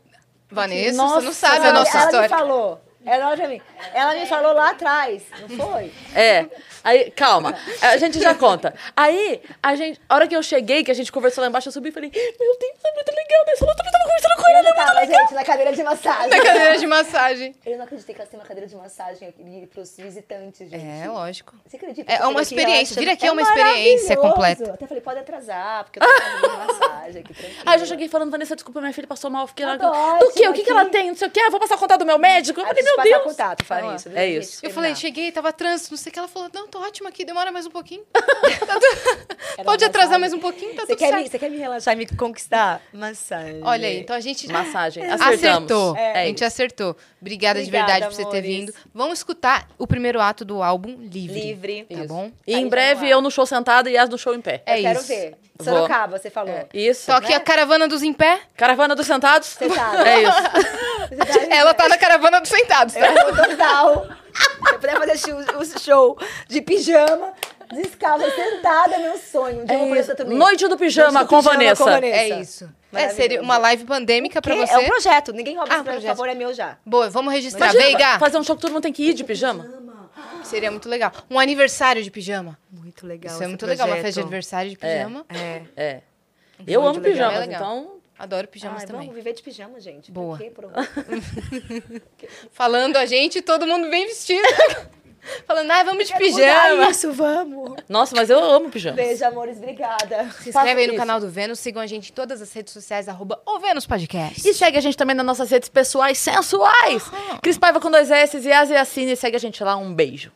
S2: Vanessa,
S1: Nossa,
S2: você não sabe a
S3: ela,
S2: nossa
S3: ela
S2: história.
S3: me falou. Ela olha pra mim. Ela me falou lá atrás, não foi?
S1: É. Aí, calma. A gente já conta. Aí, a gente. A hora que eu cheguei, que a gente conversou lá embaixo, eu subi e falei, meu Deus, é muito legal, né? Essa luta eu tava conversando com ela.
S3: Eu tava, gente, na cadeira de massagem.
S2: Na cadeira de massagem.
S3: Eu não acreditei que ela tem uma cadeira de massagem aqui pros visitantes, gente.
S2: É, lógico.
S3: Você acredita?
S2: É
S3: que
S2: uma experiência. Vir aqui é uma experiência completa.
S3: Eu até falei, pode atrasar, porque eu tô fazendo massagem aqui, tranquilo.
S1: Aí eu já cheguei falando, Vanessa, desculpa, minha filha passou mal. Fiquei lá.
S3: Tá
S1: Do quê? O que, que ela tem? Não sei o quê. Ah, vou passar o contato do meu médico. Eu
S3: Aí
S1: falei, meu
S3: passar
S1: Deus.
S3: contato, fala
S1: Ah,
S3: isso.
S1: É isso.
S2: Eu falei, cheguei, tava trânsito, não sei o que. Ela falou, não, tô ótima aqui, demora mais um pouquinho. Tá tu- Pode atrasar mais um pouquinho, tá
S3: Você
S2: tudo
S3: quer, me,
S2: certo.
S3: você quer me relaxar e me conquistar? Massagem.
S2: Olha aí, então a gente
S1: Massagem. Acertamos.
S2: acertou.
S1: É
S2: a gente
S1: isso.
S2: acertou. Obrigada, de
S3: Obrigada,
S2: verdade por você ter
S3: amores.
S2: vindo. Vamos escutar o primeiro ato do álbum Livre.
S3: Livre.
S2: Tá bom?
S1: E
S3: Aí
S1: em breve eu no show sentada e as no show em pé.
S2: É
S3: eu quero
S2: isso.
S3: ver.
S1: Vou.
S3: Sorocaba, você falou.
S1: Isso.
S2: Toque a caravana dos em pé.
S1: Caravana dos sentados.
S3: Sentado.
S1: É isso.
S2: Ela tá na caravana dos sentados, tá?
S3: Eu vou total. Eu podia fazer show, o show de pijama, descalça, sentada, meu sonho. Eu
S1: É
S3: fazer.
S1: Noite do pijama
S3: Noite do
S1: com
S3: pijama
S1: Vanessa.
S3: com Vanessa.
S2: É isso. É, seria uma live pandêmica pra você.
S3: É um projeto. Ninguém rouba
S2: Ah,
S3: esse projeto,
S2: projeto.
S3: por favor, é meu já.
S2: Boa, vamos registrar.
S1: Imagina,
S2: Veiga,
S1: fazer um show que todo mundo tem que ir de pijama.
S2: seria muito legal. Um aniversário de pijama.
S3: Muito legal.
S2: Isso é muito legal, uma
S3: projeto.
S2: festa de aniversário de pijama.
S3: É.
S1: É. Eu
S3: Muito
S1: amo
S3: legal.
S1: pijamas,
S2: É
S1: então.
S2: Adoro pijamas
S3: Ai,
S2: também.
S3: vamos viver de pijama, gente.
S2: Boa.
S3: Por quê? Por...
S2: Falando a gente, todo mundo bem vestido. Falando, ah, vamos de pijama.
S3: isso, vamos.
S1: Nossa, mas eu amo pijama.
S3: Beijo, amores. Obrigada.
S2: Se inscreve aí no
S1: Isso.
S2: canal do Vênus, sigam a gente em todas as redes sociais, arroba o Vênus Podcast.
S1: E segue a gente também nas nossas redes pessoais sensuais. Cris Paiva com dois S e Asiacine. Segue a gente lá. Um beijo.